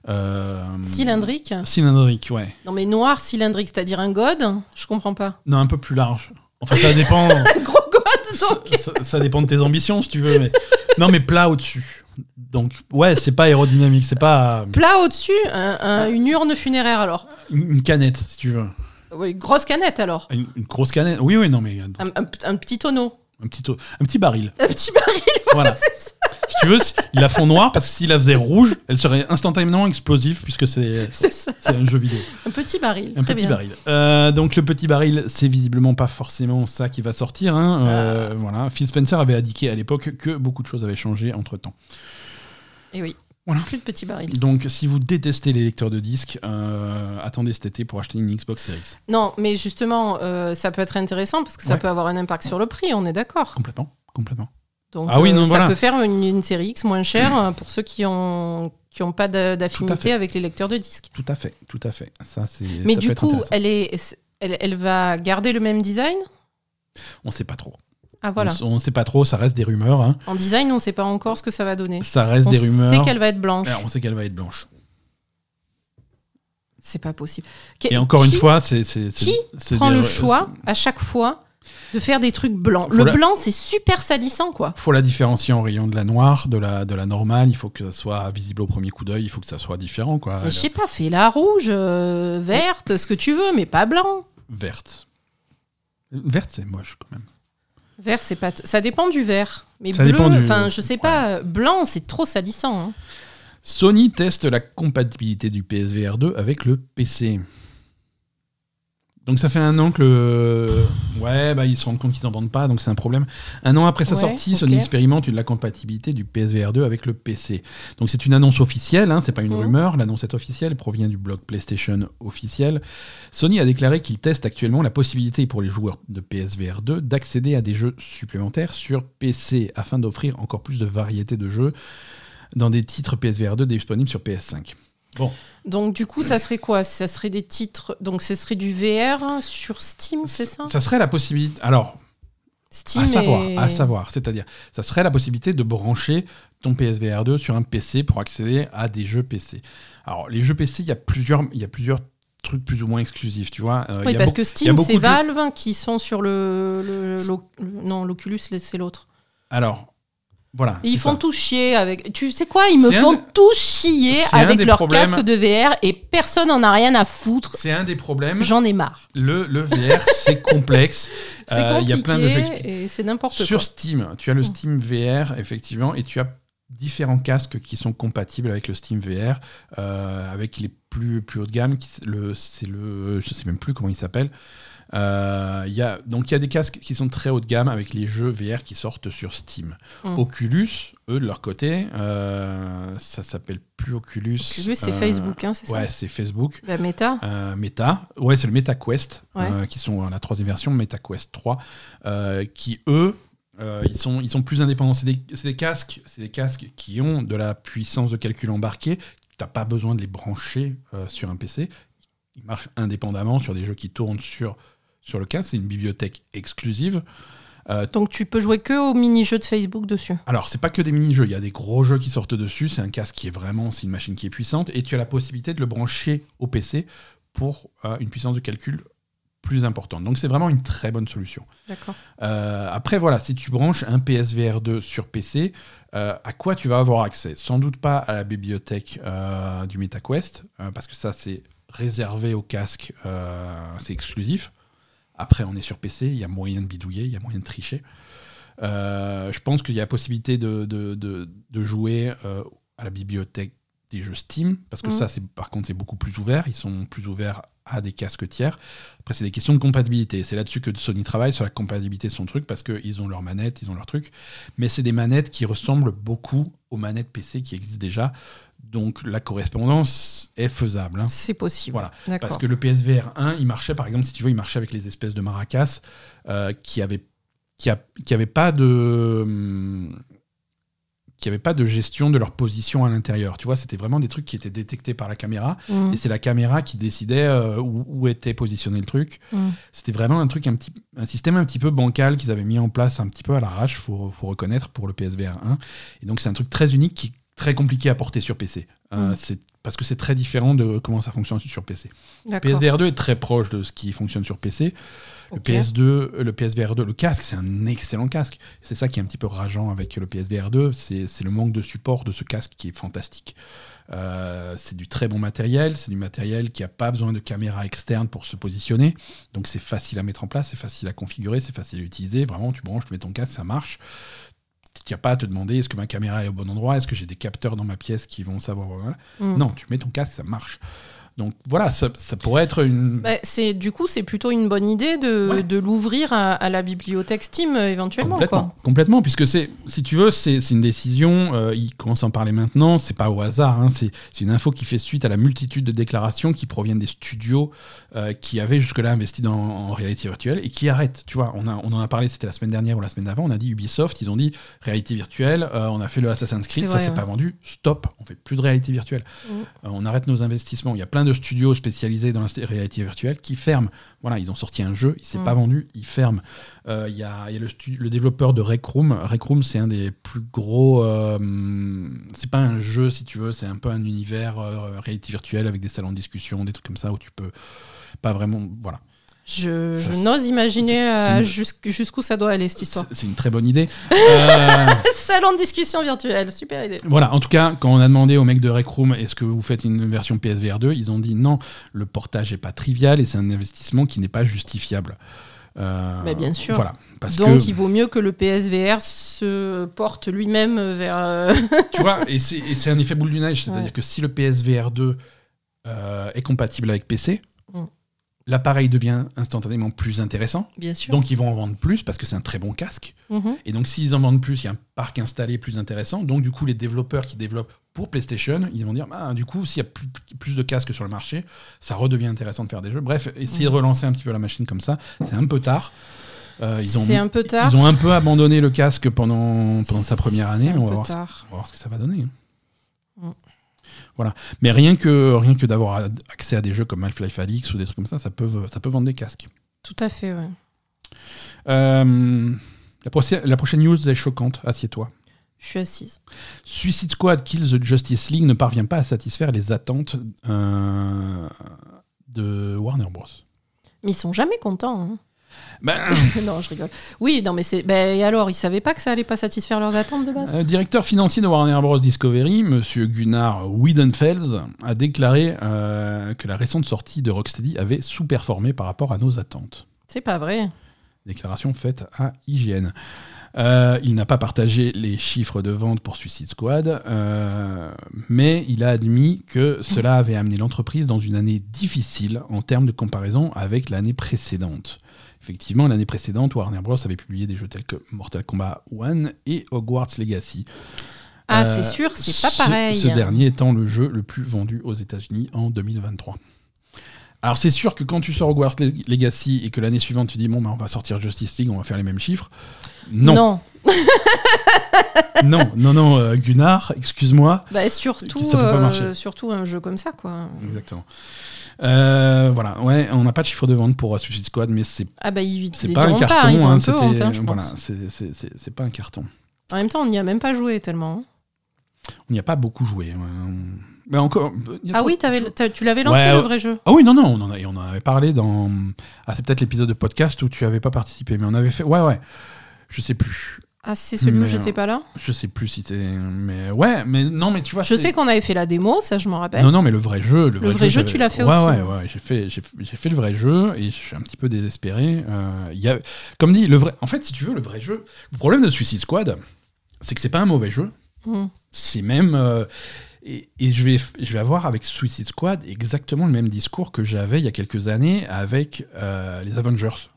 Euh. Cylindrique Cylindrique, ouais. Non, mais noir cylindrique, c'est-à-dire un god Je comprends pas. Non, un peu plus large. Enfin, ça dépend. [LAUGHS] Un gros god, donc ça, ça- ça dépend de tes ambitions, si tu veux. Mais... [LAUGHS] Non, mais plat au-dessus. Donc, ouais, c'est pas aérodynamique, c'est pas Plat au-dessus, un- un- une urne funéraire alors. une canette, si tu veux. Oui, grosse canette alors. Une, une grosse canette. Oui, oui, non, mais un, Un, un- un petit tonneau. un petit, un petit baril. Un petit baril. [LAUGHS] Voilà. si tu veux, ils la font noire parce que s'ils la faisaient rouge, elle serait instantanément explosive puisque c'est ça. un jeu vidéo. Un petit baril. Un très petit bien. baril. Euh, donc le petit baril, c'est visiblement pas forcément ça qui va sortir. hein. Euh, Ah. Voilà. Phil Spencer avait indiqué à l'époque que beaucoup de choses avaient changé entre temps. Et oui. Voilà. Plus de petit baril. Donc si vous détestez les lecteurs de disques, euh, attendez cet été pour acheter une Xbox Series. Non, mais justement, euh, ça peut être intéressant parce que ça Ouais. peut avoir un impact sur le prix, on est d'accord. Complètement, complètement. Donc, Ah oui, non, ça voilà. peut faire une, une série X moins chère euh, pour ceux qui ont qui ont pas d'affinité avec les lecteurs de disques. Tout à fait, tout à fait. Ça c'est. Mais ça du coup, elle est, elle, elle va garder le même design? on sait pas trop. Ah voilà. On, on sait pas trop. Ça reste des rumeurs. hein. En design, on ne sait pas encore ce que ça va donner. Ça reste On des rumeurs. sait qu'elle va être blanche. Alors, on sait qu'elle va être blanche. C'est pas possible. Et encore une fois, c'est. Qui prend des- le choix à chaque fois de faire des trucs blancs? Faut Le la- blanc, c'est super salissant, quoi. faut la différencier en rayon de la noire, de la, de la normale. Il faut que ça soit visible au premier coup d'œil. Il faut que ça soit différent, quoi. Je sais pas, fais la rouge, euh, verte, ce que tu veux, mais pas blanc. Verte. Verte, c'est moche quand même. Vert, c'est pas. Ça dépend du vert. Mais Ça bleu, enfin, je sais pas. Blanc, c'est trop salissant. hein. Sony teste la compatibilité du PSVR 2 avec le PC. Donc ça fait un an que le... Ouais, bah, ils se rendent compte qu'ils n'en vendent pas, donc c'est un problème. Un an après sa Ouais, sortie. Sony expérimente une- la compatibilité du PSVR 2 avec le PC. Donc c'est une annonce officielle, hein, c'est pas une Mhm. rumeur, l'annonce est officielle, elle provient du blog PlayStation officiel. Sony a déclaré qu'il teste actuellement la possibilité pour les joueurs de PSVR 2 d'accéder à des jeux supplémentaires sur PC afin d'offrir encore plus de variété de jeux dans des titres PSVR 2 disponibles sur PS5. Donc, du coup, ça serait quoi? Ça serait des titres. Donc, ce serait du VR sur Steam, c'est ça? Ça serait la possibilité. Alors, Steam à savoir, et- à savoir, c'est-à-dire, ça serait la possibilité de brancher ton PSVR 2 sur un PC pour accéder à des jeux PC. Alors, les jeux PC, il y a plusieurs, il y a plusieurs trucs plus ou moins exclusifs, tu vois. Euh, Oui, y a parce que Steam, c'est jeux- Valve qui sont sur le. le- non, l'Oculus, c'est l'autre. Alors, voilà. Ils font ça. tout chier avec. Tu sais quoi Ils me font de- tout chier avec leur problèmes- casque de VR et personne en a rien à foutre. C'est un des problèmes. J'en ai marre. Le, le VR, c'est complexe. [LAUGHS] Euh, Il y a plein de jeux expli- et c'est n'importe Sur quoi. Steam, tu as le Mm. Steam VR, effectivement, et tu as différents casques qui sont compatibles avec le Steam VR, euh, avec les plus, plus haut de gamme. C'est le, je sais même plus comment il s'appelle. Euh, y a, donc il y a des casques qui sont très haut de gamme avec les jeux VR qui sortent sur Steam. Mm. Oculus, eux de leur côté, euh, ça s'appelle plus Oculus. Oculus, c'est euh, Facebook, hein, c'est ça Ouais, c'est Facebook. La méta Euh, Meta, ouais, c'est le MetaQuest, Ouais. euh, qui sont la troisième version, MetaQuest 3, euh, qui eux, euh, ils, sont, ils sont plus indépendants. C'est des, casques, c'est des casques qui ont de la puissance de calcul embarquée. T'as pas besoin de les brancher euh, sur un PC. Ils marchent indépendamment sur des jeux qui tournent sur, sur le casque. C'est une bibliothèque exclusive. Euh, Donc tu peux jouer que au mini-jeu de Facebook dessus. alors, c'est pas que des mini-jeux, il y a des gros jeux qui sortent dessus. C'est un casque qui est vraiment, c'est une machine qui est puissante. Et tu as la possibilité de le brancher au PC pour euh, une puissance de calcul plus importante. Donc, c'est vraiment une très bonne solution. D'accord. Euh, après, voilà, si tu branches un PSVR 2 sur PC, à quoi tu vas avoir accès? Sans doute pas à la bibliothèque du MetaQuest, parce que ça, c'est réservé au casque, c'est exclusif. Après, on est sur PC, il y a moyen de bidouiller, il y a moyen de tricher. Euh, je pense qu'il y a possibilité de, de, de- de jouer euh, à la bibliothèque des jeux Steam, parce que Mhm. ça, c'est par contre, c'est beaucoup plus ouvert. Ils sont plus ouverts à des casques tiers. Après, c'est des questions de compatibilité. C'est là-dessus que Sony travaille, sur la compatibilité de son truc, parce qu'ils ont leurs manettes, ils ont leur truc. Mais c'est des manettes qui ressemblent beaucoup aux manettes PC qui existent déjà. Donc la correspondance est faisable. hein. C'est possible. Voilà. Parce que le PSVR 1, il marchait, par exemple, si tu veux, il marchait avec les espèces de maracas euh, qui avaient qui, a- qui avaient pas de hum, qui pas de gestion de leur position à l'intérieur. Tu vois, c'était vraiment des trucs qui étaient détectés par la caméra Mm. et c'est la caméra qui décidait euh, où, où était positionné le truc. Mm. C'était vraiment un truc un petit un système un petit peu bancal qu'ils avaient mis en place un petit peu à l'arrache, faut faut reconnaître pour le PSVR 1. Et donc c'est un truc très unique qui très compliqué à porter sur PC. Euh, Mm. c'est parce que c'est très différent de comment ça fonctionne sur PC. PSVR 2 est très proche de ce qui fonctionne sur PC. Le Ok. PS2, euh, le PSVR 2, le casque, c'est un excellent casque. C'est ça qui est un petit peu rageant avec le PSVR 2, c'est c'est le manque de support de ce casque qui est fantastique. Euh, c'est du très bon matériel, c'est du matériel qui n'a pas besoin de caméra externe pour se positionner, donc c'est facile à mettre en place, c'est facile à configurer, c'est facile à utiliser. Vraiment, tu branches, tu mets ton casque, ça marche. Tu n'as pas à te demander est-ce que ma caméra est au bon endroit, est-ce que j'ai des capteurs dans ma pièce qui vont savoir. voilà. Mm. Non, tu mets ton casque, ça marche. Donc voilà, ça, ça pourrait être une. Bah, c'est du coup c'est plutôt une bonne idée de, Ouais. de l'ouvrir à, à la bibliothèque Steam euh, éventuellement complètement, quoi. complètement, puisque c'est, si tu veux, c'est une décision. euh, ils commencent à en parler maintenant. C'est pas au hasard. hein, c'est une info qui fait suite à la multitude de déclarations qui proviennent des studios euh, qui avaient jusque-là investi dans en réalité virtuelle et qui arrêtent. Tu vois, on a on en a parlé. C'était la semaine dernière ou la semaine d'avant. On a dit Ubisoft. Ils ont dit réalité virtuelle. euh, on a fait le Assassin's Creed. C'est ça vrai, s'est ouais. pas vendu. Stop. On fait plus de réalité virtuelle. Mm. Euh, on arrête nos investissements. Il y a plein de studios spécialisés dans la réalité virtuelle qui ferment. Voilà, ils ont sorti un jeu, il s'est Mm. pas vendu, ils ferment. Il y a, il y a le, le développeur de Rec Room. Rec Room, c'est un des plus gros. c'est pas un jeu, si tu veux, c'est un peu un univers réalité virtuelle avec des salons de discussion, des trucs comme ça où tu peux pas vraiment. Voilà. Je, je n'ose imaginer euh, jusqu'- jusqu'où ça doit aller cette histoire. C'est une très bonne idée. [LAUGHS] Euh, Salon de discussion virtuelle, super idée. Voilà, en tout cas, quand on a demandé aux mecs de Rec Room est-ce que vous faites une version PSVR 2, ils ont dit non, le portage est pas trivial et c'est un investissement qui n'est pas justifiable. Euh, Mais bien sûr. Voilà, parce Donc que il vaut mieux que le PSVR se porte lui-même vers. euh, tu vois, et c'est un effet boule du neige, [LAUGHS] c'est-à-dire Ouais. que si le PSVR 2 euh, est compatible avec PC. L'appareil devient instantanément plus intéressant. Bien sûr. Donc ils vont en vendre plus parce que c'est un très bon casque. Mhm. Et donc, s'ils en vendent plus, il y a un parc installé plus intéressant. Donc, du coup, les développeurs qui développent pour PlayStation, ils vont dire ah, du coup, s'il y a plus, plus de casques sur le marché, ça redevient intéressant de faire des jeux. Bref, essayer de relancer un petit peu la machine comme ça, c'est un peu tard. Euh, ils, ont, C'est un peu tard. ils ont un peu abandonné le casque pendant, pendant sa première année. C'est un On va, peu voir, tard. on va voir ce que ça va donner. Mm. Voilà. Mais rien que, rien que d'avoir accès à des jeux comme Half-Life Alix ou des trucs comme ça, ça peut, ça peut vendre des casques. Tout à fait, ouais. Euh, la, prochaine- la prochaine news est choquante. Assieds-toi. Je suis assise. Suicide Squad Kills the Justice League ne parvient pas à satisfaire les attentes euh, de Warner Bros. Mais ils sont jamais contents. hein. Ben, [COUGHS] non, je rigole. Oui, non, mais c'est. Ben, et alors, ils savaient pas que ça allait pas satisfaire leurs attentes de base? Euh, directeur financier de Warner Bros. Discovery, Monsieur Gunnar Wiedenfels, a déclaré euh, que la récente sortie de Rocksteady avait sous-performé par rapport à nos attentes. C'est pas vrai. Déclaration faite à IGN. Euh, il n'a pas partagé les chiffres de vente pour Suicide Squad, euh, mais il a admis que cela avait amené l'entreprise dans une année difficile en termes de comparaison avec l'année précédente. Effectivement, l'année précédente, Warner Bros. avait publié des jeux tels que Mortal Kombat 1 et Hogwarts Legacy. Ah, Euh, c'est sûr, c'est pas pareil. Ce dernier étant le jeu le plus vendu aux États-Unis en 2023. Alors c'est sûr que quand tu sors Hogwarts Le- Legacy et que l'année suivante tu dis bon bah, on va sortir Justice League, on va faire les mêmes chiffres. Non, non. [LAUGHS] non, non, non, euh, Gunnar, excuse-moi. Bah, surtout, Ça peut pas euh, surtout un jeu comme ça, quoi. Exactement. Euh, voilà, ouais, on n'a pas de chiffre de vente pour Suicide Squad, mais c'est Ah bah ils pas un carton. pas, ils ont hein, un peu honte, c'était- hein, je voilà, c'est- pas un carton. En même temps, on n'y a même pas joué tellement. hein. On n'y a pas beaucoup joué. ouais. Mais encore. Ah oui, tu l'avais lancé Ouais, le ouais. vrai jeu. Ah oui, non, non, on en, a- on en avait parlé dans. Ah, c'est peut-être l'épisode de podcast où tu avais pas participé, mais on avait fait. Ouais, ouais. Je sais plus. Ah, c'est celui où Mais, j'étais pas là Je sais plus si t'es. Mais ouais, mais non, mais tu vois. Je sais qu'on avait fait la démo, ça je m'en rappelle. Non, non, mais le vrai jeu. Le, vrai jeu, tu l'as fait ouais, aussi. Ouais, ouais, j'ai fait, j'ai, fait le vrai jeu et je suis un petit peu désespéré. Euh, y a, comme dit, le vrai. En fait, si tu veux, le vrai jeu. Le problème de Suicide Squad, c'est que c'est pas un mauvais jeu. Mhm. C'est même. euh, et et je, vais, je vais avoir avec Suicide Squad exactement le même discours que j'avais il y a quelques années avec euh, les Avengers.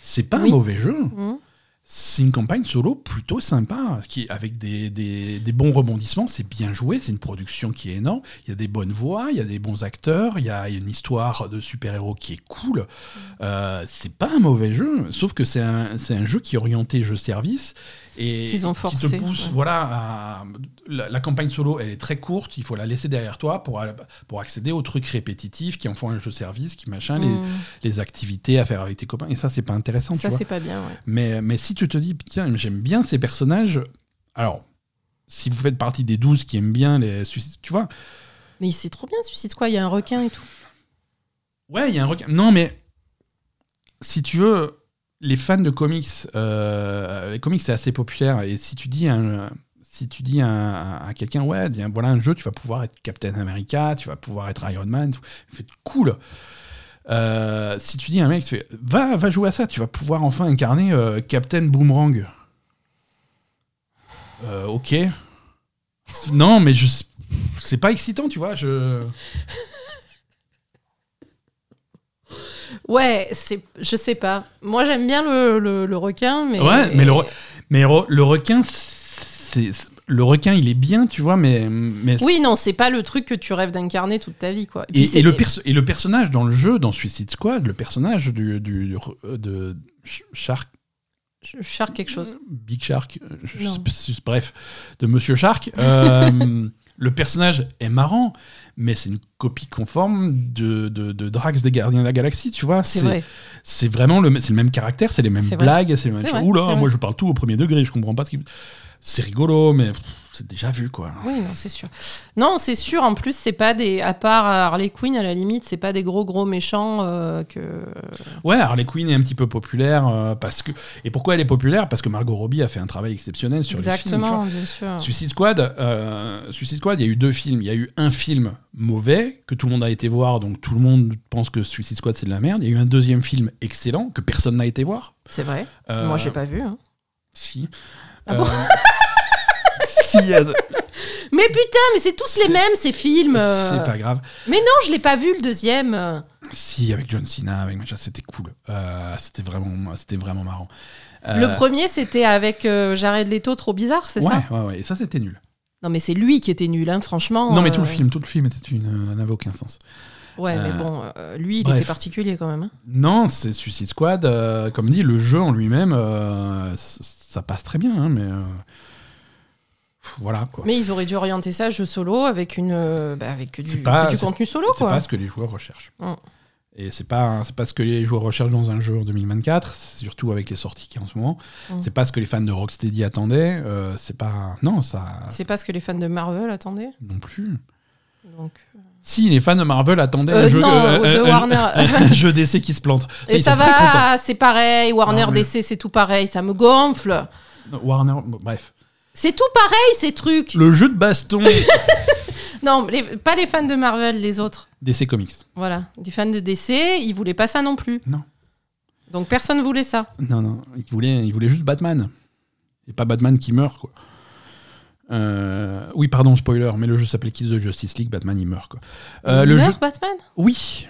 C'est pas Oui. un mauvais jeu. Mhm. C'est une campagne solo plutôt sympa, qui, avec des, des- des bons rebondissements. C'est bien joué, c'est une production qui est énorme. Il y a des bonnes voix, il y a des bons acteurs, il y a une histoire de super-héros qui est cool. Euh, c'est pas un mauvais jeu, sauf que c'est un, c'est un jeu qui est orienté jeu-service. Et Qu'ils ont qui te pousse, ouais. voilà, à- la, la campagne solo, elle est très courte, il faut la laisser derrière toi pour, pour accéder aux trucs répétitifs qui en font un jeu-service, qui machin, les, Mhm. les activités à faire avec tes copains. Et ça, c'est pas intéressant, Ça c'est pas bien, ouais. Mais, mais si tu te dis, tiens, j'aime bien ces personnages, alors, si vous faites partie des 12 qui aiment bien les suicides, tu vois, Mais c'est trop bien, Suicide Squad, il y a un requin et tout. ouais, il y a un requin. Non, mais si tu veux, les fans de comics, euh, les comics, c'est assez populaire. Et si tu dis un. Si tu dis à, quelqu'un, ouais, voilà un jeu, tu vas pouvoir être Captain America, tu vas pouvoir être Iron Man, fait cool. Euh, si tu dis à un mec, tu fais, va, jouer à ça, tu vas pouvoir enfin incarner euh, Captain Boomerang. Ok. Non, mais. C'est pas excitant, tu vois. Je. Ouais, c'est, je sais pas. Moi, j'aime bien le, le- le requin, mais. Ouais, mais le, mais le requin, c'est. Le requin, il est bien, tu vois, mais. mais Oui, non, c'est pas le truc que tu rêves d'incarner toute ta vie, quoi. Et, puis et le perso- et le personnage dans le jeu, dans Suicide Squad, le personnage du, du, du- de Sh- Shark, Shark quelque chose. Big Shark, euh, je bref, de Monsieur Shark, euh, [LAUGHS] le personnage est marrant, mais c'est une copie conforme de, de, de Drax des Gardiens de la Galaxie, tu vois. C'est vrai. C'est vraiment le, le même caractère, c'est les mêmes blagues, c'est les mêmes C'est choses. vrai, Oula, moi je parle tout au premier degré, je comprends pas ce qui. C'est rigolo, mais c'est déjà vu, quoi. Oui, non, c'est sûr. Non, c'est sûr. En plus, c'est pas des. À part Harley Quinn, à la limite, c'est pas des gros gros méchants euh, que. Ouais, Harley Quinn est un petit peu populaire euh, parce que et pourquoi elle est populaire? Parce que Margot Robbie a fait un travail exceptionnel sur les films. Exactement, bien sûr. Suicide Squad, euh, Suicide Squad, il y a eu deux films. Il y a eu un film mauvais que tout le monde a été voir, donc tout le monde pense que Suicide Squad c'est de la merde. Il y a eu un deuxième film excellent que personne n'a été voir. C'est vrai. Euh, Moi, j'ai pas vu. hein. Si. Ah bon si, euh, [LAUGHS] Mais putain, mais c'est tous les mêmes ces films. euh. c'est pas grave. Mais non, je l'ai pas vu le deuxième. euh. Si, avec John Cena, avec machin, c'était cool. Euh, c'était vraiment, c'était vraiment marrant. Euh, Le premier, c'était avec euh, Jared Leto, trop bizarre, c'est ouais, ça ouais, ouais, et ça c'était nul. Non, mais c'est lui qui était nul, hein, franchement. Non, mais euh, tout le film, tout le film était une, ça n'avait aucun sens. Ouais, mais Euh, bon, euh, lui, il bref. était particulier quand même. hein. Non, c'est Suicide Squad. euh, comme dit, le jeu en lui-même, euh, c- ça passe très bien, hein, mais euh, voilà quoi. Mais ils auraient dû orienter ça jeu solo avec une, euh, bah, avec du, C'est pas- du c'est- contenu solo, C'est quoi. pas ce que les joueurs recherchent. Mm. Et c'est pas, c'est pas ce que les joueurs recherchent dans un jeu en 2024, surtout avec les sorties qu'il y a en ce moment. Mm. C'est pas ce que les fans de Rocksteady attendaient. euh, c'est pas, non, ça C'est pas ce que les fans de Marvel attendaient? non plus. Donc... Si les fans de Marvel attendaient Euh, un jeu, non, euh, de un- Warner. [LAUGHS] un jeu d'essai qui se plante. Et Ils ça va, c'est pareil. Warner Non, mais- DC, c'est tout pareil. Ça me gonfle. Warner, bon, bref. C'est tout pareil, ces trucs. Le jeu de baston [LAUGHS] Non, les- pas les fans de Marvel, les autres. d'essai comics. Voilà, des fans de DC, ils voulaient pas ça non plus. Non. Donc personne voulait ça. Non, non, il voulait, il voulait juste Batman. Et pas Batman qui meurt, quoi. Euh, oui, pardon, spoiler, mais le jeu s'appelait Kids of Justice League, Batman il meurt, quoi. Euh, il le meurt jeu... Batman? Oui,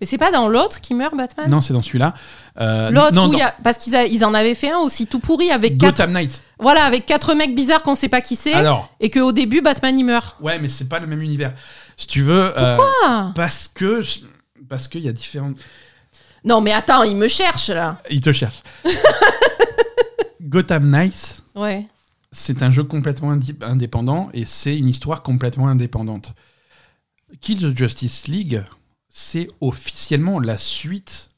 Mais c'est pas dans l'autre qui meurt Batman? Non, c'est dans celui-là. Euh, L'autre, non, où il y a- parce qu'ils a- ils en avaient fait un aussi tout pourri avec quatre, Gotham Knights. voilà, avec quatre mecs bizarres qu'on sait pas qui c'est, Alors, et qu'au début Batman il meurt. ouais, mais c'est pas le même univers. Si tu veux... Ah Parce que... Parce qu'il y a différentes... Non mais attends, il me cherche là. Il te cherche. [LAUGHS] Gotham Knights, Ouais. C'est un jeu complètement indépendant et c'est une histoire complètement indépendante. Kills of Justice League, c'est officiellement la suite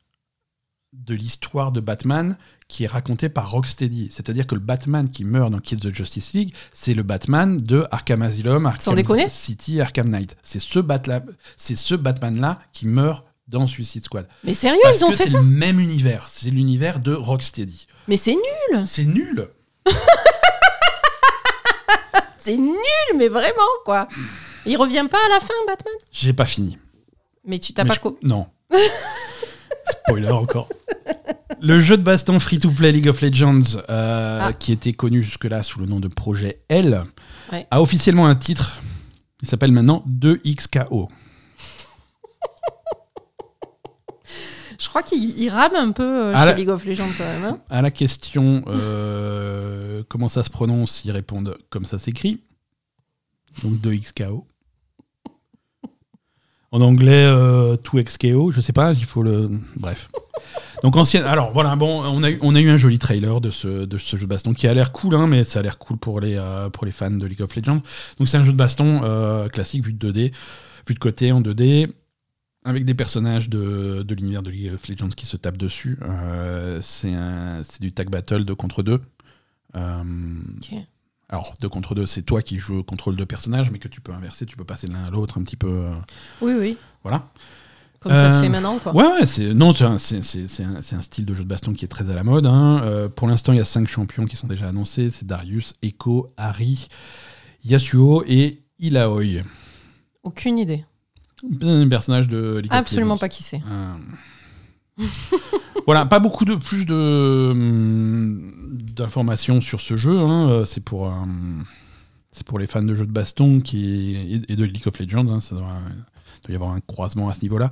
de l'histoire de Batman qui est racontée par Rocksteady. C'est-à-dire que le Batman qui meurt dans Kills of Justice League, c'est le Batman de Arkham Asylum, Arkham City, Arkham Knight. C'est ce, c'est Batman-là qui meurt dans Suicide Squad. Mais sérieux, Parce ils ont que fait c'est ça le même univers. C'est l'univers de Rocksteady. Mais c'est nul, C'est nul. [LAUGHS] c'est nul, mais vraiment quoi. Il revient pas à la fin Batman? J'ai pas fini. Mais tu t'as Mais pas je- co- Non. [LAUGHS] Spoiler encore. Le jeu de baston free-to-play League of Legends, euh, Ah. qui était connu jusque-là sous le nom de Projet L, Ouais. a officiellement un titre. Il s'appelle maintenant 2XKO. Je crois qu'il il rame un peu euh, chez League of Legends quand même. hein. À la question euh, [LAUGHS] comment ça se prononce, ils répondent comme ça s'écrit. Donc 2XKO. En anglais, euh, 2XKO, je sais pas, il faut le. Bref. Donc ancienne. Alors voilà, bon, on a, eu, on a eu un joli trailer de ce, de ce jeu de baston qui a l'air cool, hein, mais ça a l'air cool pour les, euh, pour les fans de League of Legends. Donc c'est un jeu de baston euh, classique, vu de 2D, vu de côté en 2D, avec des personnages de, de l'univers de League of Legends qui se tapent dessus. Euh, c'est du tag battle de contre deux. Euh, Ok. alors, deux contre deux, c'est toi qui joues contre deux personnages, mais que tu peux inverser, tu peux passer de l'un à l'autre un petit peu. euh, Oui, oui. voilà. Comme ça se fait maintenant quoi. Ouais, ouais, c'est non, c'est un, style de jeu de baston qui est très à la mode. hein. Euh, pour l'instant, il y a cinq champions qui sont déjà annoncés. C'est Darius, Echo, Harry, Yasuo et Ilaoi. Aucune idée. Un personnage de League of Absolument pas qui c'est. Euh, voilà, pas beaucoup de plus de hum, d'informations sur ce jeu. hein, euh, c'est pour, euh, c'est pour les fans de jeux de baston qui, et- de League of Legends. hein, ça doit, il doit y avoir un croisement à ce niveau-là.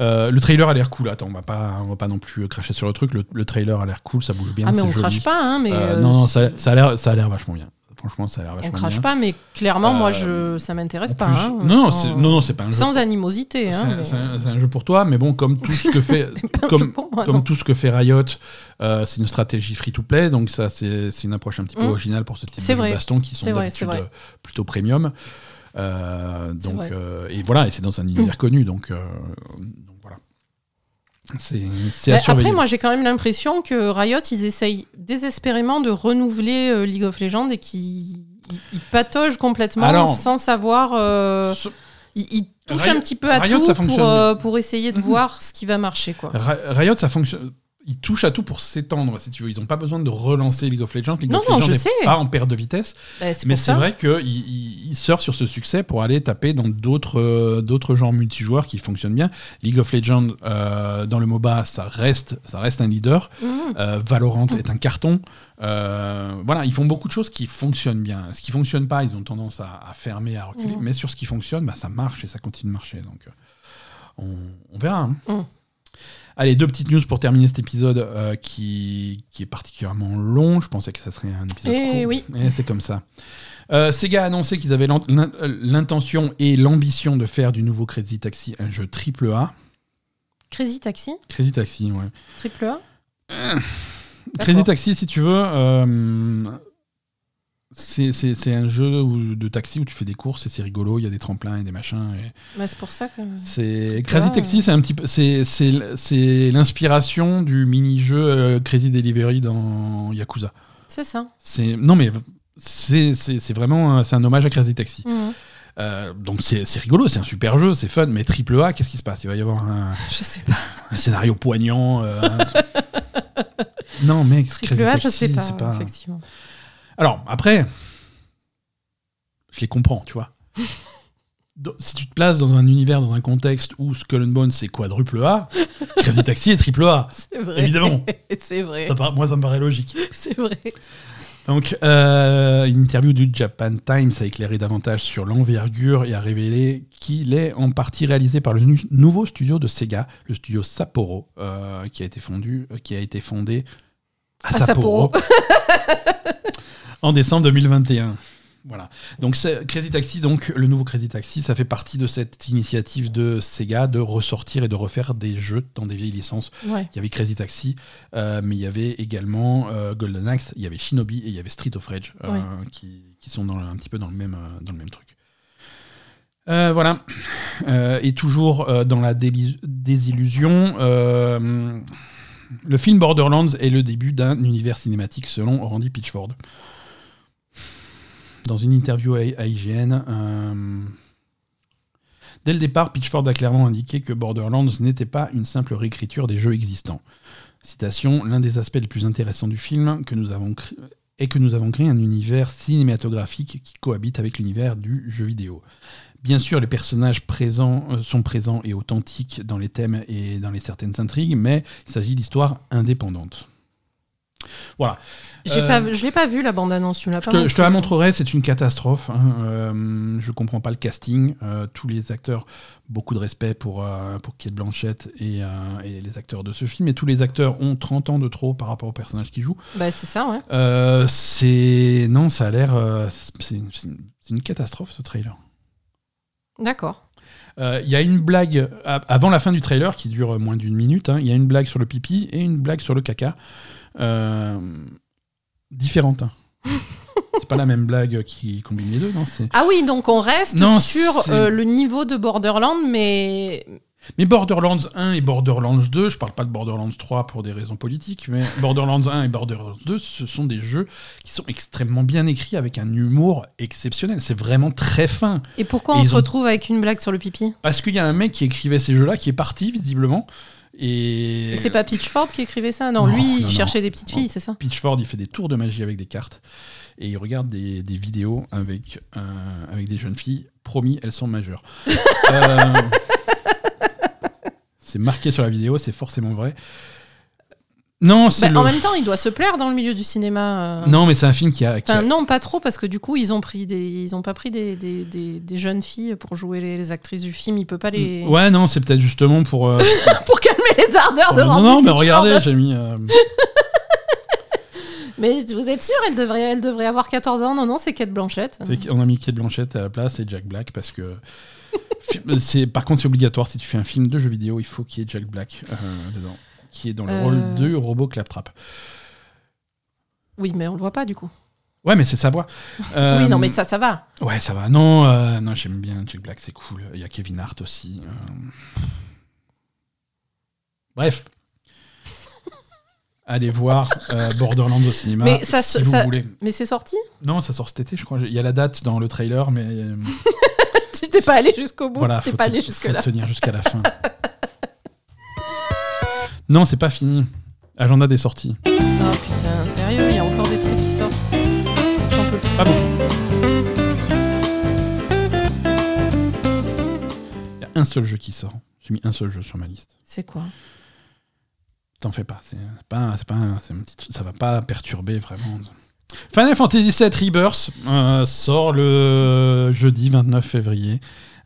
Euh, le trailer a l'air cool. Attends, on va pas, on va pas non plus cracher sur le truc. Le, le trailer a l'air cool, ça bouge bien. Ah, mais on joli. crache pas, hein, mais. Euh, non, non, ça, ça a l'air, ça a l'air vachement bien. Franchement, ça a l'air on vachement crache bien. pas, mais clairement, moi, Euh, je, ça m'intéresse pas. hein, non, non, sans- c'est, non, non, c'est pas un jeu. Sans animosité. C'est Hein, un- mais- c'est un, jeu pour toi, mais bon, comme tout ce que fait, [LAUGHS] comme, moi, tout ce que fait Riot, euh, c'est une stratégie free-to-play, donc ça, c'est c'est une approche un petit peu Mm. originale pour ce type de jeux vrai. baston qui sont d'habitude euh, plutôt premium. Euh, donc, euh, et voilà, et c'est dans un univers connu, donc, surveiller. après, moi, j'ai quand même l'impression que Riot, ils essayent désespérément de renouveler euh, League of Legends et qu'ils ils- ils pataugent complètement Alors- sans savoir. euh, Ce- ils, ils touchent Riot- un petit peu à Riot, tout pour, euh, pour essayer de Mhm. voir ce qui va marcher. Quoi. Riot, ça fonctionne. Ils touchent à tout pour s'étendre, si tu veux. Ils n'ont pas besoin de relancer League of Legends. League Non, of non, Legends n'est pas en perte de vitesse. Bah, Mais c'est vrai qu'ils ils, surfent sur ce succès pour aller taper dans d'autres euh, genres multijoueurs qui fonctionnent bien. League of Legends, euh, dans le MOBA, ça reste, ça reste un leader. Mhm. Euh, Valorant est un carton. Voilà, ils font beaucoup de choses qui fonctionnent bien. Ce qui fonctionne pas, ils ont tendance à, à fermer, à reculer. Mhm. Mais sur ce qui fonctionne, bah, ça marche et ça continue de marcher. Donc, on, on verra. hein. Allez, deux petites news pour terminer cet épisode euh, qui, qui est particulièrement long. Je pensais que ça serait un épisode Eh court. oui. Et c'est comme ça. Euh, Sega a annoncé qu'ils avaient l'in- l'intention et l'ambition de faire du nouveau Crazy Taxi un jeu triple A. Crazy Taxi, Crazy Taxi, ouais. triple A. Crazy Taxi, si tu veux, euh, c'est un jeu où- de taxi où tu fais des courses et c'est rigolo. Il y a des tremplins et des machins. et Bah, c'est pour ça que. C'est Crazy Taxi, c'est un petit peu, c'est l'inspiration du mini-jeu euh, Crazy Delivery dans Yakuza. C'est ça. C'est non mais c'est vraiment un- c'est un hommage à Crazy Taxi. Mhm. Euh, donc c'est rigolo, c'est un super jeu, c'est fun, mais triple A, qu'est-ce qui se passe? Il va y avoir un, Je sais pas. un scénario poignant. euh, un- [LAUGHS] non mec, Triple Crazy A, je sais pas, pas. effectivement. Alors, après, je les comprends, tu vois. [LAUGHS] Si tu te places dans un univers, dans un contexte où Skull and Bones c'est quadruple A, [LAUGHS] Crazy Taxi est triple A. C'est vrai. Évidemment. [LAUGHS] c'est vrai. Ça moi, ça me paraît logique. C'est vrai. Donc, euh, une interview du Japan Times a éclairé davantage sur l'envergure et a révélé qu'il est en partie réalisé par le nu- nouveau studio de Sega, le studio Sapporo, euh, qui a été fondu, euh, qui a été fondé à, À Sapporo, en décembre 2021. Voilà. Donc Crazy Taxi, donc le nouveau Crazy Taxi, ça fait partie de cette initiative de Sega de ressortir et de refaire des jeux dans des vieilles licences Ouais. il y avait Crazy Taxi, euh, mais il y avait également euh, Golden Axe, il y avait Shinobi et il y avait Street of Rage euh, Ouais. qui, qui sont dans un petit peu dans le même, dans le même truc. Voilà. Et toujours dans la désillusion, le film Borderlands est le début d'un univers cinématique selon Randy Pitchford. Dans une interview à, IGN, euh, Dès le départ, Pitchford a clairement indiqué que Borderlands n'était pas une simple réécriture des jeux existants. Citation L'un des aspects les plus intéressants du film que nous avons est que nous avons créé un univers cinématographique qui cohabite avec l'univers du jeu vidéo. Bien sûr, les personnages présents euh, sont présents et authentiques dans les thèmes et dans les certaines intrigues, mais il s'agit d'histoires indépendantes. Voilà. Euh, pas, je l'ai pas vu la bande annonce. Tu me l'as Je pas. te, je te la montrerai, c'est une catastrophe. hein. Euh, je comprends pas le casting. Euh, tous les acteurs, beaucoup de respect pour, euh, pour Kate Blanchett et, euh, et les acteurs de ce film. Et tous les acteurs ont 30 ans de trop par rapport aux personnages qu'ils jouent. Bah c'est ça, ouais. C'est. Non, ça a l'air. c'est une, catastrophe ce trailer. D'accord. Euh, Il y a une blague avant la fin du trailer qui dure moins d'une minute. hein, Il y a une blague sur le pipi et une blague sur le caca. Euh, différente. hein. [LAUGHS] c'est pas la même blague qui combine les deux, non Ah oui, donc on reste Non, sur euh, le niveau de Borderland, mais Mais Borderlands 1 et Borderlands 2, je parle pas de Borderlands 3 pour des raisons politiques, mais Borderlands 1 et Borderlands 2, ce sont des jeux qui sont extrêmement bien écrits avec un humour exceptionnel. C'est vraiment très fin. et pourquoi Et on ils se ont- retrouve avec une blague sur le pipi? Parce qu'il y a un mec qui écrivait ces jeux-là qui est parti, visiblement. Et, Et c'est pas Pitchford qui écrivait ça? Non, Non, lui, non, il cherchait des petites filles, c'est ça? Pitchford, il fait des tours de magie avec des cartes et il regarde des, des vidéos avec, euh, avec des jeunes filles. Promis, elles sont majeures. [LAUGHS] Euh, c'est marqué sur la vidéo, c'est forcément vrai. Non, Bah, le- En même temps, il doit se plaire dans le milieu du cinéma. euh. Non, mais c'est un film qui a. qui a- Enfin, non, pas trop, parce que du coup, ils ont pris des, ils ont pas pris des, des, des- des jeunes filles pour jouer les, les actrices du film. Il peut pas les. Ouais, non, c'est peut-être justement pour. euh, [LAUGHS] pour calmer les ardeurs de non, non, mais regardez, j'ai mis. euh, [LAUGHS] Mais vous êtes sûr, elle devrait, elle devrait avoir 14 ans? Non, non, c'est Kate Blanchett. c'est- on a mis Kate Blanchett à la place et Jack Black parce que. [LAUGHS] Par contre c'est obligatoire si tu fais un film de jeu vidéo il faut qu'il y ait Jack Black dedans qui est dans le Euh. rôle de robot claptrap Oui, mais on le voit pas du coup. ouais mais c'est sa voix Euh, [LAUGHS] Oui, non, mais ça, ça va. ouais ça va non euh, non j'aime bien Jack Black c'est cool il y a Kevin Hart aussi euh. bref [LAUGHS] allez voir euh, Borderlands au cinéma Mais ça si vous ça- voulez Mais c'est sorti? Non ça sort cet été je crois il y a la date dans le trailer mais euh, [LAUGHS] Tu t'es pas allé jusqu'au bout Voilà, T'es pas allé jusque-là. tenir jusqu'à la fin. Non, c'est pas fini. Agenda des sorties. Oh putain, sérieux, il y a encore des trucs qui sortent. J'en peux plus. Pas beaucoup. Il y a un seul jeu qui sort. J'ai mis un seul jeu sur ma liste. C'est quoi? T'en fais pas. C'est pas, c'est pas, c'est ça va pas perturber vraiment. Final Fantasy VII Rebirth euh, sort le jeudi 29 février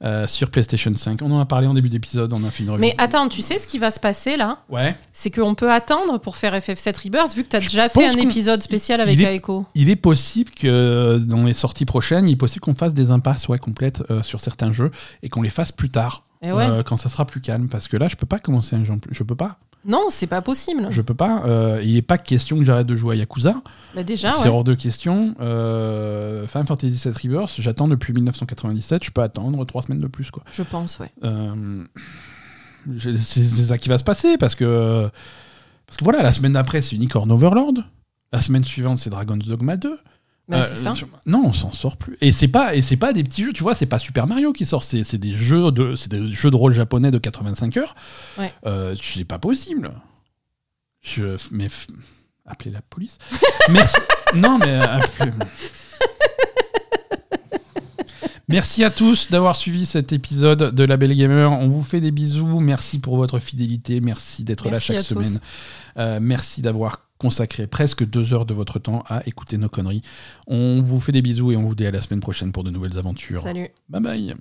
euh, sur PlayStation 5. On en a parlé en début d'épisode. On a fait une review. Mais attends, tu sais ce qui va se passer là? Ouais. C'est qu'on peut attendre pour faire FF7 Rebirth vu que t'as Je déjà fait un épisode spécial avec il est-. Il est possible que dans les sorties prochaines, il est possible qu'on fasse des impasses ouais, complètes euh, sur certains jeux et qu'on les fasse plus tard, ouais. euh, quand ça sera plus calme. Parce que là, je peux pas commencer un jeu. en plus. Je peux pas. Non, c'est pas possible. Je peux pas. Euh, il n'est pas question que j'arrête de jouer à Yakuza. Bah déjà, C'est ouais. hors de question. Euh, Final Fantasy VII Rebirth, j'attends depuis 1997. Je peux attendre trois semaines de plus, quoi. Je pense, ouais. Euh, j'ai- c'est c'est ça qui va se passer parce que parce que voilà, la semaine d'après c'est Unicorn Overlord. La semaine suivante c'est Dragon's Dogma 2. Bah, Euh, ça. Non, on s'en sort plus. Et c'est pas et c'est pas des petits jeux, tu vois, c'est pas Super Mario qui sort, c'est des jeux de c'est des jeux de rôle japonais de 85 heures. Ouais. Euh, c'est pas possible. Je mais appelez la police. [LAUGHS] Merci. non mais euh, appelez- Merci à tous d'avoir suivi cet épisode de La Belle Gamer. On vous fait des bisous. Merci pour votre fidélité. Merci d'être là chaque semaine. Euh, merci d'avoir consacré presque deux heures de votre temps à écouter nos conneries. On vous fait des bisous et on vous dit à la semaine prochaine pour de nouvelles aventures. Salut. Bye bye.